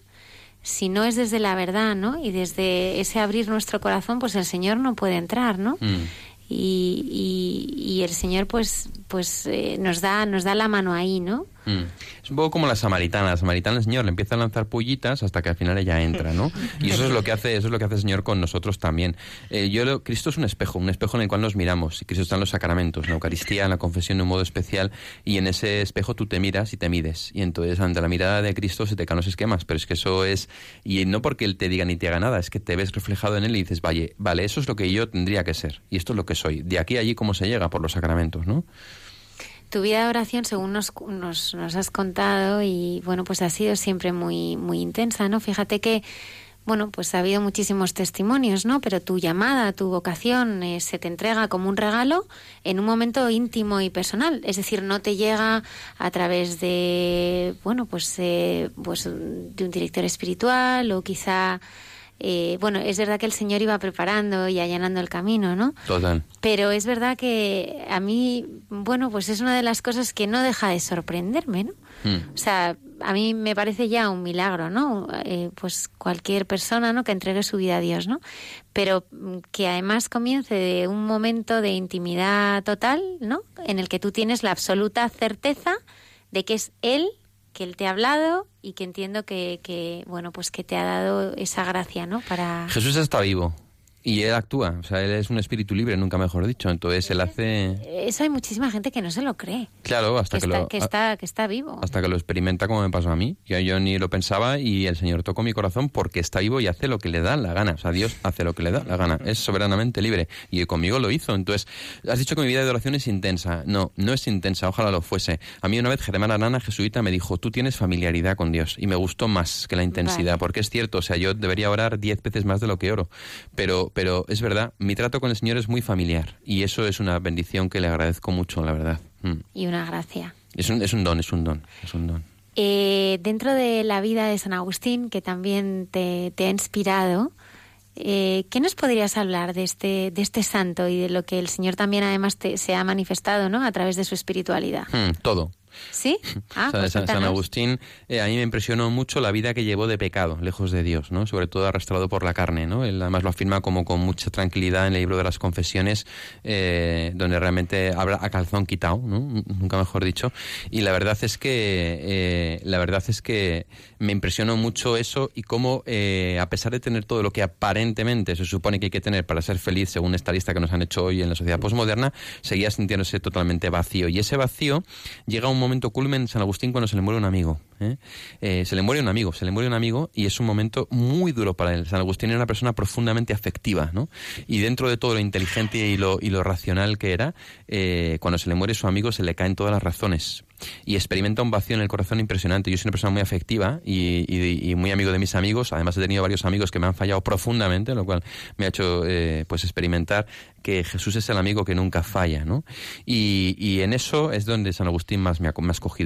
Speaker 1: si no es desde la verdad, ¿no? Y desde ese abrir nuestro corazón, pues el Señor no puede entrar, ¿no?
Speaker 3: Mm.
Speaker 1: Y, y, y el Señor pues pues eh, nos da nos da la mano ahí, ¿no?
Speaker 3: Mm. Es un poco como la samaritana. La samaritana, el Señor le empieza a lanzar pullitas hasta que al final ella entra, ¿no? Y eso es lo que hace, eso es lo que hace el Señor con nosotros también. Eh, yo lo- Cristo es un espejo, un espejo en el cual nos miramos. Y Cristo está en los sacramentos, en la Eucaristía, en la confesión de un modo especial. Y en ese espejo tú te miras y te mides. Y entonces ante la mirada de Cristo se te caen los esquemas. Pero es que eso es... Y no porque Él te diga ni te haga nada, es que te ves reflejado en Él y dices, vale, vale, eso es lo que yo tendría que ser. Y esto es lo que soy. De aquí a allí, ¿cómo se llega? Por los sacramentos, ¿no?
Speaker 1: Tu vida de oración, según nos, nos, nos has contado, y bueno, pues ha sido siempre muy, muy intensa, ¿no? Fíjate que, bueno, pues ha habido muchísimos testimonios, ¿no? Pero tu llamada, tu vocación eh, se te entrega como un regalo en un momento íntimo y personal. Es decir, no te llega a través de, bueno, pues, eh, pues de un director espiritual o quizá, eh, bueno, es verdad que el Señor iba preparando y allanando el camino, ¿no?
Speaker 3: Total.
Speaker 1: Pero es verdad que a mí, bueno, pues es una de las cosas que no deja de sorprenderme, ¿no?
Speaker 3: Mm.
Speaker 1: O sea, a mí me parece ya un milagro, ¿no? Eh, pues cualquier persona, ¿no? Que entregue su vida a Dios, ¿no? Pero mm, que además comience de un momento de intimidad total, ¿no? En el que tú tienes la absoluta certeza de que es Él que Él te ha hablado y que entiendo que, que bueno, pues que te ha dado esa gracia, ¿no? Para...
Speaker 3: Jesús está vivo y él actúa, o sea, él es un espíritu libre, nunca mejor dicho. Entonces él hace,
Speaker 1: Eso hay muchísima gente que no se lo cree.
Speaker 3: claro, hasta
Speaker 1: que,
Speaker 3: que,
Speaker 1: está,
Speaker 3: lo
Speaker 1: que, está, que está vivo.
Speaker 3: hasta que lo experimenta como me pasó a mí. Yo, yo ni lo pensaba y el Señor tocó mi corazón porque está vivo y hace lo que le da la gana. O sea, Dios hace lo que le da la gana. Es soberanamente libre y conmigo lo hizo. Entonces, has dicho que mi vida de oración es intensa. No, no es intensa. Ojalá lo fuese. A mí una vez Germán Arana, jesuita, me dijo, tú tienes familiaridad con Dios y me gustó más que la intensidad.
Speaker 1: Vale.
Speaker 3: Porque es cierto, o sea, yo debería orar diez veces más de lo que oro. Pero, pero es verdad, mi trato con el Señor es muy familiar y eso es una bendición que le agradezco mucho, la verdad. Mm.
Speaker 1: Y una gracia.
Speaker 3: Es un, es un don, es un don, es un don.
Speaker 1: Eh, dentro de la vida de San Agustín, que también te, te ha inspirado, eh, ¿qué nos podrías hablar de este, de este santo y de lo que el Señor también además te, se ha manifestado ¿no? a través de su espiritualidad?
Speaker 3: Mm, todo.
Speaker 1: ¿Sí? Ah,
Speaker 3: O sea,
Speaker 1: pues
Speaker 3: San, San
Speaker 1: cuéntanos.
Speaker 3: Agustín, eh, a mí me impresionó mucho la vida que llevó de pecado, lejos de Dios, ¿no? Sobre todo arrastrado por la carne, ¿no? Él además lo afirma como con mucha tranquilidad en el libro de las confesiones, eh, donde realmente habla a calzón quitado, ¿no? Nunca mejor dicho. Y la verdad es que, eh, la verdad es que me impresionó mucho eso y cómo, eh, a pesar de tener todo lo que aparentemente se supone que hay que tener para ser feliz, según esta lista que nos han hecho hoy en la sociedad posmoderna, seguía sintiéndose totalmente vacío. Y ese vacío llega a un momento culmen en San Agustín cuando se le muere un amigo. ¿eh? Eh, se le muere un amigo, se le muere un amigo y es un momento muy duro para él. San Agustín era una persona profundamente afectiva, ¿no? Y dentro de todo lo inteligente y lo, y lo racional que era, eh, cuando se le muere su amigo se le caen todas las razones y experimenta un vacío en el corazón impresionante. Yo soy una persona muy afectiva y, muy amigo de mis amigos. Además he tenido varios amigos que me han fallado profundamente, lo cual me ha hecho eh, pues experimentar que Jesús es el amigo que nunca falla, ¿no? Y, en eso es donde San Agustín más me ha,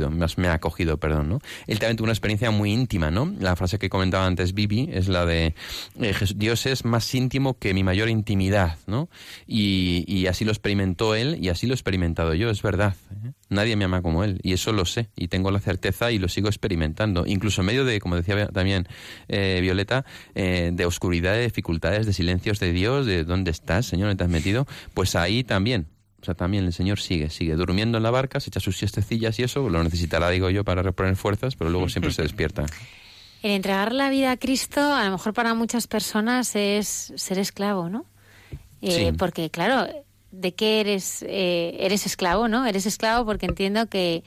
Speaker 3: más me ha acogido, perdón, ¿no? Él también tuvo una experiencia muy íntima, ¿no? La frase que comentaba antes Vivi es la de eh, Dios es más íntimo que mi mayor intimidad, ¿no? Y, y así lo experimentó él y así lo he experimentado yo, es verdad. ¿eh? Nadie me ama como él y eso lo sé y tengo la certeza y lo sigo experimentando, incluso en medio de, como decía también eh, Violeta, eh, de oscuridad, de dificultades, de silencios de Dios, de dónde estás, Señor, ¿dónde te has metido? Pues ahí también. O sea, también el Señor sigue, sigue durmiendo en la barca, se echa sus siestecillas y eso, lo necesitará, digo yo, para reponer fuerzas, pero luego siempre se despierta.
Speaker 1: El entregar la vida a Cristo, a lo mejor para muchas personas es ser esclavo, ¿no? Eh,
Speaker 3: Sí.
Speaker 1: Porque, claro, ¿de qué eres? Eh, eres esclavo, ¿no? Eres esclavo porque entiendo que,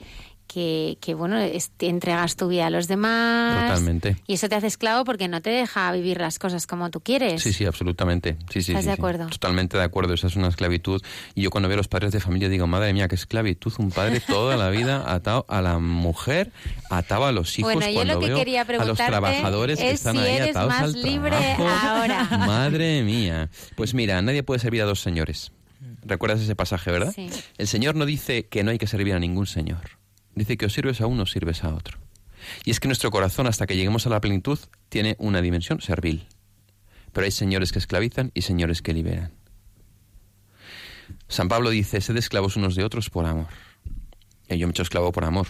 Speaker 1: que, que, bueno, es- te entregas tu vida a los demás.
Speaker 3: Totalmente.
Speaker 1: Y eso te hace esclavo porque no te deja vivir las cosas como tú quieres.
Speaker 3: Sí, sí, absolutamente. Sí, sí,
Speaker 1: ¿Estás
Speaker 3: sí,
Speaker 1: de acuerdo?
Speaker 3: Totalmente de acuerdo. Esa es una esclavitud. Y yo cuando veo a los padres de familia digo, madre mía, qué esclavitud. Un padre toda la vida atado a la mujer, atado a los hijos.
Speaker 1: Bueno, yo
Speaker 3: cuando
Speaker 1: lo que
Speaker 3: veo
Speaker 1: quería
Speaker 3: a los trabajadores que
Speaker 1: es
Speaker 3: están
Speaker 1: si
Speaker 3: ahí
Speaker 1: eres
Speaker 3: atados
Speaker 1: más
Speaker 3: al
Speaker 1: libre
Speaker 3: trabajo.
Speaker 1: ahora.
Speaker 3: Madre mía. Pues mira, nadie puede servir a dos señores. ¿Recuerdas ese pasaje, verdad?
Speaker 1: Sí.
Speaker 3: El Señor no dice que no hay que servir a ningún Señor. Dice que o sirves a uno o sirves a otro. Y es que nuestro corazón, hasta que lleguemos a la plenitud, tiene una dimensión servil. Pero hay señores que esclavizan y señores que liberan. San Pablo dice, sed esclavos unos de otros por amor. Y yo me he hecho esclavo por amor.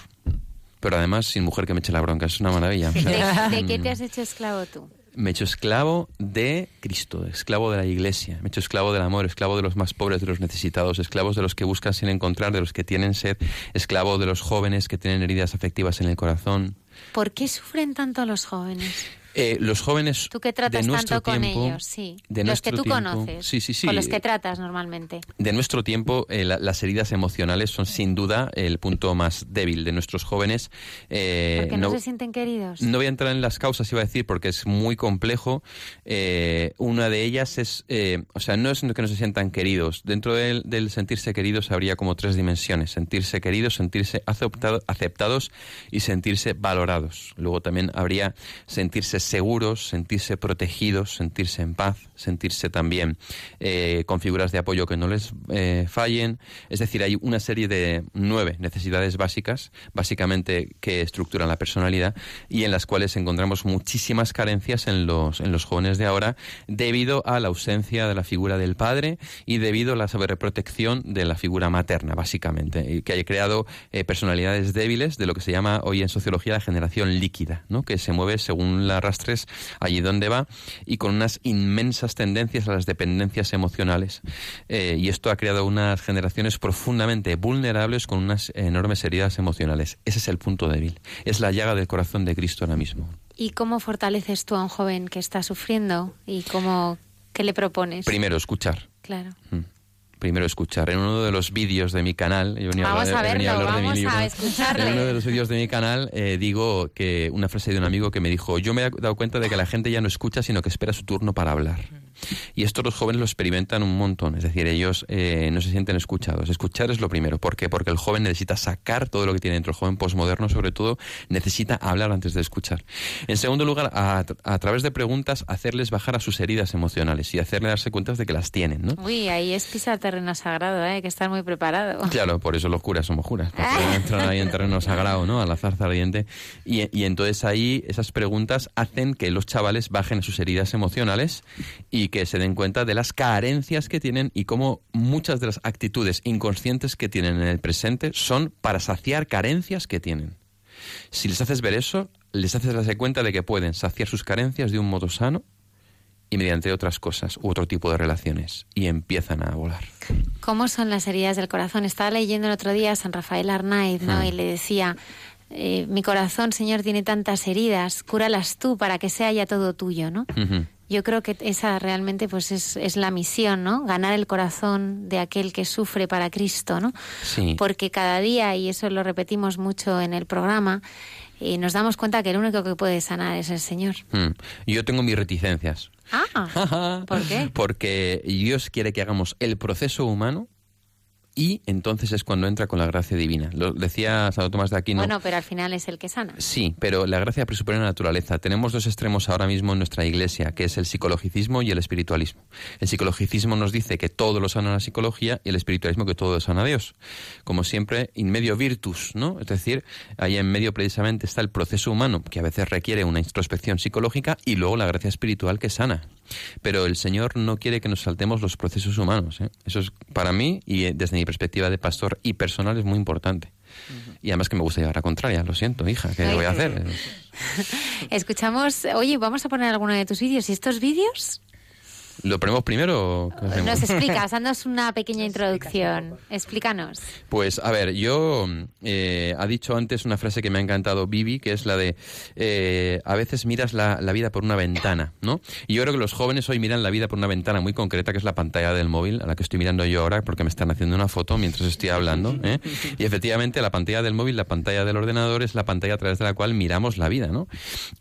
Speaker 3: Pero además sin mujer que me eche la bronca. Es una maravilla. O sea,
Speaker 1: ¿De, qué te has hecho esclavo tú?
Speaker 3: Me he hecho esclavo de Cristo, esclavo de la Iglesia, me he hecho esclavo del amor, esclavo de los más pobres, de los necesitados, esclavos de los que buscan sin encontrar, de los que tienen sed, esclavo de los jóvenes que tienen heridas afectivas en el corazón.
Speaker 1: ¿Por qué sufren tanto los jóvenes?
Speaker 3: Eh, los jóvenes
Speaker 1: Tú que tratas
Speaker 3: de nuestro
Speaker 1: tanto con
Speaker 3: tiempo,
Speaker 1: ellos, sí.
Speaker 3: de
Speaker 1: los que tú
Speaker 3: tiempo-
Speaker 1: conoces.
Speaker 3: Sí, sí, sí.
Speaker 1: Con los que tratas normalmente.
Speaker 3: de nuestro tiempo, eh, la- las heridas emocionales son sin duda el punto más débil de nuestros jóvenes. Eh,
Speaker 1: Porque no, se sienten queridos.
Speaker 3: no voy a entrar en las causas, iba a decir, porque es muy complejo. Eh, una de ellas es, o sea, no es que no se sientan queridos. Dentro del, del sentirse queridos habría como tres dimensiones. Sentirse queridos, sentirse aceptado- aceptados y sentirse valorados. Luego también habría sentirse seguros, sentirse protegidos, sentirse en paz, sentirse también eh, con figuras de apoyo que no les eh, fallen. Es decir, hay una serie de nueve necesidades básicas, básicamente que estructuran la personalidad y en las cuales encontramos muchísimas carencias en los, en los jóvenes de ahora debido a la ausencia de la figura del padre y debido a la sobreprotección de la figura materna, básicamente, que haya creado eh, personalidades débiles de lo que se llama hoy en sociología la generación líquida, ¿no? que se mueve según la arrastres allí donde va y con unas inmensas tendencias a las dependencias emocionales. Eh, y esto ha creado unas generaciones profundamente vulnerables con unas enormes heridas emocionales. Ese es el punto débil. Es la llaga del corazón de Cristo ahora mismo.
Speaker 1: ¿Y cómo fortaleces tú a un joven que está sufriendo? ¿Y cómo, qué le propones?
Speaker 3: Primero, escuchar.
Speaker 1: Claro.
Speaker 3: Primero escuchar. En uno de los vídeos de mi canal, yo venía
Speaker 1: Vamos a verlo, vamos a escucharle.
Speaker 3: En uno de los vídeos de mi canal eh, digo que una frase de un amigo que me dijo, yo me he dado cuenta de que la gente ya no escucha, sino que espera su turno para hablar. Y esto los jóvenes lo experimentan un montón, es decir, ellos eh, no se sienten escuchados. Escuchar es lo primero. ¿Por qué? Porque el joven necesita sacar todo lo que tiene dentro. El joven posmoderno, sobre todo, necesita hablar antes de escuchar. En segundo lugar, a, a través de preguntas, hacerles bajar a sus heridas emocionales y hacerle darse cuenta de que las tienen, ¿no?
Speaker 1: Uy, ahí es pisar terreno sagrado, ¿eh? hay que estar muy preparado.
Speaker 3: Claro, por eso los curas somos juras, porque entran ahí en terreno sagrado, ¿no? A la zarza ardiente. Y, y entonces ahí esas preguntas hacen que los chavales bajen a sus heridas emocionales y que se den cuenta de las carencias que tienen y cómo muchas de las actitudes inconscientes que tienen en el presente son para saciar carencias que tienen. Si les haces ver eso, les haces darse cuenta de que pueden saciar sus carencias de un modo sano y mediante otras cosas u otro tipo de relaciones y empiezan a volar.
Speaker 1: ¿Cómo son las heridas del corazón? Estaba leyendo el otro día a San Rafael Arnaiz, ¿no?
Speaker 3: Hmm.
Speaker 1: Y le decía, eh, mi corazón, Señor, tiene tantas heridas, cúralas tú para que sea ya todo tuyo, ¿no? Yo creo que esa realmente pues es, es la misión, ¿no? Ganar el corazón de aquel que sufre para Cristo, ¿no?
Speaker 3: Sí.
Speaker 1: Porque cada día, y eso lo repetimos mucho en el programa, eh, nos damos cuenta que el único que puede sanar es el Señor.
Speaker 3: Mm. Yo tengo mis reticencias.
Speaker 1: Ah, ¿por qué?
Speaker 3: Porque Dios quiere que hagamos el proceso humano y entonces es cuando entra con la gracia divina. Lo decía Santo Tomás de Aquino.
Speaker 1: Bueno, pero al final es el que sana.
Speaker 3: Sí, pero la gracia presupone la naturaleza. Tenemos dos extremos ahora mismo en nuestra iglesia, que es el psicologicismo y el espiritualismo. El psicologicismo nos dice que todo lo sana la psicología y el espiritualismo que todo lo sana Dios. Como siempre, in medio virtus, ¿no? Es decir, ahí en medio precisamente está el proceso humano, que a veces requiere una introspección psicológica, y luego la gracia espiritual que sana. Pero el Señor no quiere que nos saltemos los procesos humanos. ¿eh? Eso es para mí y eh, desde mi perspectiva de pastor y personal es muy importante. Y además que me gusta llevar a contraria, lo siento, hija, ¿qué
Speaker 1: Ay,
Speaker 3: voy a hacer?
Speaker 1: Escuchamos, oye, vamos a poner alguno de tus vídeos. ¿Y estos vídeos?
Speaker 3: ¿Lo ponemos primero? o qué?
Speaker 1: Nos explicas, haznos una pequeña introducción. Explícanos.
Speaker 3: Pues a ver, yo eh, ha dicho antes una frase que me ha encantado Vivi, que es la de eh, a veces miras la, la vida por una ventana, ¿no? Y yo creo que los jóvenes hoy miran la vida por una ventana muy concreta, que es la pantalla del móvil, a la que estoy mirando yo ahora, porque me están haciendo una foto mientras estoy hablando. ¿eh? Y efectivamente la pantalla del móvil, la pantalla del ordenador es la pantalla a través de la cual miramos la vida, ¿no?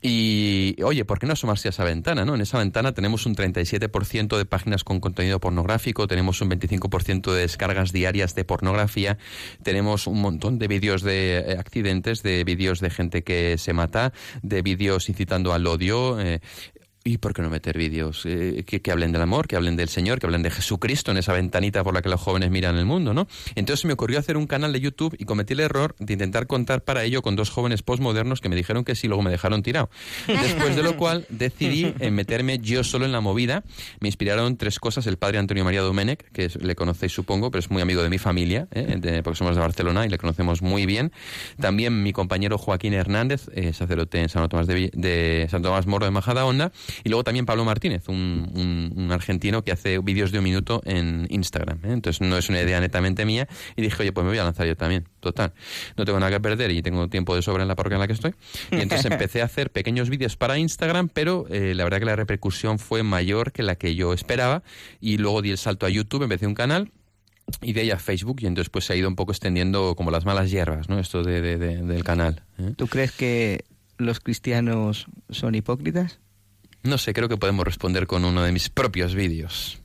Speaker 3: Y oye, ¿por qué no asomarse a esa ventana, no? En esa ventana tenemos un 37% de páginas con contenido pornográfico, tenemos un 25% de descargas diarias de pornografía, tenemos un montón de vídeos de eh, accidentes, de vídeos de gente que se mata, de vídeos incitando al odio. eh, ¿Y por qué no meter vídeos eh, que, hablen del amor, que hablen del Señor, que hablen de Jesucristo en esa ventanita por la que los jóvenes miran el mundo, ¿no? Entonces me ocurrió hacer un canal de YouTube y cometí el error de intentar contar para ello con dos jóvenes postmodernos que me dijeron que sí, luego me dejaron tirado. Después de lo cual decidí en meterme yo solo en la movida. Me inspiraron tres cosas. El padre Antonio María Domenech, que le conocéis supongo, pero es muy amigo de mi familia, ¿eh? de- porque somos de Barcelona y le conocemos muy bien. También mi compañero Joaquín Hernández, eh, sacerdote en Santo Tomás, de, de Santo Tomás Moro de Majadahonda. Y luego también Pablo Martínez, un, un- un argentino que hace vídeos de un minuto en Instagram. ¿eh? Entonces no es una idea netamente mía. Y dije, oye, pues me voy a lanzar yo también. Total. No tengo nada que perder y tengo tiempo de sobra en la parroquia en la que estoy. Y entonces empecé a hacer pequeños vídeos para Instagram, pero eh, la verdad que la repercusión fue mayor que la que yo esperaba. Y luego di el salto a YouTube, empecé un canal y de ahí a Facebook y entonces pues se ha ido un poco extendiendo como las malas hierbas, ¿no? Esto de, de- de- del canal. ¿eh?
Speaker 2: ¿Tú crees que los cristianos son hipócritas?
Speaker 3: No sé, creo que podemos responder con uno de mis propios vídeos.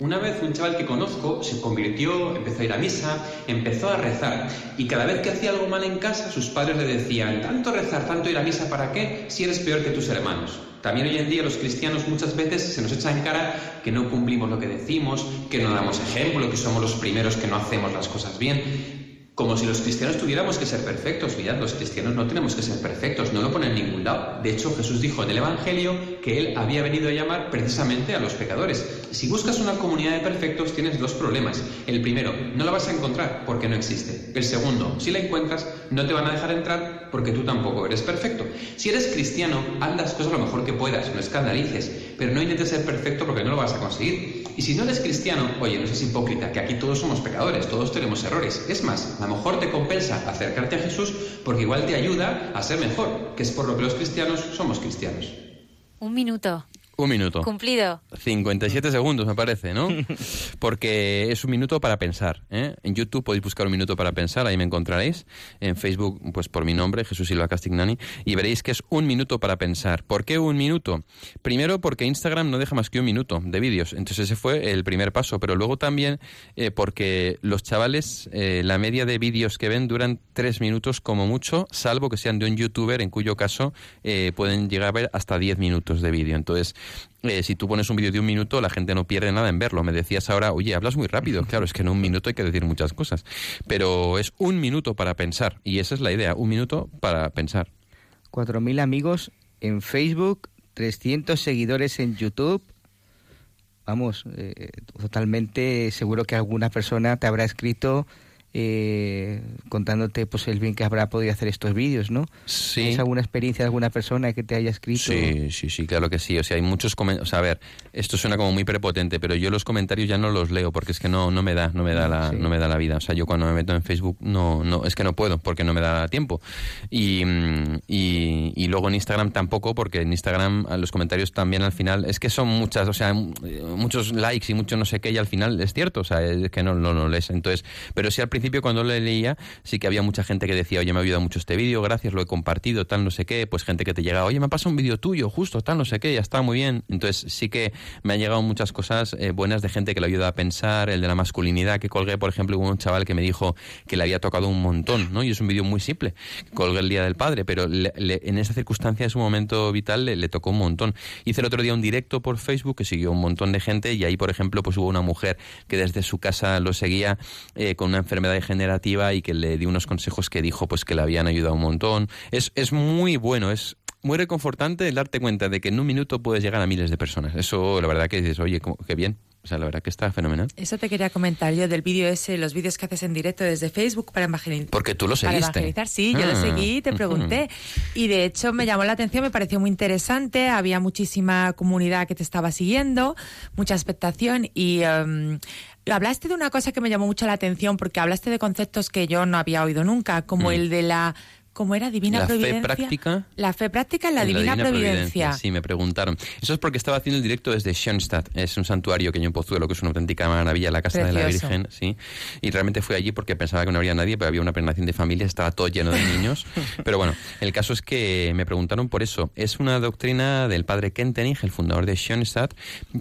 Speaker 10: Una vez un chaval que conozco se convirtió, empezó a ir a misa, empezó a rezar y cada vez que hacía algo mal en casa sus padres le decían, tanto rezar, tanto ir a misa, ¿para qué? Si eres peor que tus hermanos. También hoy en día los cristianos muchas veces se nos echa en cara que no cumplimos lo que decimos, que no damos ejemplo, que somos los primeros que no hacemos las cosas bien. Como si los cristianos tuviéramos que ser perfectos. Mirad, los cristianos no tenemos que ser perfectos, no lo pone en ningún lado. De hecho, Jesús dijo en el Evangelio que Él había venido a llamar precisamente a los pecadores. Si buscas una comunidad de perfectos, tienes dos problemas. El primero, no la vas a encontrar porque no existe. El segundo, si la encuentras, no te van a dejar entrar porque tú tampoco eres perfecto. Si eres cristiano, haz las cosas lo mejor que puedas, no escandalices, pero no intentes ser perfecto porque no lo vas a conseguir. Y si no eres cristiano, oye, no seas hipócrita, que aquí todos somos pecadores, todos tenemos errores. Es más, a lo mejor te compensa acercarte a Jesús porque igual te ayuda a ser mejor, que es por lo que los cristianos somos cristianos.
Speaker 1: Un minuto.
Speaker 3: Un minuto.
Speaker 1: Cumplido.
Speaker 3: 57 segundos, me parece, ¿no? Porque es un minuto para pensar. ¿eh? En YouTube podéis buscar un minuto para pensar, ahí me encontraréis. En Facebook, pues por mi nombre, Jesús Silva Castignani, y veréis que es un minuto para pensar. ¿Por qué un minuto? Primero, porque Instagram no deja más que un minuto de vídeos. Entonces ese fue el primer paso. Pero luego también eh, porque los chavales, eh, la media de vídeos que ven duran tres minutos como mucho, salvo que sean de un youtuber, en cuyo caso eh, pueden llegar a ver hasta 10 minutos de vídeo. Entonces, eh, si tú pones un vídeo de un minuto, la gente no pierde nada en verlo. Me decías ahora, oye, hablas muy rápido. Claro, es que en un minuto hay que decir muchas cosas. Pero es un minuto para pensar. Y esa es la idea, un minuto para pensar.
Speaker 2: 4.000 amigos en Facebook, 300 seguidores en YouTube. Vamos, eh, totalmente seguro que alguna persona te habrá escrito eh, contándote pues el bien que habrá podido hacer estos vídeos, ¿no?
Speaker 3: Sí.
Speaker 2: ¿Tienes alguna experiencia de alguna persona que te haya escrito?
Speaker 3: Sí, sí, sí, claro que sí. O sea, hay muchos comentarios. O sea, a ver, esto suena como muy prepotente, pero yo los comentarios ya no los leo porque es que no, no me da, no me da la,
Speaker 2: Sí.
Speaker 3: no me da la vida. O sea, yo cuando me meto en Facebook no, no, es que no puedo porque no me da tiempo. Y, y, y luego en Instagram tampoco porque en Instagram los comentarios también al final es que son muchas, o sea, eh, muchos likes y mucho no sé qué y al final es cierto, o sea, es que no no lo lees. Entonces, pero sí al principio cuando lo leía sí que había mucha gente que decía, oye, me ha ayudado mucho este vídeo, gracias, lo he compartido, tal, no sé qué. Pues gente que te llega, oye, me ha pasado un vídeo tuyo, justo, tal, no sé qué, ya está muy bien. Entonces sí que me han llegado muchas cosas eh, buenas de gente que le ayuda a pensar, el de la masculinidad que colgué, por ejemplo, hubo un chaval que me dijo que le había tocado un montón, ¿no? Y es un vídeo muy simple, colgué el Día del Padre, pero le- en esa circunstancia, en su momento vital, le, le tocó un montón. Hice el otro día un directo por Facebook que siguió un montón de gente y ahí, por ejemplo, pues hubo una mujer que desde su casa lo seguía eh, con una enfermedad degenerativa y que le di unos consejos que dijo pues que le habían ayudado un montón. Es, es muy bueno, es muy reconfortante el darte cuenta de que en un minuto puedes llegar a miles de personas. Eso, la verdad que dices, oye, qué bien. O sea, la verdad que está fenomenal.
Speaker 5: Eso te quería comentar yo del vídeo ese, los vídeos que haces en directo desde Facebook para evangelizar.
Speaker 3: Porque tú lo
Speaker 5: Para
Speaker 3: seguiste.
Speaker 5: evangelizar, sí, yo lo
Speaker 3: Ah.
Speaker 5: seguí, te pregunté. Y de hecho me llamó la atención, me pareció muy interesante, había muchísima comunidad que te estaba siguiendo, mucha expectación y em, hablaste de una cosa que me llamó mucho la atención porque hablaste de conceptos que yo no había oído nunca, como
Speaker 3: Mm.
Speaker 5: el de la... ¿Cómo era? ¿Divina
Speaker 3: La fe
Speaker 5: providencia?
Speaker 3: práctica.
Speaker 5: La fe práctica en la,
Speaker 3: En
Speaker 5: divina, providencia.
Speaker 3: Sí, me preguntaron. Eso es porque estaba haciendo el directo desde Schoenstatt. Es un santuario que hay en Pozuelo, que es una auténtica maravilla, la casa de la
Speaker 5: Precioso.
Speaker 3: Virgen, sí. Y realmente fui allí porque pensaba que no habría nadie, pero había una peregrinación de familia, estaba todo lleno de niños. pero bueno, el caso es que me preguntaron por eso. Es una doctrina del padre Kentenich, el fundador de Schoenstatt,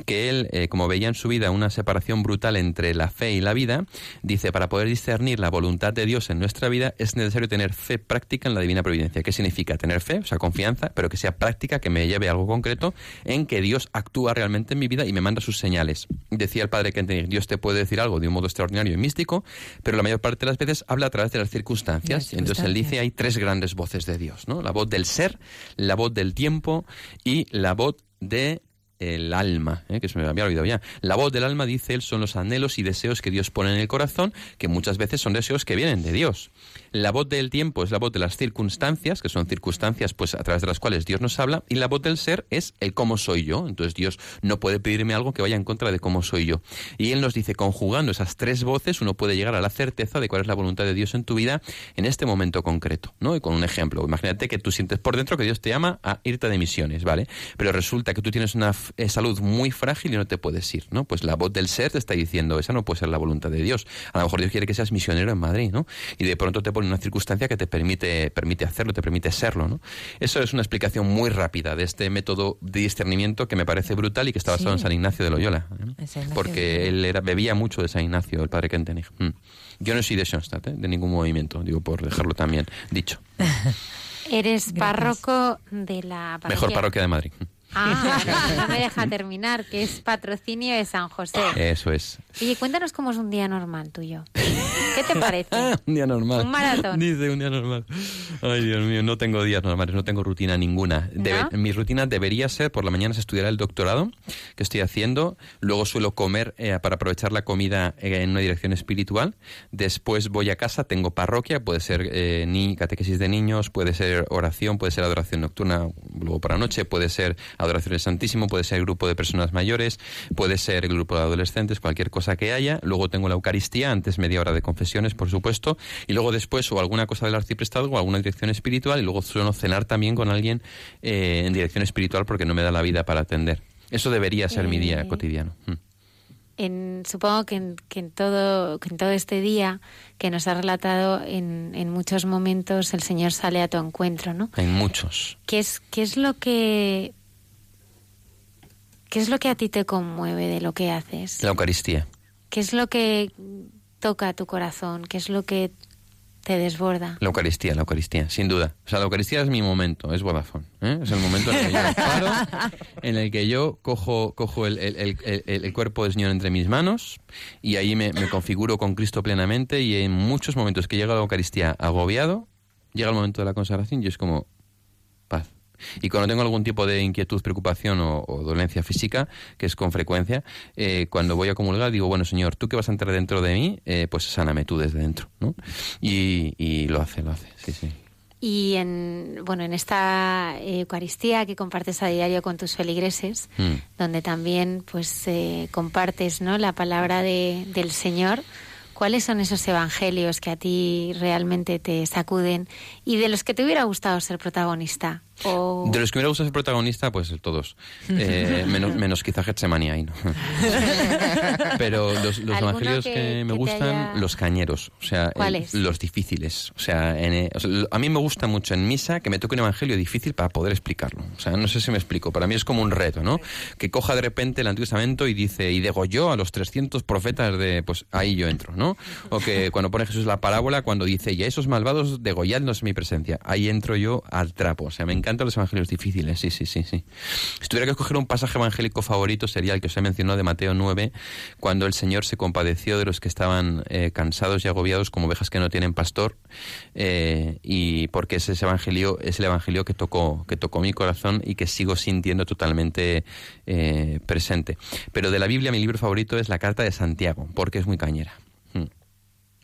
Speaker 3: que él, eh, como veía en su vida una separación brutal entre la fe y la vida, dice, para poder discernir la voluntad de Dios en nuestra vida es necesario tener fe práctica en la divina providencia. ¿Qué significa? Tener fe, o sea, confianza, pero que sea práctica, que me lleve a algo concreto en que Dios actúa realmente en mi vida y me manda sus señales. Decía el padre Kentenich, Dios te puede decir algo de un modo extraordinario y místico, pero la mayor parte de las veces habla a través de las circunstancias.
Speaker 5: Las
Speaker 3: Entonces él dice,
Speaker 5: circunstancias.
Speaker 3: hay tres grandes voces de Dios, ¿no? La voz del ser, la voz del tiempo y la voz de el alma, ¿eh? que se me había olvidado ya. La voz del alma, dice él, son los anhelos y deseos que Dios pone en el corazón, que muchas veces son deseos que vienen de Dios. La voz del tiempo es la voz de las circunstancias, que son circunstancias pues a través de las cuales Dios nos habla, y la voz del ser es el cómo soy yo. Entonces Dios no puede pedirme algo que vaya en contra de cómo soy yo. Y él nos dice, conjugando esas tres voces, uno puede llegar a la certeza de cuál es la voluntad de Dios en tu vida en este momento concreto, ¿no? Y con un ejemplo, imagínate que tú sientes por dentro que Dios te llama a irte de misiones, ¿vale? Pero resulta que tú tienes una eh, salud muy frágil y no te puedes ir, ¿no? Pues la voz del ser te está diciendo, esa no puede ser la voluntad de Dios. A lo mejor Dios quiere que seas misionero en Madrid, ¿no? Y de pronto te pone una circunstancia que te permite, permite hacerlo, te permite serlo, ¿no? Eso es una explicación muy rápida de este método de discernimiento que me parece brutal y que está basado
Speaker 5: Sí.
Speaker 3: en San Ignacio de Loyola. ¿eh?
Speaker 5: Ignacio
Speaker 3: Porque él era, bebía mucho de San Ignacio, el padre Kentenich. Mm. Yo no soy de Schoenstatt, ¿eh? de ningún movimiento, digo, por dejarlo también dicho.
Speaker 1: Eres párroco de la parroquia.
Speaker 3: Mejor parroquia de Madrid.
Speaker 1: Ah, no, me deja terminar, que es patrocinio de San José.
Speaker 3: Eso es.
Speaker 1: Oye, cuéntanos cómo es un día normal tuyo. ¿Qué te parece?
Speaker 3: un día normal.
Speaker 1: Un maratón.
Speaker 3: Dice un día normal. Ay, Dios mío, no tengo días normales, no tengo rutina ninguna. Debe-
Speaker 1: ¿No?
Speaker 3: Mi rutina debería ser por la mañana estudiar el doctorado que estoy haciendo, luego suelo comer eh, para aprovechar la comida eh, en una dirección espiritual, después voy a casa, tengo parroquia, puede ser eh, ni catequesis de niños, puede ser oración, puede ser adoración nocturna, luego por la noche, puede ser adoración del Santísimo, puede ser grupo de personas mayores, puede ser grupo de adolescentes, cualquier cosa que haya. Luego tengo la Eucaristía, antes media hora de confesiones, por supuesto, y luego después o alguna cosa del arciprestado o alguna dirección espiritual, y luego suelo cenar también con alguien eh, en dirección espiritual porque no me da la vida para atender. Eso debería ser mi día
Speaker 1: Eh,
Speaker 3: cotidiano. Mm.
Speaker 1: En, supongo que en, que en todo que en todo este día que nos ha relatado en, en muchos momentos el Señor sale a tu encuentro, ¿no?
Speaker 3: Hay muchos.
Speaker 1: ¿Qué es qué es lo que qué es lo que a ti te conmueve de lo que haces?
Speaker 3: La Eucaristía.
Speaker 1: ¿Qué es lo que toca tu corazón? ¿Qué es lo que te desborda?
Speaker 3: La Eucaristía, la Eucaristía, sin duda. O sea, la Eucaristía es mi momento, es Vodafone. ¿eh? Es el momento en el que yo paro, en el que yo cojo, cojo el, el- el- el- cuerpo del Señor entre mis manos y ahí me, me configuro con Cristo plenamente y en muchos momentos que llega la Eucaristía agobiado, llega el momento de la consagración y es como. Y cuando tengo algún tipo de inquietud, preocupación o, o dolencia física, que es con frecuencia, eh, cuando voy a comulgar digo, bueno, Señor, tú que vas a entrar dentro de mí, eh, pues sáname tú desde dentro, ¿no? Y, y lo hace, lo hace, sí, sí.
Speaker 1: Y en bueno en esta Eucaristía que compartes a diario con tus feligreses,
Speaker 3: Mm.
Speaker 1: donde también pues eh, compartes no la palabra de, del Señor. ¿Cuáles son esos evangelios que a ti realmente te sacuden y de los que te hubiera gustado ser protagonista? O...
Speaker 3: De los que me hubiera gustado ser protagonista, pues todos. Eh, menos, menos quizá Getsemani ahí, ¿no? Pero los, los
Speaker 1: ¿Alguno
Speaker 3: evangelios
Speaker 1: que-
Speaker 3: que, me
Speaker 1: que
Speaker 3: gustan,
Speaker 1: haya-
Speaker 3: los cañeros. O sea, los difíciles. O sea, en, eh, o sea, lo- a mí me gusta mucho en misa que me toque un evangelio difícil para poder explicarlo. O sea, no sé si me explico. Para mí es como un reto, ¿no? Que coja de repente el Antiguo Testamento y dice, y degolló a los 300 profetas de, pues ahí yo entro, ¿no? O que cuando pone Jesús la parábola, cuando dice, y a esos malvados degolladnos en mi presencia, ahí entro yo al trapo. O sea, me encanta los evangelios difíciles, sí, sí, sí, sí. Si tuviera que escoger un pasaje evangélico favorito sería el que os he mencionado de Mateo 9, cuando el Señor se compadeció de los que estaban eh, cansados y agobiados como ovejas que no tienen pastor, eh, y porque ese evangelio es el evangelio que tocó, que tocó mi corazón y que sigo sintiendo totalmente eh, presente. Pero de la Biblia mi libro favorito es la carta de Santiago, porque es muy cañera. Mm.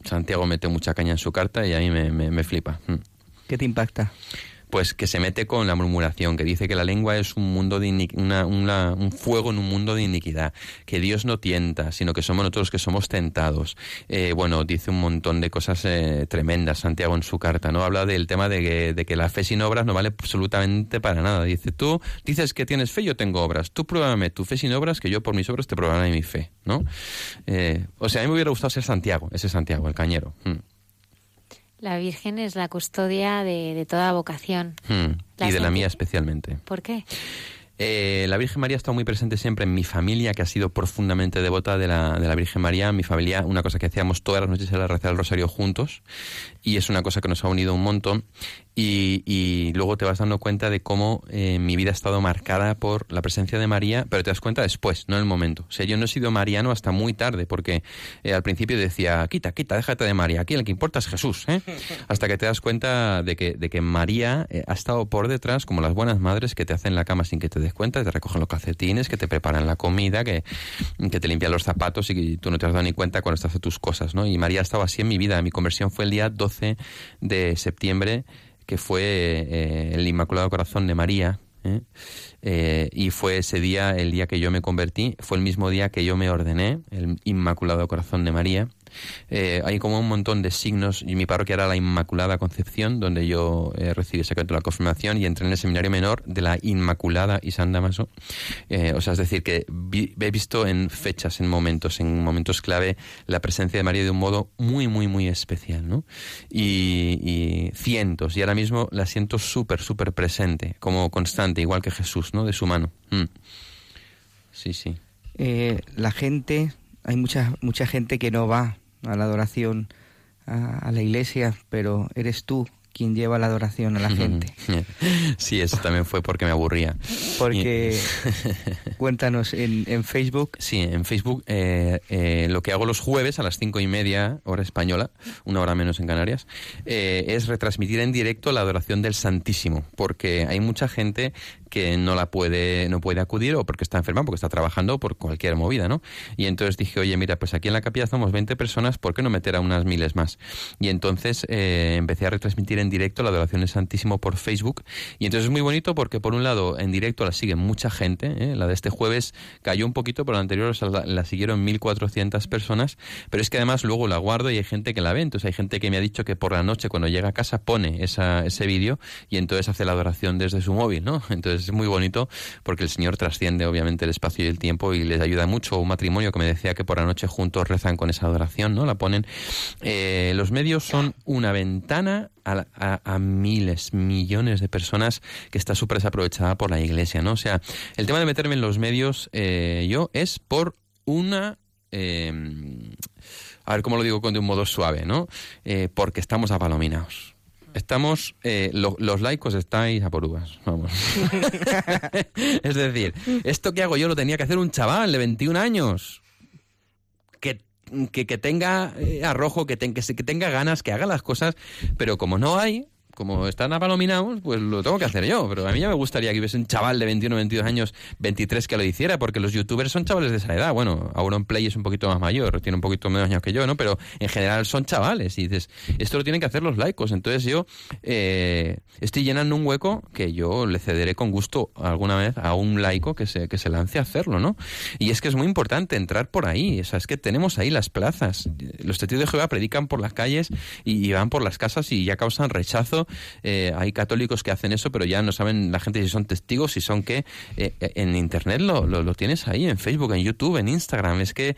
Speaker 3: Santiago mete mucha caña en su carta y a mí me, me- flipa. Mm.
Speaker 2: ¿Qué te impacta?
Speaker 3: Pues que se mete con la murmuración, que dice que la lengua es un mundo de una- una- un fuego en un mundo de iniquidad, que Dios no tienta, sino que somos nosotros los que somos tentados. Eh, bueno, dice un montón de cosas eh, tremendas Santiago en su carta, ¿no? Habla del tema de que, de que la fe sin obras no vale absolutamente para nada. Dice, tú dices que tienes fe, yo tengo obras. Tú pruébame tu fe sin obras, que yo por mis obras te probaré mi fe, ¿no? Eh, o sea, a mí me hubiera gustado ser Santiago, ese Santiago, el cañero. Mm,
Speaker 1: La Virgen es la custodia de, de toda vocación.
Speaker 3: mm.
Speaker 1: La
Speaker 3: Y de la mía especialmente.
Speaker 1: ¿Por qué?
Speaker 3: Eh, la Virgen María ha estado muy presente siempre en mi familia, que ha sido profundamente devota de la, de la Virgen María. Mi familia, una cosa que hacíamos todas las noches era rezar el rosario juntos, y es una cosa que nos ha unido un montón. Y, y luego te vas dando cuenta de cómo eh, mi vida ha estado marcada por la presencia de María, pero te das cuenta después, no en el momento. O sea, yo no he sido mariano hasta muy tarde, porque eh, al principio decía, quita, quita, déjate de María, aquí el que importa es Jesús, ¿eh? Hasta que te das cuenta de que, de que María eh, ha estado por detrás, como las buenas madres que te hacen la cama sin que te des cuenta, te recogen los calcetines, que te preparan la comida, que, que te limpian los zapatos y que tú no te has dado ni cuenta cuando estás haciendo tus cosas, ¿no? Y María ha estado así en mi vida. Mi conversión fue el día 12 de septiembre, que fue eh, el Inmaculado Corazón de María. ¿eh? Eh, y fue ese día, el día que yo me convertí, fue el mismo día que yo me ordené, el Inmaculado Corazón de María. Eh, hay como un montón de signos, y mi parroquia era la Inmaculada Concepción, donde yo eh, recibí el de la confirmación y entré en el seminario menor de la Inmaculada y San Damaso. Eh, o sea, es decir, que vi- he visto en fechas, en momentos, en momentos clave, la presencia de María de un modo muy, muy, muy especial, ¿no? Y, y cientos, y ahora mismo la siento súper, súper presente, como constante, igual que Jesús, ¿no? De su mano. Mm. Sí, sí.
Speaker 2: Eh, la gente, hay mucha, mucha gente que no va a la adoración a, a la iglesia, pero eres tú quien lleva la adoración a la gente.
Speaker 3: Sí, eso también fue porque me aburría.
Speaker 2: Porque, cuéntanos, en, en Facebook...
Speaker 3: Sí, en Facebook eh, eh, lo que hago los jueves a las cinco y media, hora española, una hora menos en Canarias, eh, es retransmitir en directo la adoración del Santísimo, porque hay mucha gente que no la puede, no puede acudir o porque está enferma, porque está trabajando por cualquier movida, ¿no? Y entonces dije, oye, mira, pues aquí en la capilla estamos 20 personas, ¿por qué no meter a unas miles más? Y entonces eh, empecé a retransmitir en directo la adoración del Santísimo por Facebook. Y entonces es muy bonito porque, por un lado, en directo la sigue mucha gente. ¿eh? La de este jueves cayó un poquito, pero la anterior o sea, la, la siguieron 1.400 personas. Pero es que además luego la guardo y hay gente que la ve. Entonces hay gente que me ha dicho que por la noche, cuando llega a casa, pone esa, ese vídeo y entonces hace la adoración desde su móvil, ¿no? Entonces es muy bonito porque el Señor trasciende, obviamente, el espacio y el tiempo y les ayuda mucho. Un matrimonio que me decía que por la noche juntos rezan con esa adoración, ¿no? La ponen. Eh, los medios son una ventana a, miles, millones de personas que está súper desaprovechada por la iglesia, ¿no? O sea, el tema de meterme en los medios, eh, yo, es por una... eh, a ver cómo lo digo con de un modo suave, ¿no? Porque estamos apalominados. Estamos, eh, lo- los laicos estáis a por uvas, vamos. es decir, esto que hago yo lo tenía que hacer un chaval de 21 años. Que, que, que tenga eh, arrojo, que, ten- que, se- que tenga ganas, que haga las cosas, pero como no hay, como están apalominados, pues lo tengo que hacer yo. Pero a mí ya me gustaría que hubiese un chaval de 21, 22 años, 23 que lo hiciera, porque los youtubers son chavales de esa edad. Bueno, Auron Play es un poquito más mayor, tiene un poquito menos años que yo, ¿no? Pero en general son chavales. Y dices, esto lo tienen que hacer los laicos. Entonces yo eh, estoy llenando un hueco que yo le cederé con gusto alguna vez a un laico que se, que se lance a hacerlo, ¿no? Y es que es muy importante entrar por ahí. O sea, es que tenemos ahí las plazas. Los testigos de Jehová predican por las calles y van por las casas y ya causan rechazo. Eh, hay católicos que hacen eso, pero ya no saben la gente si son testigos, si son qué. Eh, en Internet lo, lo, lo tienes ahí, en Facebook, en YouTube, en Instagram. Es que eh,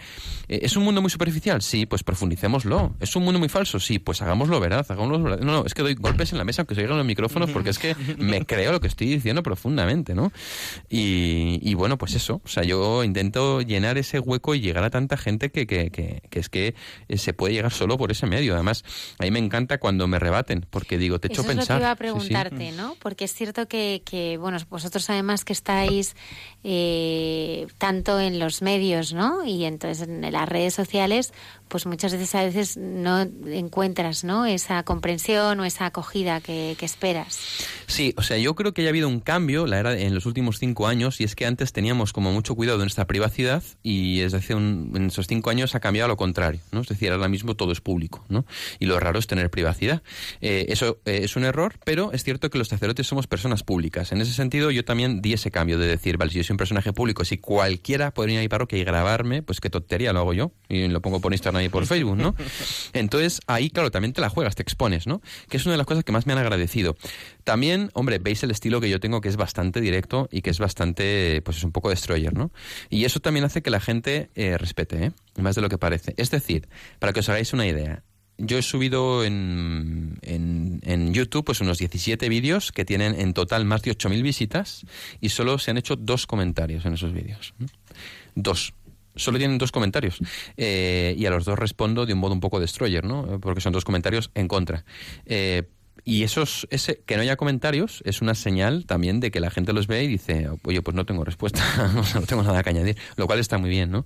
Speaker 3: es un mundo muy superficial, sí, pues profundicémoslo. Es un mundo muy falso, sí, pues hagámoslo verdad, hagámoslo verdad. No, no, es que doy golpes en la mesa aunque se oigan los micrófonos porque es que me creo lo que estoy diciendo profundamente, ¿no? Y, y bueno, pues eso, o sea, yo intento llenar ese hueco y llegar a tanta gente que, que, que, que es que se puede llegar solo por ese medio. Además, a mí me encanta cuando me rebaten, porque digo, te hecho
Speaker 1: eso es lo que iba a
Speaker 3: Sí, sí.
Speaker 1: preguntarte, ¿no? Porque es cierto que, que, bueno, vosotros además que estáis eh, tanto en los medios, ¿no? Y entonces en las redes sociales, pues muchas veces a veces no encuentras, ¿no? Esa comprensión o esa acogida que, esperas.
Speaker 3: Sí, o sea, yo creo que ya ha habido un cambio la era en los últimos cinco años y es que antes teníamos como mucho cuidado de nuestra privacidad y desde hace un- en esos cinco años ha cambiado lo contrario, ¿no? Es decir, ahora mismo todo es público, ¿no? Y lo raro es tener privacidad. Eh, eso eh, es un error, pero es cierto que los sacerdotes somos personas públicas. En ese sentido, yo también di ese cambio de decir, vale, si yo soy un personaje público, si cualquiera podría ir a mi parroquia y grabarme, pues qué tontería lo hago yo y lo pongo por Instagram y por Facebook, ¿no? Entonces, ahí, claro, también te la juegas, te expones, ¿no? Que es una de las cosas que más me han agradecido. También, hombre, veis el estilo que yo tengo, que es bastante directo y que es bastante, pues es un poco destroyer, ¿no? Y eso también hace que la gente eh, respete, ¿eh? Más de lo que parece. Es decir, para que os hagáis una idea, yo he subido en, en, en YouTube pues unos 17 vídeos que tienen en total más de 8.000 visitas y solo se han hecho dos comentarios en esos vídeos. Dos. Solo tienen dos comentarios. Eh, y a los dos respondo de un modo un poco destroyer, ¿no? Porque son dos comentarios en contra. Eh, y esos, ese, que no haya comentarios es una señal también de que la gente los ve y dice, oye, pues no tengo respuesta, no tengo nada que añadir, lo cual está muy bien, ¿no?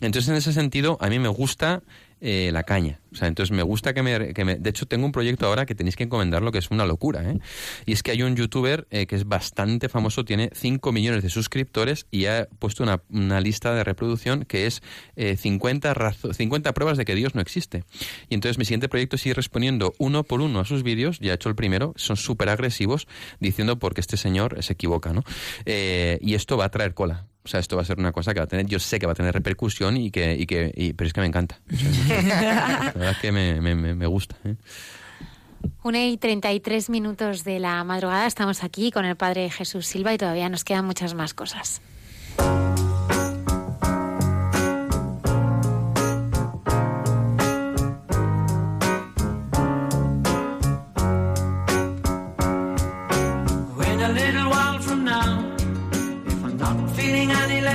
Speaker 3: Entonces, en ese sentido, a mí me gusta eh, la caña. O sea, entonces me gusta que me, que me- De hecho, tengo un proyecto ahora que tenéis que encomendarlo, que es una locura, ¿eh? Y es que hay un youtuber eh, que es bastante famoso, tiene 5 millones de suscriptores y ha puesto una, lista de reproducción que es eh, 50, razo- 50 pruebas de que Dios no existe. Y entonces mi siguiente proyecto es ir respondiendo uno por uno a sus vídeos, ya he hecho el primero, son súper agresivos, diciendo porque este señor se equivoca, ¿no? Eh, y esto va a traer cola. O sea, esto va a ser una cosa que va a tener, yo sé que va a tener repercusión y que, y que y- pero es que me encanta. O sea, la verdad es que me, me, me- me gusta. ¿eh?
Speaker 1: Una y 33 minutos de la madrugada estamos aquí con el Padre Jesús Silva y todavía nos quedan muchas más cosas.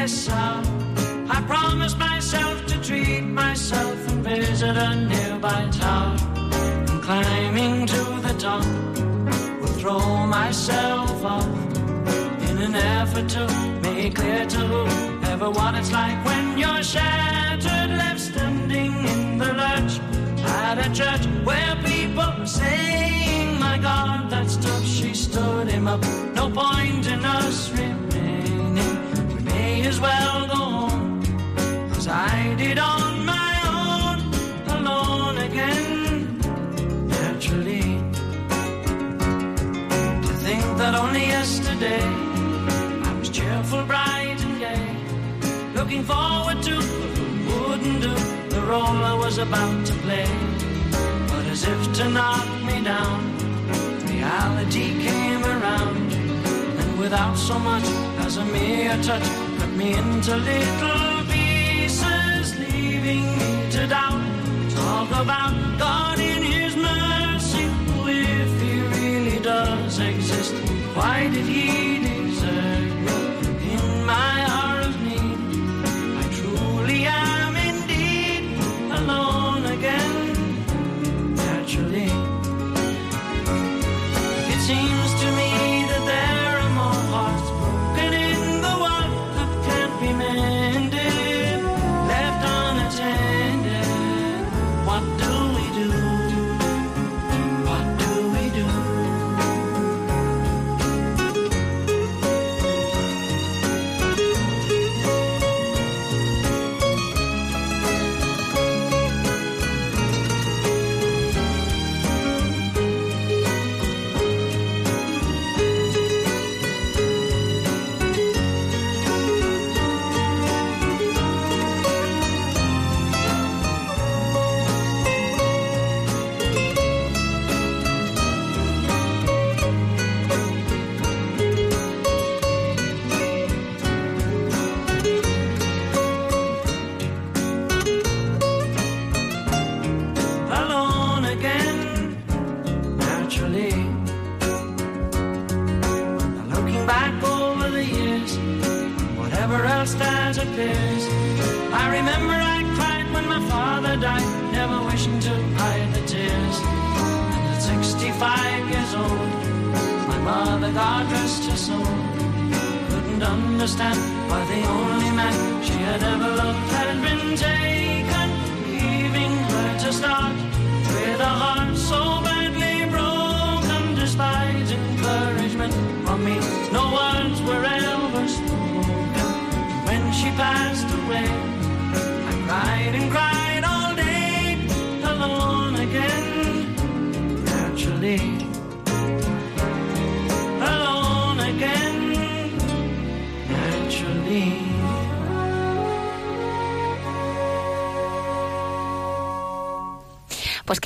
Speaker 11: Sound, I promise myself to treat myself and visit a nearby town. And climbing to the top, will throw myself off in an effort to make clear to whoever what it's like when you're shattered, left standing in the lurch at a church where people were saying, My God, that stuff she stood him up. No point in us remaining. As well go home, as I did on my own, alone again, naturally. To think that only yesterday I was cheerful, bright, and gay, looking forward to wouldn't do the role I was about to play. But as if to knock me down, reality came around, and without so much as a mere touch, me into little pieces, leaving me to doubt. Talk about God in His mercy, if He really does exist. Why did He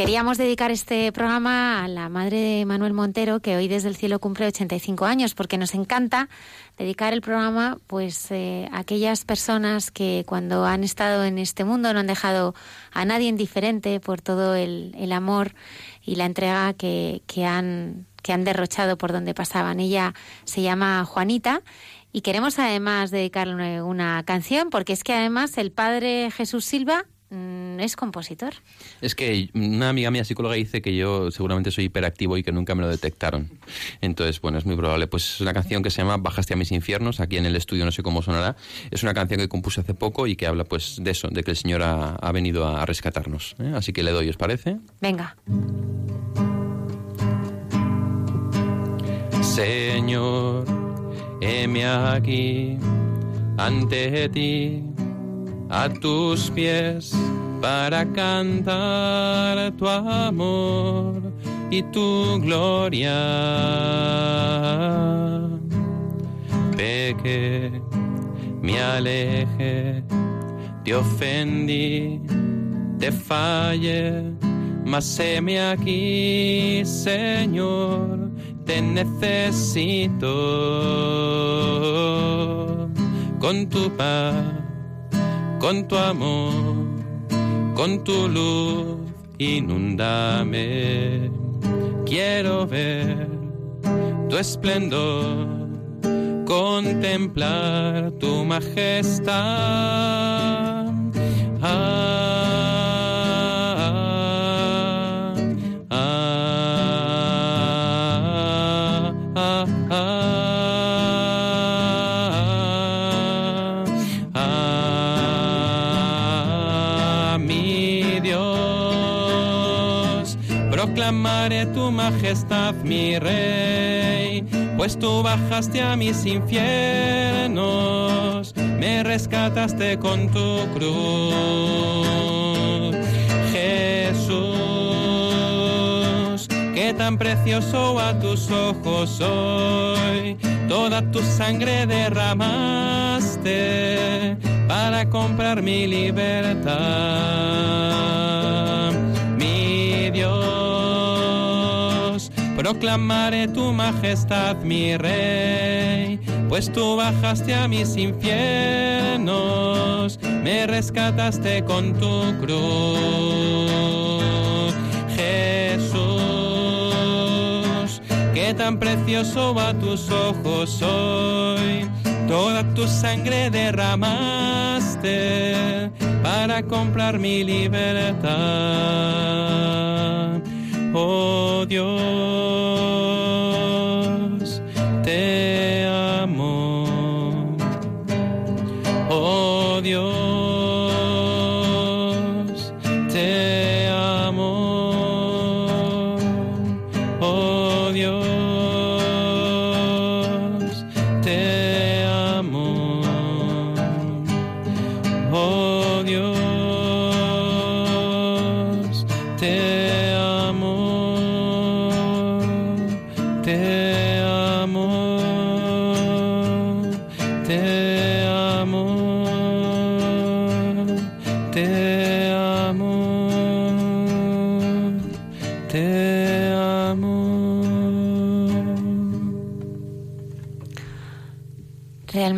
Speaker 1: queríamos dedicar este programa a la madre de Manuel Montero, que hoy desde el cielo cumple 85 años, porque nos encanta dedicar el programa pues eh, a aquellas personas que cuando han estado en este mundo no han dejado a nadie indiferente por todo el, amor y la entrega que, han, que han derrochado por donde pasaban. Ella se llama Juanita. Y queremos además dedicarle una canción, porque es que además el padre Jesús Silva es compositor.
Speaker 3: Es que una amiga mía psicóloga dice que yo seguramente soy hiperactivo y que nunca me lo detectaron. Entonces, bueno, es muy probable. Pues es una canción que se llama Bajaste a mis infiernos. Aquí en el estudio no sé cómo sonará. Es una canción que compuse hace poco y que habla pues de eso, de que el Señor ha, ha venido a, rescatarnos. ¿eh? Así que le doy, ¿os parece?
Speaker 1: Venga.
Speaker 3: Señor, heme aquí ante ti, a tus pies, para cantar tu amor y tu gloria. Peque, me aleje, te ofendí, te fallé, mas heme aquí, Señor, te necesito con tu paz, con tu amor, con tu luz, inúndame. Quiero ver tu esplendor, contemplar tu majestad. Ah, proclamaré tu majestad, mi rey, pues tú bajaste a mis infiernos, me rescataste con tu cruz. Jesús, que tan precioso a tus ojos soy, toda tu sangre derramaste para comprar mi libertad. Proclamaré tu majestad, mi rey, pues tú bajaste a mis infiernos, me rescataste con tu cruz. Jesús, que tan precioso a tus ojos soy, toda tu sangre derramaste para comprar mi libertad. Oh Dios, te amo. Oh Dios,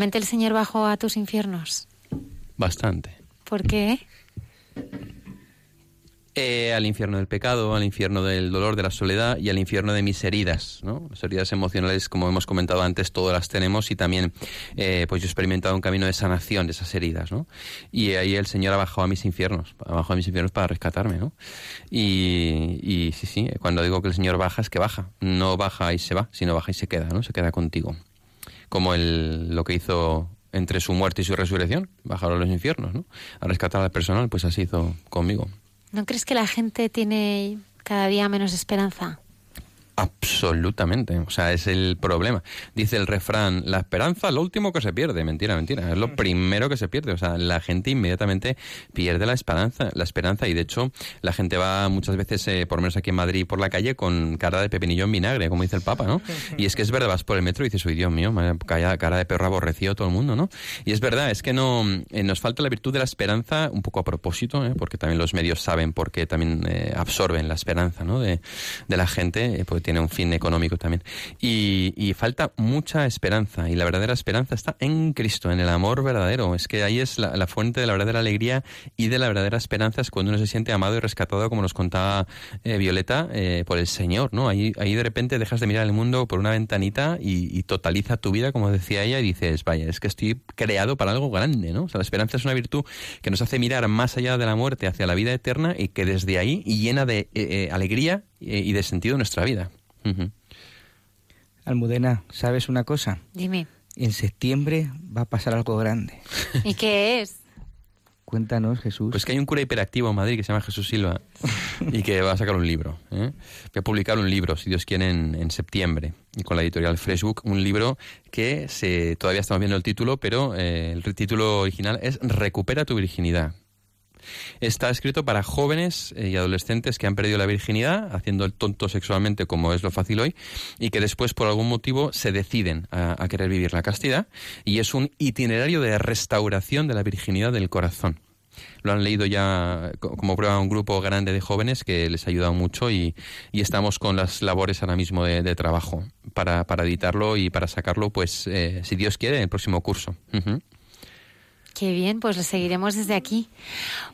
Speaker 1: ¿Realmente el Señor bajó a tus infiernos?
Speaker 3: Bastante.
Speaker 1: ¿Por qué?
Speaker 3: Eh, al infierno del pecado, al infierno del dolor, de la soledad y al infierno de mis heridas, ¿no? Las heridas emocionales, como hemos comentado antes, todas las tenemos y también, eh, pues yo he experimentado un camino de sanación de esas heridas, ¿no? Y ahí el Señor ha bajado a mis infiernos, ha bajado a mis infiernos para rescatarme, ¿no? Y, y sí, sí, cuando digo que el Señor baja es que baja, no baja y se va, sino baja y se queda, ¿no? Se queda contigo. Como el, lo que hizo entre su muerte y su resurrección, bajaron a los infiernos, ¿no? A rescatar al personal, pues así hizo conmigo.
Speaker 1: ¿No crees que la gente tiene cada día menos esperanza?
Speaker 3: Absolutamente, o sea, es el problema. Dice el refrán, la esperanza es lo último que se pierde. Mentira, mentira, es lo primero que se pierde. O sea, la gente inmediatamente pierde la esperanza, la esperanza y de hecho la gente va muchas veces, eh, por lo menos aquí en Madrid, por la calle con cara de pepinillo en vinagre, como dice el Papa, ¿no? Y es que es verdad, vas por el metro y dices, uy, Dios mío, cara, cara de perro aborrecido todo el mundo, ¿no? Y es verdad, es que no eh, nos falta la virtud de la esperanza, un poco a propósito, ¿eh? porque también los medios saben por qué también eh, absorben la esperanza, ¿no? De, de la gente, eh, porque tiene un fin económico también. Y, falta mucha esperanza, y la verdadera esperanza está en Cristo, en el amor verdadero. Es que ahí es la, fuente de la verdadera alegría y de la verdadera esperanza, es cuando uno se siente amado y rescatado, como nos contaba eh, Violeta, eh, por el Señor, ¿no? Ahí, ahí de repente dejas de mirar el mundo por una ventanita y, totaliza tu vida, como decía ella, y dices, vaya, es que estoy creado para algo grande, ¿no? O sea, la esperanza es una virtud que nos hace mirar más allá de la muerte hacia la vida eterna y que desde ahí llena de eh, alegría y de sentido nuestra vida.
Speaker 2: Almudena, ¿sabes una cosa?
Speaker 1: Dime.
Speaker 2: En septiembre va a pasar algo grande.
Speaker 1: ¿Y qué es?
Speaker 2: Cuéntanos, Jesús.
Speaker 3: Pues que hay un cura hiperactivo en Madrid que se llama Jesús Silva y que va a sacar un libro. ¿eh? Voy a publicar un libro, si Dios quiere, en, en septiembre. Y con la editorial Freshbook, un libro que se, todavía estamos viendo el título, pero eh, el título original es Recupera tu virginidad. Está escrito para jóvenes eh, y adolescentes que han perdido la virginidad, haciendo el tonto sexualmente como es lo fácil hoy, y que después por algún motivo se deciden a, querer vivir la castidad. Y es un itinerario de restauración de la virginidad del corazón. Lo han leído ya co- como prueba un grupo grande de jóvenes que les ha ayudado mucho y, estamos con las labores ahora mismo de, trabajo para, editarlo y para sacarlo, pues, eh, si Dios quiere, en el próximo curso.
Speaker 1: Qué bien, pues lo seguiremos desde aquí.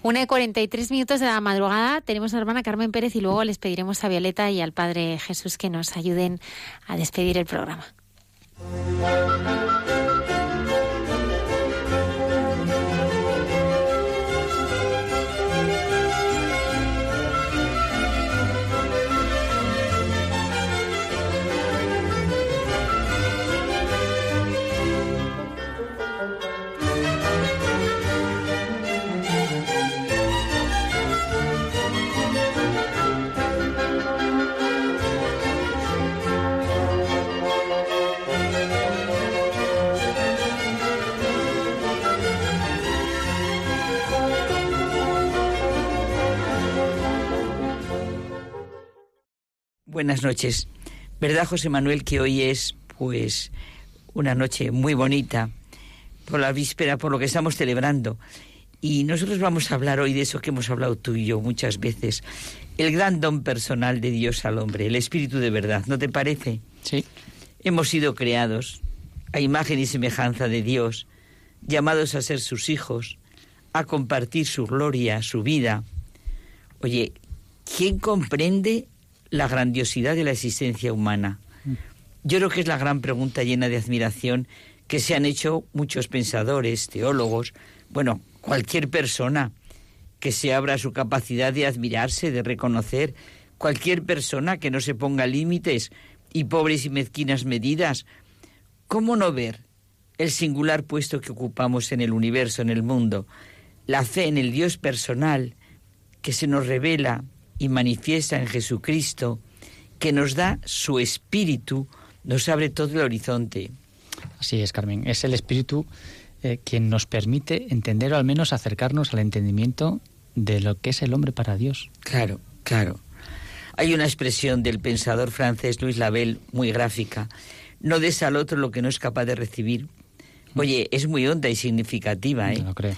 Speaker 1: Una y 43 minutos de la madrugada tenemos a la hermana Carmen Pérez y luego les pediremos a Violeta y al Padre Jesús que nos ayuden a despedir el programa.
Speaker 12: Buenas noches. ¿Verdad, José Manuel, que hoy es, pues, una noche muy bonita por la víspera, por lo que estamos celebrando? Y nosotros vamos a hablar hoy de eso que hemos hablado tú y yo muchas veces, el gran don personal de Dios al hombre, el espíritu de verdad, ¿no te parece?
Speaker 13: Sí.
Speaker 12: Hemos sido creados a imagen y semejanza de Dios, llamados a ser sus hijos, a compartir su gloria, su vida. Oye, ¿quién comprende la grandiosidad de la existencia humana? Yo creo que es la gran pregunta llena de admiración que se han hecho muchos pensadores, teólogos, bueno, cualquier persona que se abra a su capacidad de admirarse, de reconocer, cualquier persona que no se ponga límites y pobres y mezquinas medidas. ¿Cómo no ver el singular puesto que ocupamos en el universo, en el mundo? La fe en el Dios personal que se nos revela y manifiesta en Jesucristo, que nos da su espíritu, nos abre todo el horizonte.
Speaker 13: Así es, Carmen. Es el Espíritu eh, quien nos permite entender o al menos acercarnos al entendimiento de lo que es el hombre para Dios.
Speaker 12: Claro, claro. Hay una expresión del pensador francés Luis Label muy gráfica. No des al otro lo que no es capaz de recibir. Oye, es muy honda y significativa, ¿eh?
Speaker 13: Lo creo.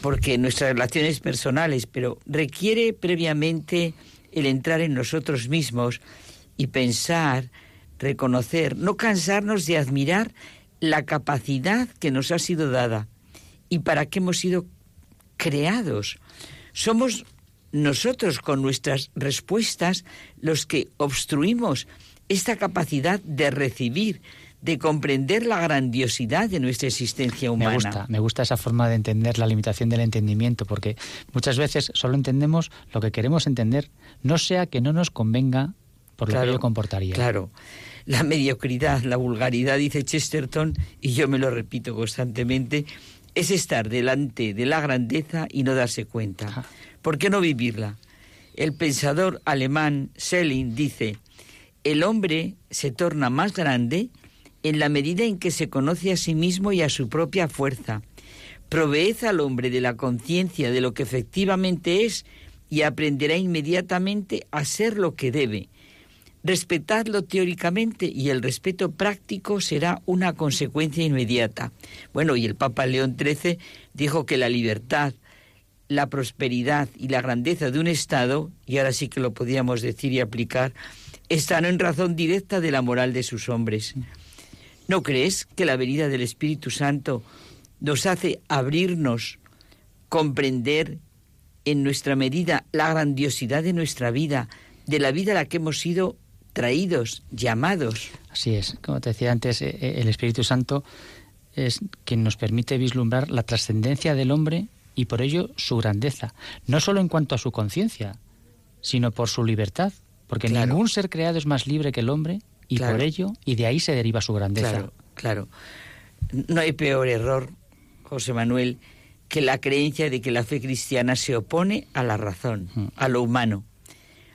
Speaker 12: Porque nuestras relaciones personales, pero requiere previamente el entrar en nosotros mismos y pensar, reconocer, no cansarnos de admirar la capacidad que nos ha sido dada y para qué hemos sido creados. Somos nosotros con nuestras respuestas los que obstruimos esta capacidad de recibir, de comprender la grandiosidad de nuestra existencia humana.
Speaker 13: Me gusta, me gusta esa forma de entender la limitación del entendimiento, porque muchas veces solo entendemos lo que queremos entender, no sea que no nos convenga por lo que
Speaker 12: Claro,
Speaker 13: ello comportaría.
Speaker 12: Claro. La mediocridad, la vulgaridad, dice Chesterton, y yo me lo repito constantemente, es estar delante de la grandeza y no darse cuenta. ¿Por qué no vivirla? El pensador alemán Schelling dice, el hombre se torna más grande en la medida en que se conoce a sí mismo y a su propia fuerza. Proveed al hombre de la conciencia de lo que efectivamente es y aprenderá inmediatamente a ser lo que debe. Respetadlo teóricamente y el respeto práctico será una consecuencia inmediata. Bueno, y el Papa León XIII dijo que la libertad, la prosperidad y la grandeza de un Estado, y ahora sí que lo podíamos decir y aplicar, están en razón directa de la moral de sus hombres. ¿No crees que la venida del Espíritu Santo nos hace abrirnos, comprender en nuestra medida la grandiosidad de nuestra vida, de la vida a la que hemos sido traídos, llamados?
Speaker 13: Así es, como te decía antes, eh, eh, el Espíritu Santo es quien nos permite vislumbrar la trascendencia del hombre y por ello su grandeza, no solo en cuanto a su conciencia, sino por su libertad, porque ningún ser creado es más libre que el hombre y
Speaker 12: Claro.
Speaker 13: por ello, y de ahí se deriva su grandeza.
Speaker 12: Claro, claro. No hay peor error, José Manuel, que la creencia de que la fe cristiana se opone a la razón, a lo humano,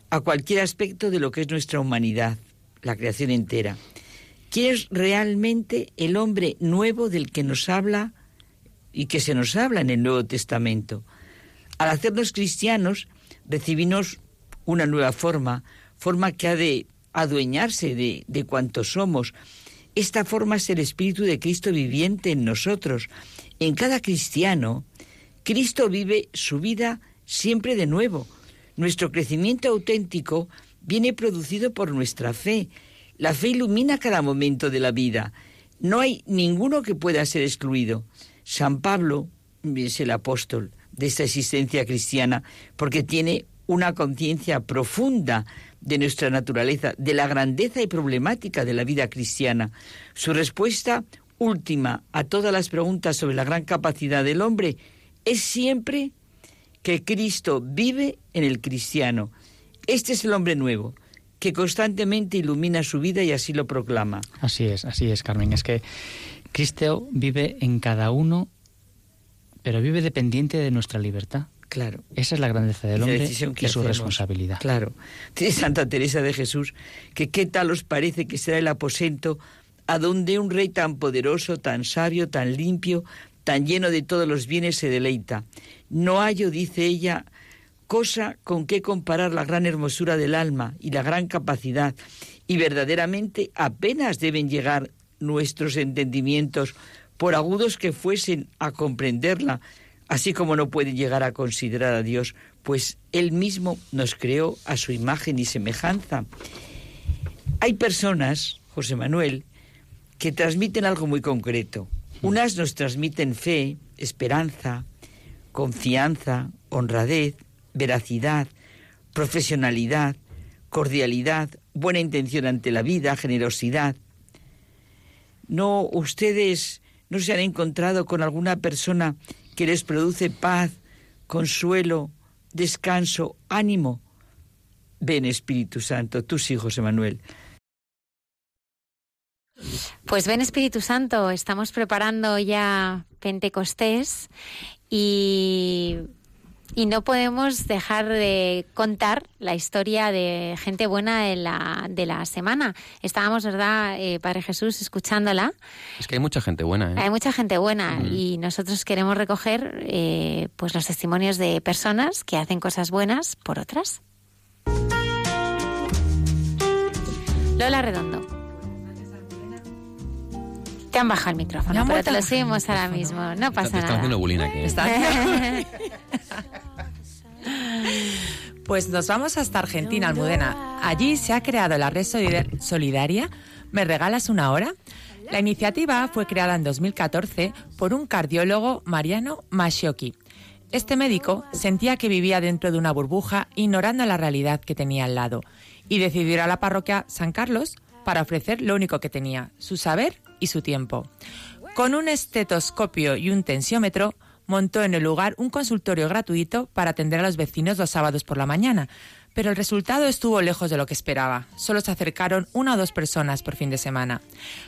Speaker 12: a cualquier aspecto de lo que es nuestra humanidad, la creación entera. ¿Quién es realmente el hombre nuevo del que nos habla y que se nos habla en el Nuevo Testamento? Al hacernos cristianos, recibimos una nueva forma, forma que ha de adueñarse de, de cuanto somos. Esta forma es el Espíritu de Cristo viviente en nosotros. En cada cristiano, Cristo vive su vida siempre de nuevo. Nuestro crecimiento auténtico viene producido por nuestra fe. La fe ilumina cada momento de la vida. No hay ninguno que pueda ser excluido. San Pablo es el apóstol de esta existencia cristiana porque tiene una conciencia profunda de nuestra naturaleza, de la grandeza y problemática de la vida cristiana. Su respuesta última a todas las preguntas sobre la gran capacidad del hombre es siempre que Cristo vive en el cristiano. Este es el hombre nuevo, que constantemente ilumina su vida y así lo proclama.
Speaker 13: Así es, así es, Carmen. Es que Cristo vive en cada uno, pero vive dependiente de nuestra libertad.
Speaker 12: Claro.
Speaker 13: Esa es la grandeza del
Speaker 12: Y
Speaker 13: hombre
Speaker 12: decisión que
Speaker 13: y su responsabilidad.
Speaker 12: Claro. Dice Santa Teresa de Jesús que qué tal os parece que será el aposento a donde un rey tan poderoso, tan sabio, tan limpio, tan lleno de todos los bienes se deleita. No hallo, dice ella, cosa con qué comparar la gran hermosura del alma y la gran capacidad, y verdaderamente apenas deben llegar nuestros entendimientos, por agudos que fuesen, a comprenderla, así como no pueden llegar a considerar a Dios, pues Él mismo nos creó a su imagen y semejanza. Hay personas, José Manuel, que transmiten algo muy concreto. Unas nos transmiten fe, esperanza, confianza, honradez, veracidad, profesionalidad, cordialidad, buena intención ante la vida, generosidad. ¿No ustedes no se han encontrado con alguna persona que les produce paz, consuelo, descanso, ánimo? Ven Espíritu Santo, tus hijos, Emanuel.
Speaker 1: Pues ven Espíritu Santo, estamos preparando ya Pentecostés y, y no podemos dejar de contar la historia de gente buena de la, de la semana. Estábamos, ¿verdad, eh, Padre Jesús, escuchándola?
Speaker 3: Es que hay mucha gente buena, ¿eh?
Speaker 1: Hay mucha gente buena
Speaker 3: Mm.
Speaker 1: y nosotros queremos recoger eh, pues los testimonios de personas que hacen cosas buenas por otras. Lola Redondo. Te han bajado el micrófono,
Speaker 5: han
Speaker 1: pero te lo subimos ahora mismo. No pasa
Speaker 3: Están
Speaker 1: nada.
Speaker 3: haciendo bullying aquí. ¿eh?
Speaker 5: Pues nos vamos hasta Argentina, Almudena. Allí se ha creado la red solidar- solidaria ¿Me regalas una hora? La iniciativa fue creada en 2014 por un cardiólogo, Mariano Masciocchi. Este médico sentía que vivía dentro de una burbuja, ignorando la realidad que tenía al lado, y decidió ir a la parroquia San Carlos para ofrecer lo único que tenía, su saber y su tiempo. Con un estetoscopio y un tensiómetro, montó en el lugar un consultorio gratuito para atender a los vecinos los sábados por la mañana, pero el resultado estuvo lejos de lo que esperaba. Solo se acercaron una o dos personas por fin de semana.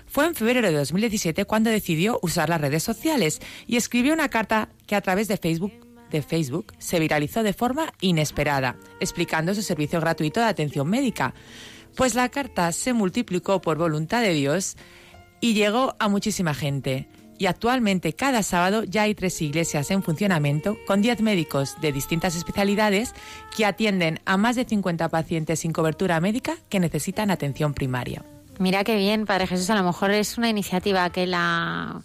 Speaker 5: Fue en febrero de 2017 cuando decidió usar las redes sociales y escribió una carta que a través de Facebook de Facebook se viralizó de forma inesperada, explicando su servicio gratuito de atención médica. Pues la carta se multiplicó por voluntad de Dios y llegó a muchísima gente. Y actualmente cada sábado ya hay tres iglesias en funcionamiento con 10 médicos de distintas especialidades que atienden a más de 50 pacientes sin cobertura médica que necesitan atención primaria.
Speaker 1: Mira qué bien, Padre Jesús, a lo mejor es una iniciativa que la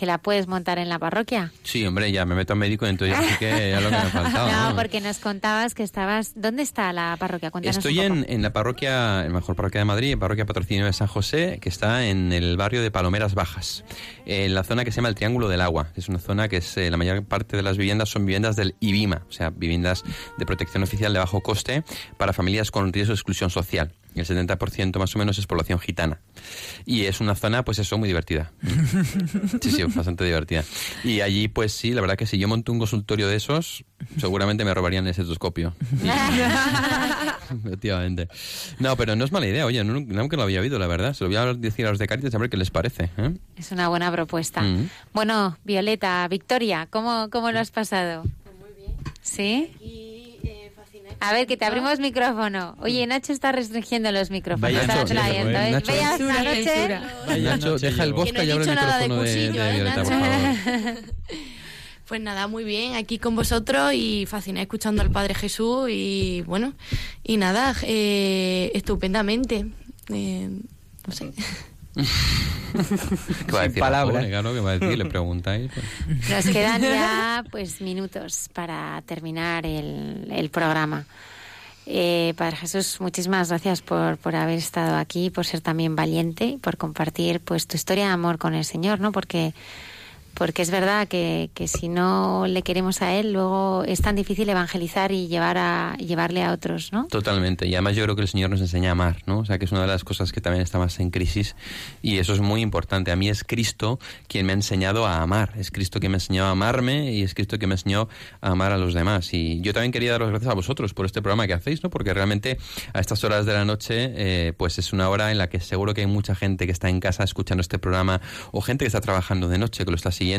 Speaker 1: que la puedes montar en la parroquia.
Speaker 3: Sí, hombre, ya me meto a médico, entonces ya sí que ya lo que me faltaba.
Speaker 1: No,
Speaker 3: ¿no?
Speaker 1: porque nos contabas que estabas... ¿Dónde está la parroquia? Cuéntanos
Speaker 3: Estoy
Speaker 1: un poco.
Speaker 3: en, en la parroquia, en la mejor parroquia de Madrid, parroquia Patrocinio de San José, que está en el barrio de Palomeras Bajas, en la zona que se llama el Triángulo del Agua, que es una zona que es, eh, la mayor parte de las viviendas son viviendas del IBIMA, o sea, viviendas de protección oficial de bajo coste para familias con riesgo de exclusión social. El 70% más o menos es población gitana. Y es una zona, pues eso, muy divertida. Sí, sí, bastante divertida. Y allí, pues sí, la verdad que si yo monto un consultorio de esos, seguramente me robarían el estetoscopio. Efectivamente. No, pero no es mala idea, oye, no- nunca lo había oído, la verdad. Se lo voy a decir a los de Caritas a ver qué les parece. ¿eh?
Speaker 1: Es una buena propuesta.
Speaker 3: Mm.
Speaker 1: Bueno, Violeta, Victoria, ¿cómo, cómo lo has pasado? Muy bien. ¿Sí? A ver, que te abrimos micrófono. Oye, Nacho está restringiendo los micrófonos.
Speaker 3: Vaya
Speaker 1: está
Speaker 3: noche,
Speaker 1: trayendo,
Speaker 3: ¿eh?
Speaker 1: ¿eh?
Speaker 3: Nacho.
Speaker 1: Vaya
Speaker 5: Censura,
Speaker 1: noche.
Speaker 5: censura.
Speaker 3: Nacho, deja el vodka
Speaker 4: Que no
Speaker 3: y abre el
Speaker 4: de
Speaker 3: micrófono de,
Speaker 4: cursillo,
Speaker 3: de
Speaker 4: ¿eh,
Speaker 3: Violeta, por
Speaker 4: Nacho?
Speaker 3: favor.
Speaker 4: Pues nada, muy bien, aquí con vosotros y fascinada escuchando al Padre Jesús y bueno, y nada, eh, estupendamente. Eh, no sé.
Speaker 3: ¿Qué va a
Speaker 2: Sin
Speaker 3: decir?
Speaker 2: palabras.
Speaker 3: Pobre, claro, ¿qué va a decir? Le preguntáis. pues.
Speaker 1: Nos quedan ya pues minutos para terminar el, el programa. Eh, Padre Jesús, muchísimas gracias por, por haber estado aquí, por ser también valiente y por compartir pues tu historia de amor con el Señor, ¿no? Porque porque es verdad que, que si no le queremos a él, luego es tan difícil evangelizar y llevar a llevarle a otros, ¿no?
Speaker 3: Totalmente. Y además yo creo que el Señor nos enseña a amar, ¿no? O sea, que es una de las cosas que también está más en crisis y eso es muy importante. A mí es Cristo quien me ha enseñado a amar. Es Cristo quien me ha enseñado a amarme y es Cristo quien me enseñó a amar a los demás. Y yo también quería daros gracias a vosotros por este programa que hacéis, ¿no? Porque realmente a estas horas de la noche, eh, pues es una hora en la que seguro que hay mucha gente que está en casa escuchando este programa o gente que está trabajando de noche, que lo está siguiendo,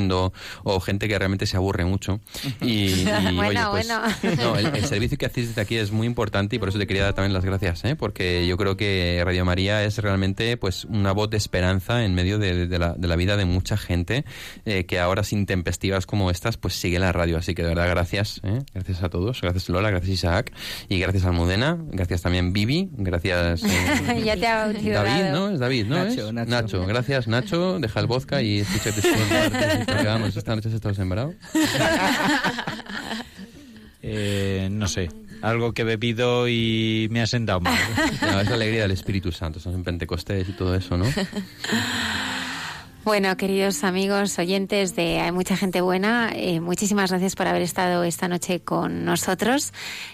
Speaker 3: o gente que realmente se aburre mucho. Y, y,
Speaker 1: Bueno,
Speaker 3: oye, pues,
Speaker 1: bueno.
Speaker 3: no, el, el servicio que hacéis desde aquí es muy importante y por eso te quería dar también las gracias, ¿eh? porque yo creo que Radio María es realmente pues una voz de esperanza en medio de, de la, de la vida de mucha gente eh, que ahora sin tempestivas como estas pues sigue la radio. Así que de verdad gracias, ¿eh? gracias a todos, gracias Lola, gracias Isaac y gracias Almudena, gracias también Vivi, gracias eh,
Speaker 1: ya te ha.
Speaker 3: David, ¿no? Es David, ¿no?
Speaker 2: Nacho,
Speaker 3: ¿Es?
Speaker 2: Nacho.
Speaker 3: gracias Nacho, deja el vodka y escúchate porque vamos, esta noche has estado sembrado.
Speaker 6: Eh, no sé, algo que he bebido y me ha sentado mal.
Speaker 3: No, es la alegría del Espíritu Santo, son en Pentecostés y todo eso, ¿no?
Speaker 1: Bueno, queridos amigos, oyentes de Hay mucha gente buena, eh, muchísimas gracias por haber estado esta noche con nosotros.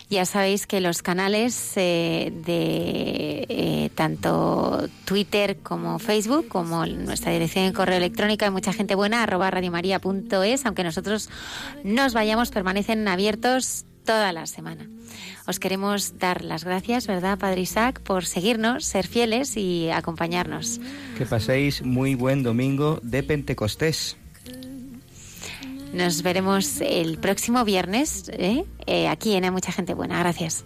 Speaker 1: Ya sabéis que los canales eh, de eh, tanto Twitter como Facebook, como nuestra dirección de correo electrónico Hay mucha gente buena, arroba radiomaria.es, aunque nosotros nos vayamos, permanecen abiertos toda la semana. Os queremos dar las gracias, ¿verdad, Padre Isaac, por seguirnos, ser fieles y acompañarnos.
Speaker 2: Que paséis muy buen domingo de Pentecostés.
Speaker 1: Nos veremos el próximo viernes ¿eh? Eh, aquí en Hay Mucha Gente Buena. Gracias.